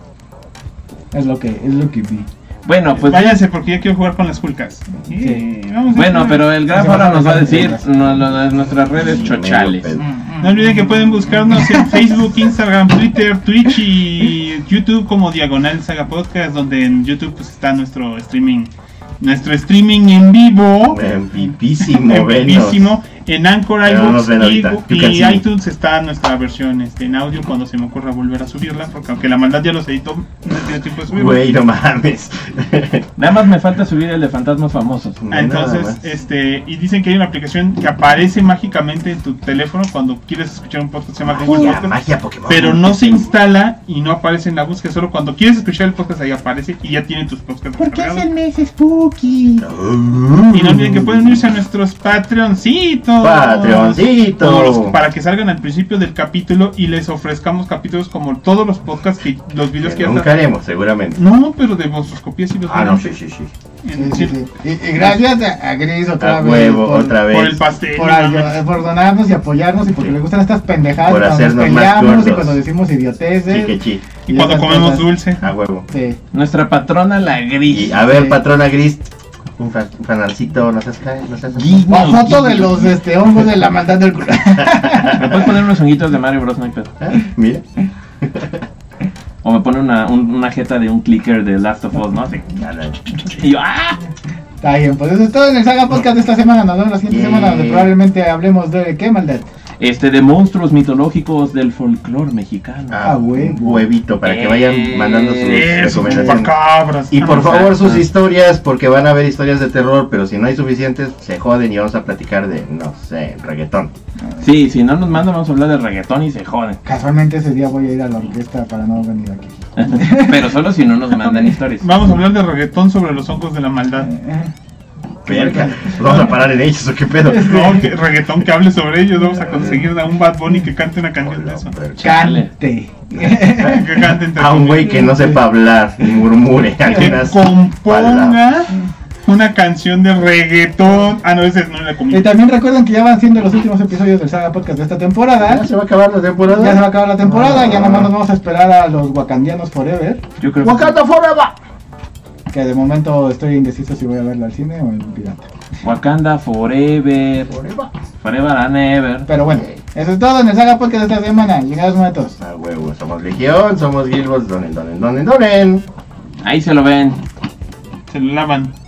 Es lo que, es lo que vi. Bueno, pues Váyanse porque ya quiero jugar con las Hulkas. Sí. vamos a bueno, pero el Graf ahora nos va a decir no, nuestras redes chochales. No olviden que pueden buscarnos en Facebook, Instagram, Twitter, Twitch y YouTube como Diagonal Saga Podcast, donde en YouTube pues está nuestro streaming, nuestro streaming en vivo, En pipísimo, en venos. vivísimo, en Anchor, iBooks y, y iTunes está nuestra versión este, en audio cuando se me ocurra volver a subirla, porque aunque la maldad ya los editó, no tiene tiempo de subirla. Güey, no mames. Nada más me falta subir el de fantasmas famosos. Ah, Entonces, este, y dicen que hay una aplicación que aparece mágicamente en tu teléfono cuando quieres escuchar un podcast, se llama Google Magia, Podcast. magia Pokémon. pero no se instala y no aparece en la búsqueda. Solo cuando quieres escuchar el podcast ahí aparece y ya tiene tus podcasts descargados. mes spooky? Y no olviden que pueden unirse a nuestros Patreoncitos. Patreoncito. Los- para que salgan al principio del capítulo y les ofrezcamos capítulos como todos los podcasts que los videos que nunca haremos, seguramente. No, pero de vuestras copias y los Ah, no, sí, sí, sí. En- Sí, sí, sí. Y, y gracias a, a Gris otra A vez. huevo, por, otra vez. Por el pastel. Por, donarnos y apoyarnos y porque Sí. le gustan estas pendejadas Por cuando nos hacernos más peleamos y gordos. cuando decimos idioteces. Sí. Y cuando comemos cosas. dulce. A huevo. Sí. Nuestra patrona la gris. Y a ver, Sí. patrona Gris, un, fa- un fanalcito, no seas cae, no seas Gui- O foto de los este, hongos de la maldad del culo. ¿Me puedes poner unos honguitos de Mario Bros? No hay pedo. Ah, Mira. O me pone una, un- una jeta de un clicker de Last of Us, ¿no? Así. Y yo, ¡ah! Está bien, pues eso es todo en el Saga Podcast de esta semana. Nos vemos la siguiente Yay. semana donde probablemente hablemos de qué maldad. Este, de monstruos mitológicos del folclore mexicano. Ah, huevo. un huevito para que vayan Eh, mandando sus Eso, recomendaciones. Y por Ah, favor sus Exacto. historias, porque van a haber historias de terror, pero si no hay suficientes, se joden y vamos a platicar de, no sé, reggaetón. Sí, si no nos mandan, vamos a hablar de reggaetón y se joden. Casualmente ese día voy a ir a la orquesta para no venir aquí. Pero solo si no nos mandan historias. Vamos a hablar de reggaetón sobre los hongos de la maldad. Verga, ¿vamos a parar en ellos o qué pedo? No, que reggaetón que hable sobre ellos. Vamos a conseguir a un Bad Bunny que cante una canción de eso. Cante. Que cante entre A un güey que no sepa hablar ni murmure Que componga una canción de reggaetón. Ah, no, ese no la Y comí. también recuerden que ya van siendo los últimos episodios del Saga Podcast de esta temporada. ¿Ya se va a acabar la temporada? Ya se va a acabar la temporada, ya Ah. nomás nos vamos a esperar a los Wakandianos Forever. Yo creo que Wakanda Forever. Que de momento estoy indeciso si voy a verla al cine o en pirata. Wakanda Forever. Forever and ever. Pero bueno, eso es todo en el Saga Podcast de esta semana. Llegados momentos. A huevo, somos Legión, somos Gilbos, donen, donen, donen, donen. Ahí se lo ven. Se lo lavan.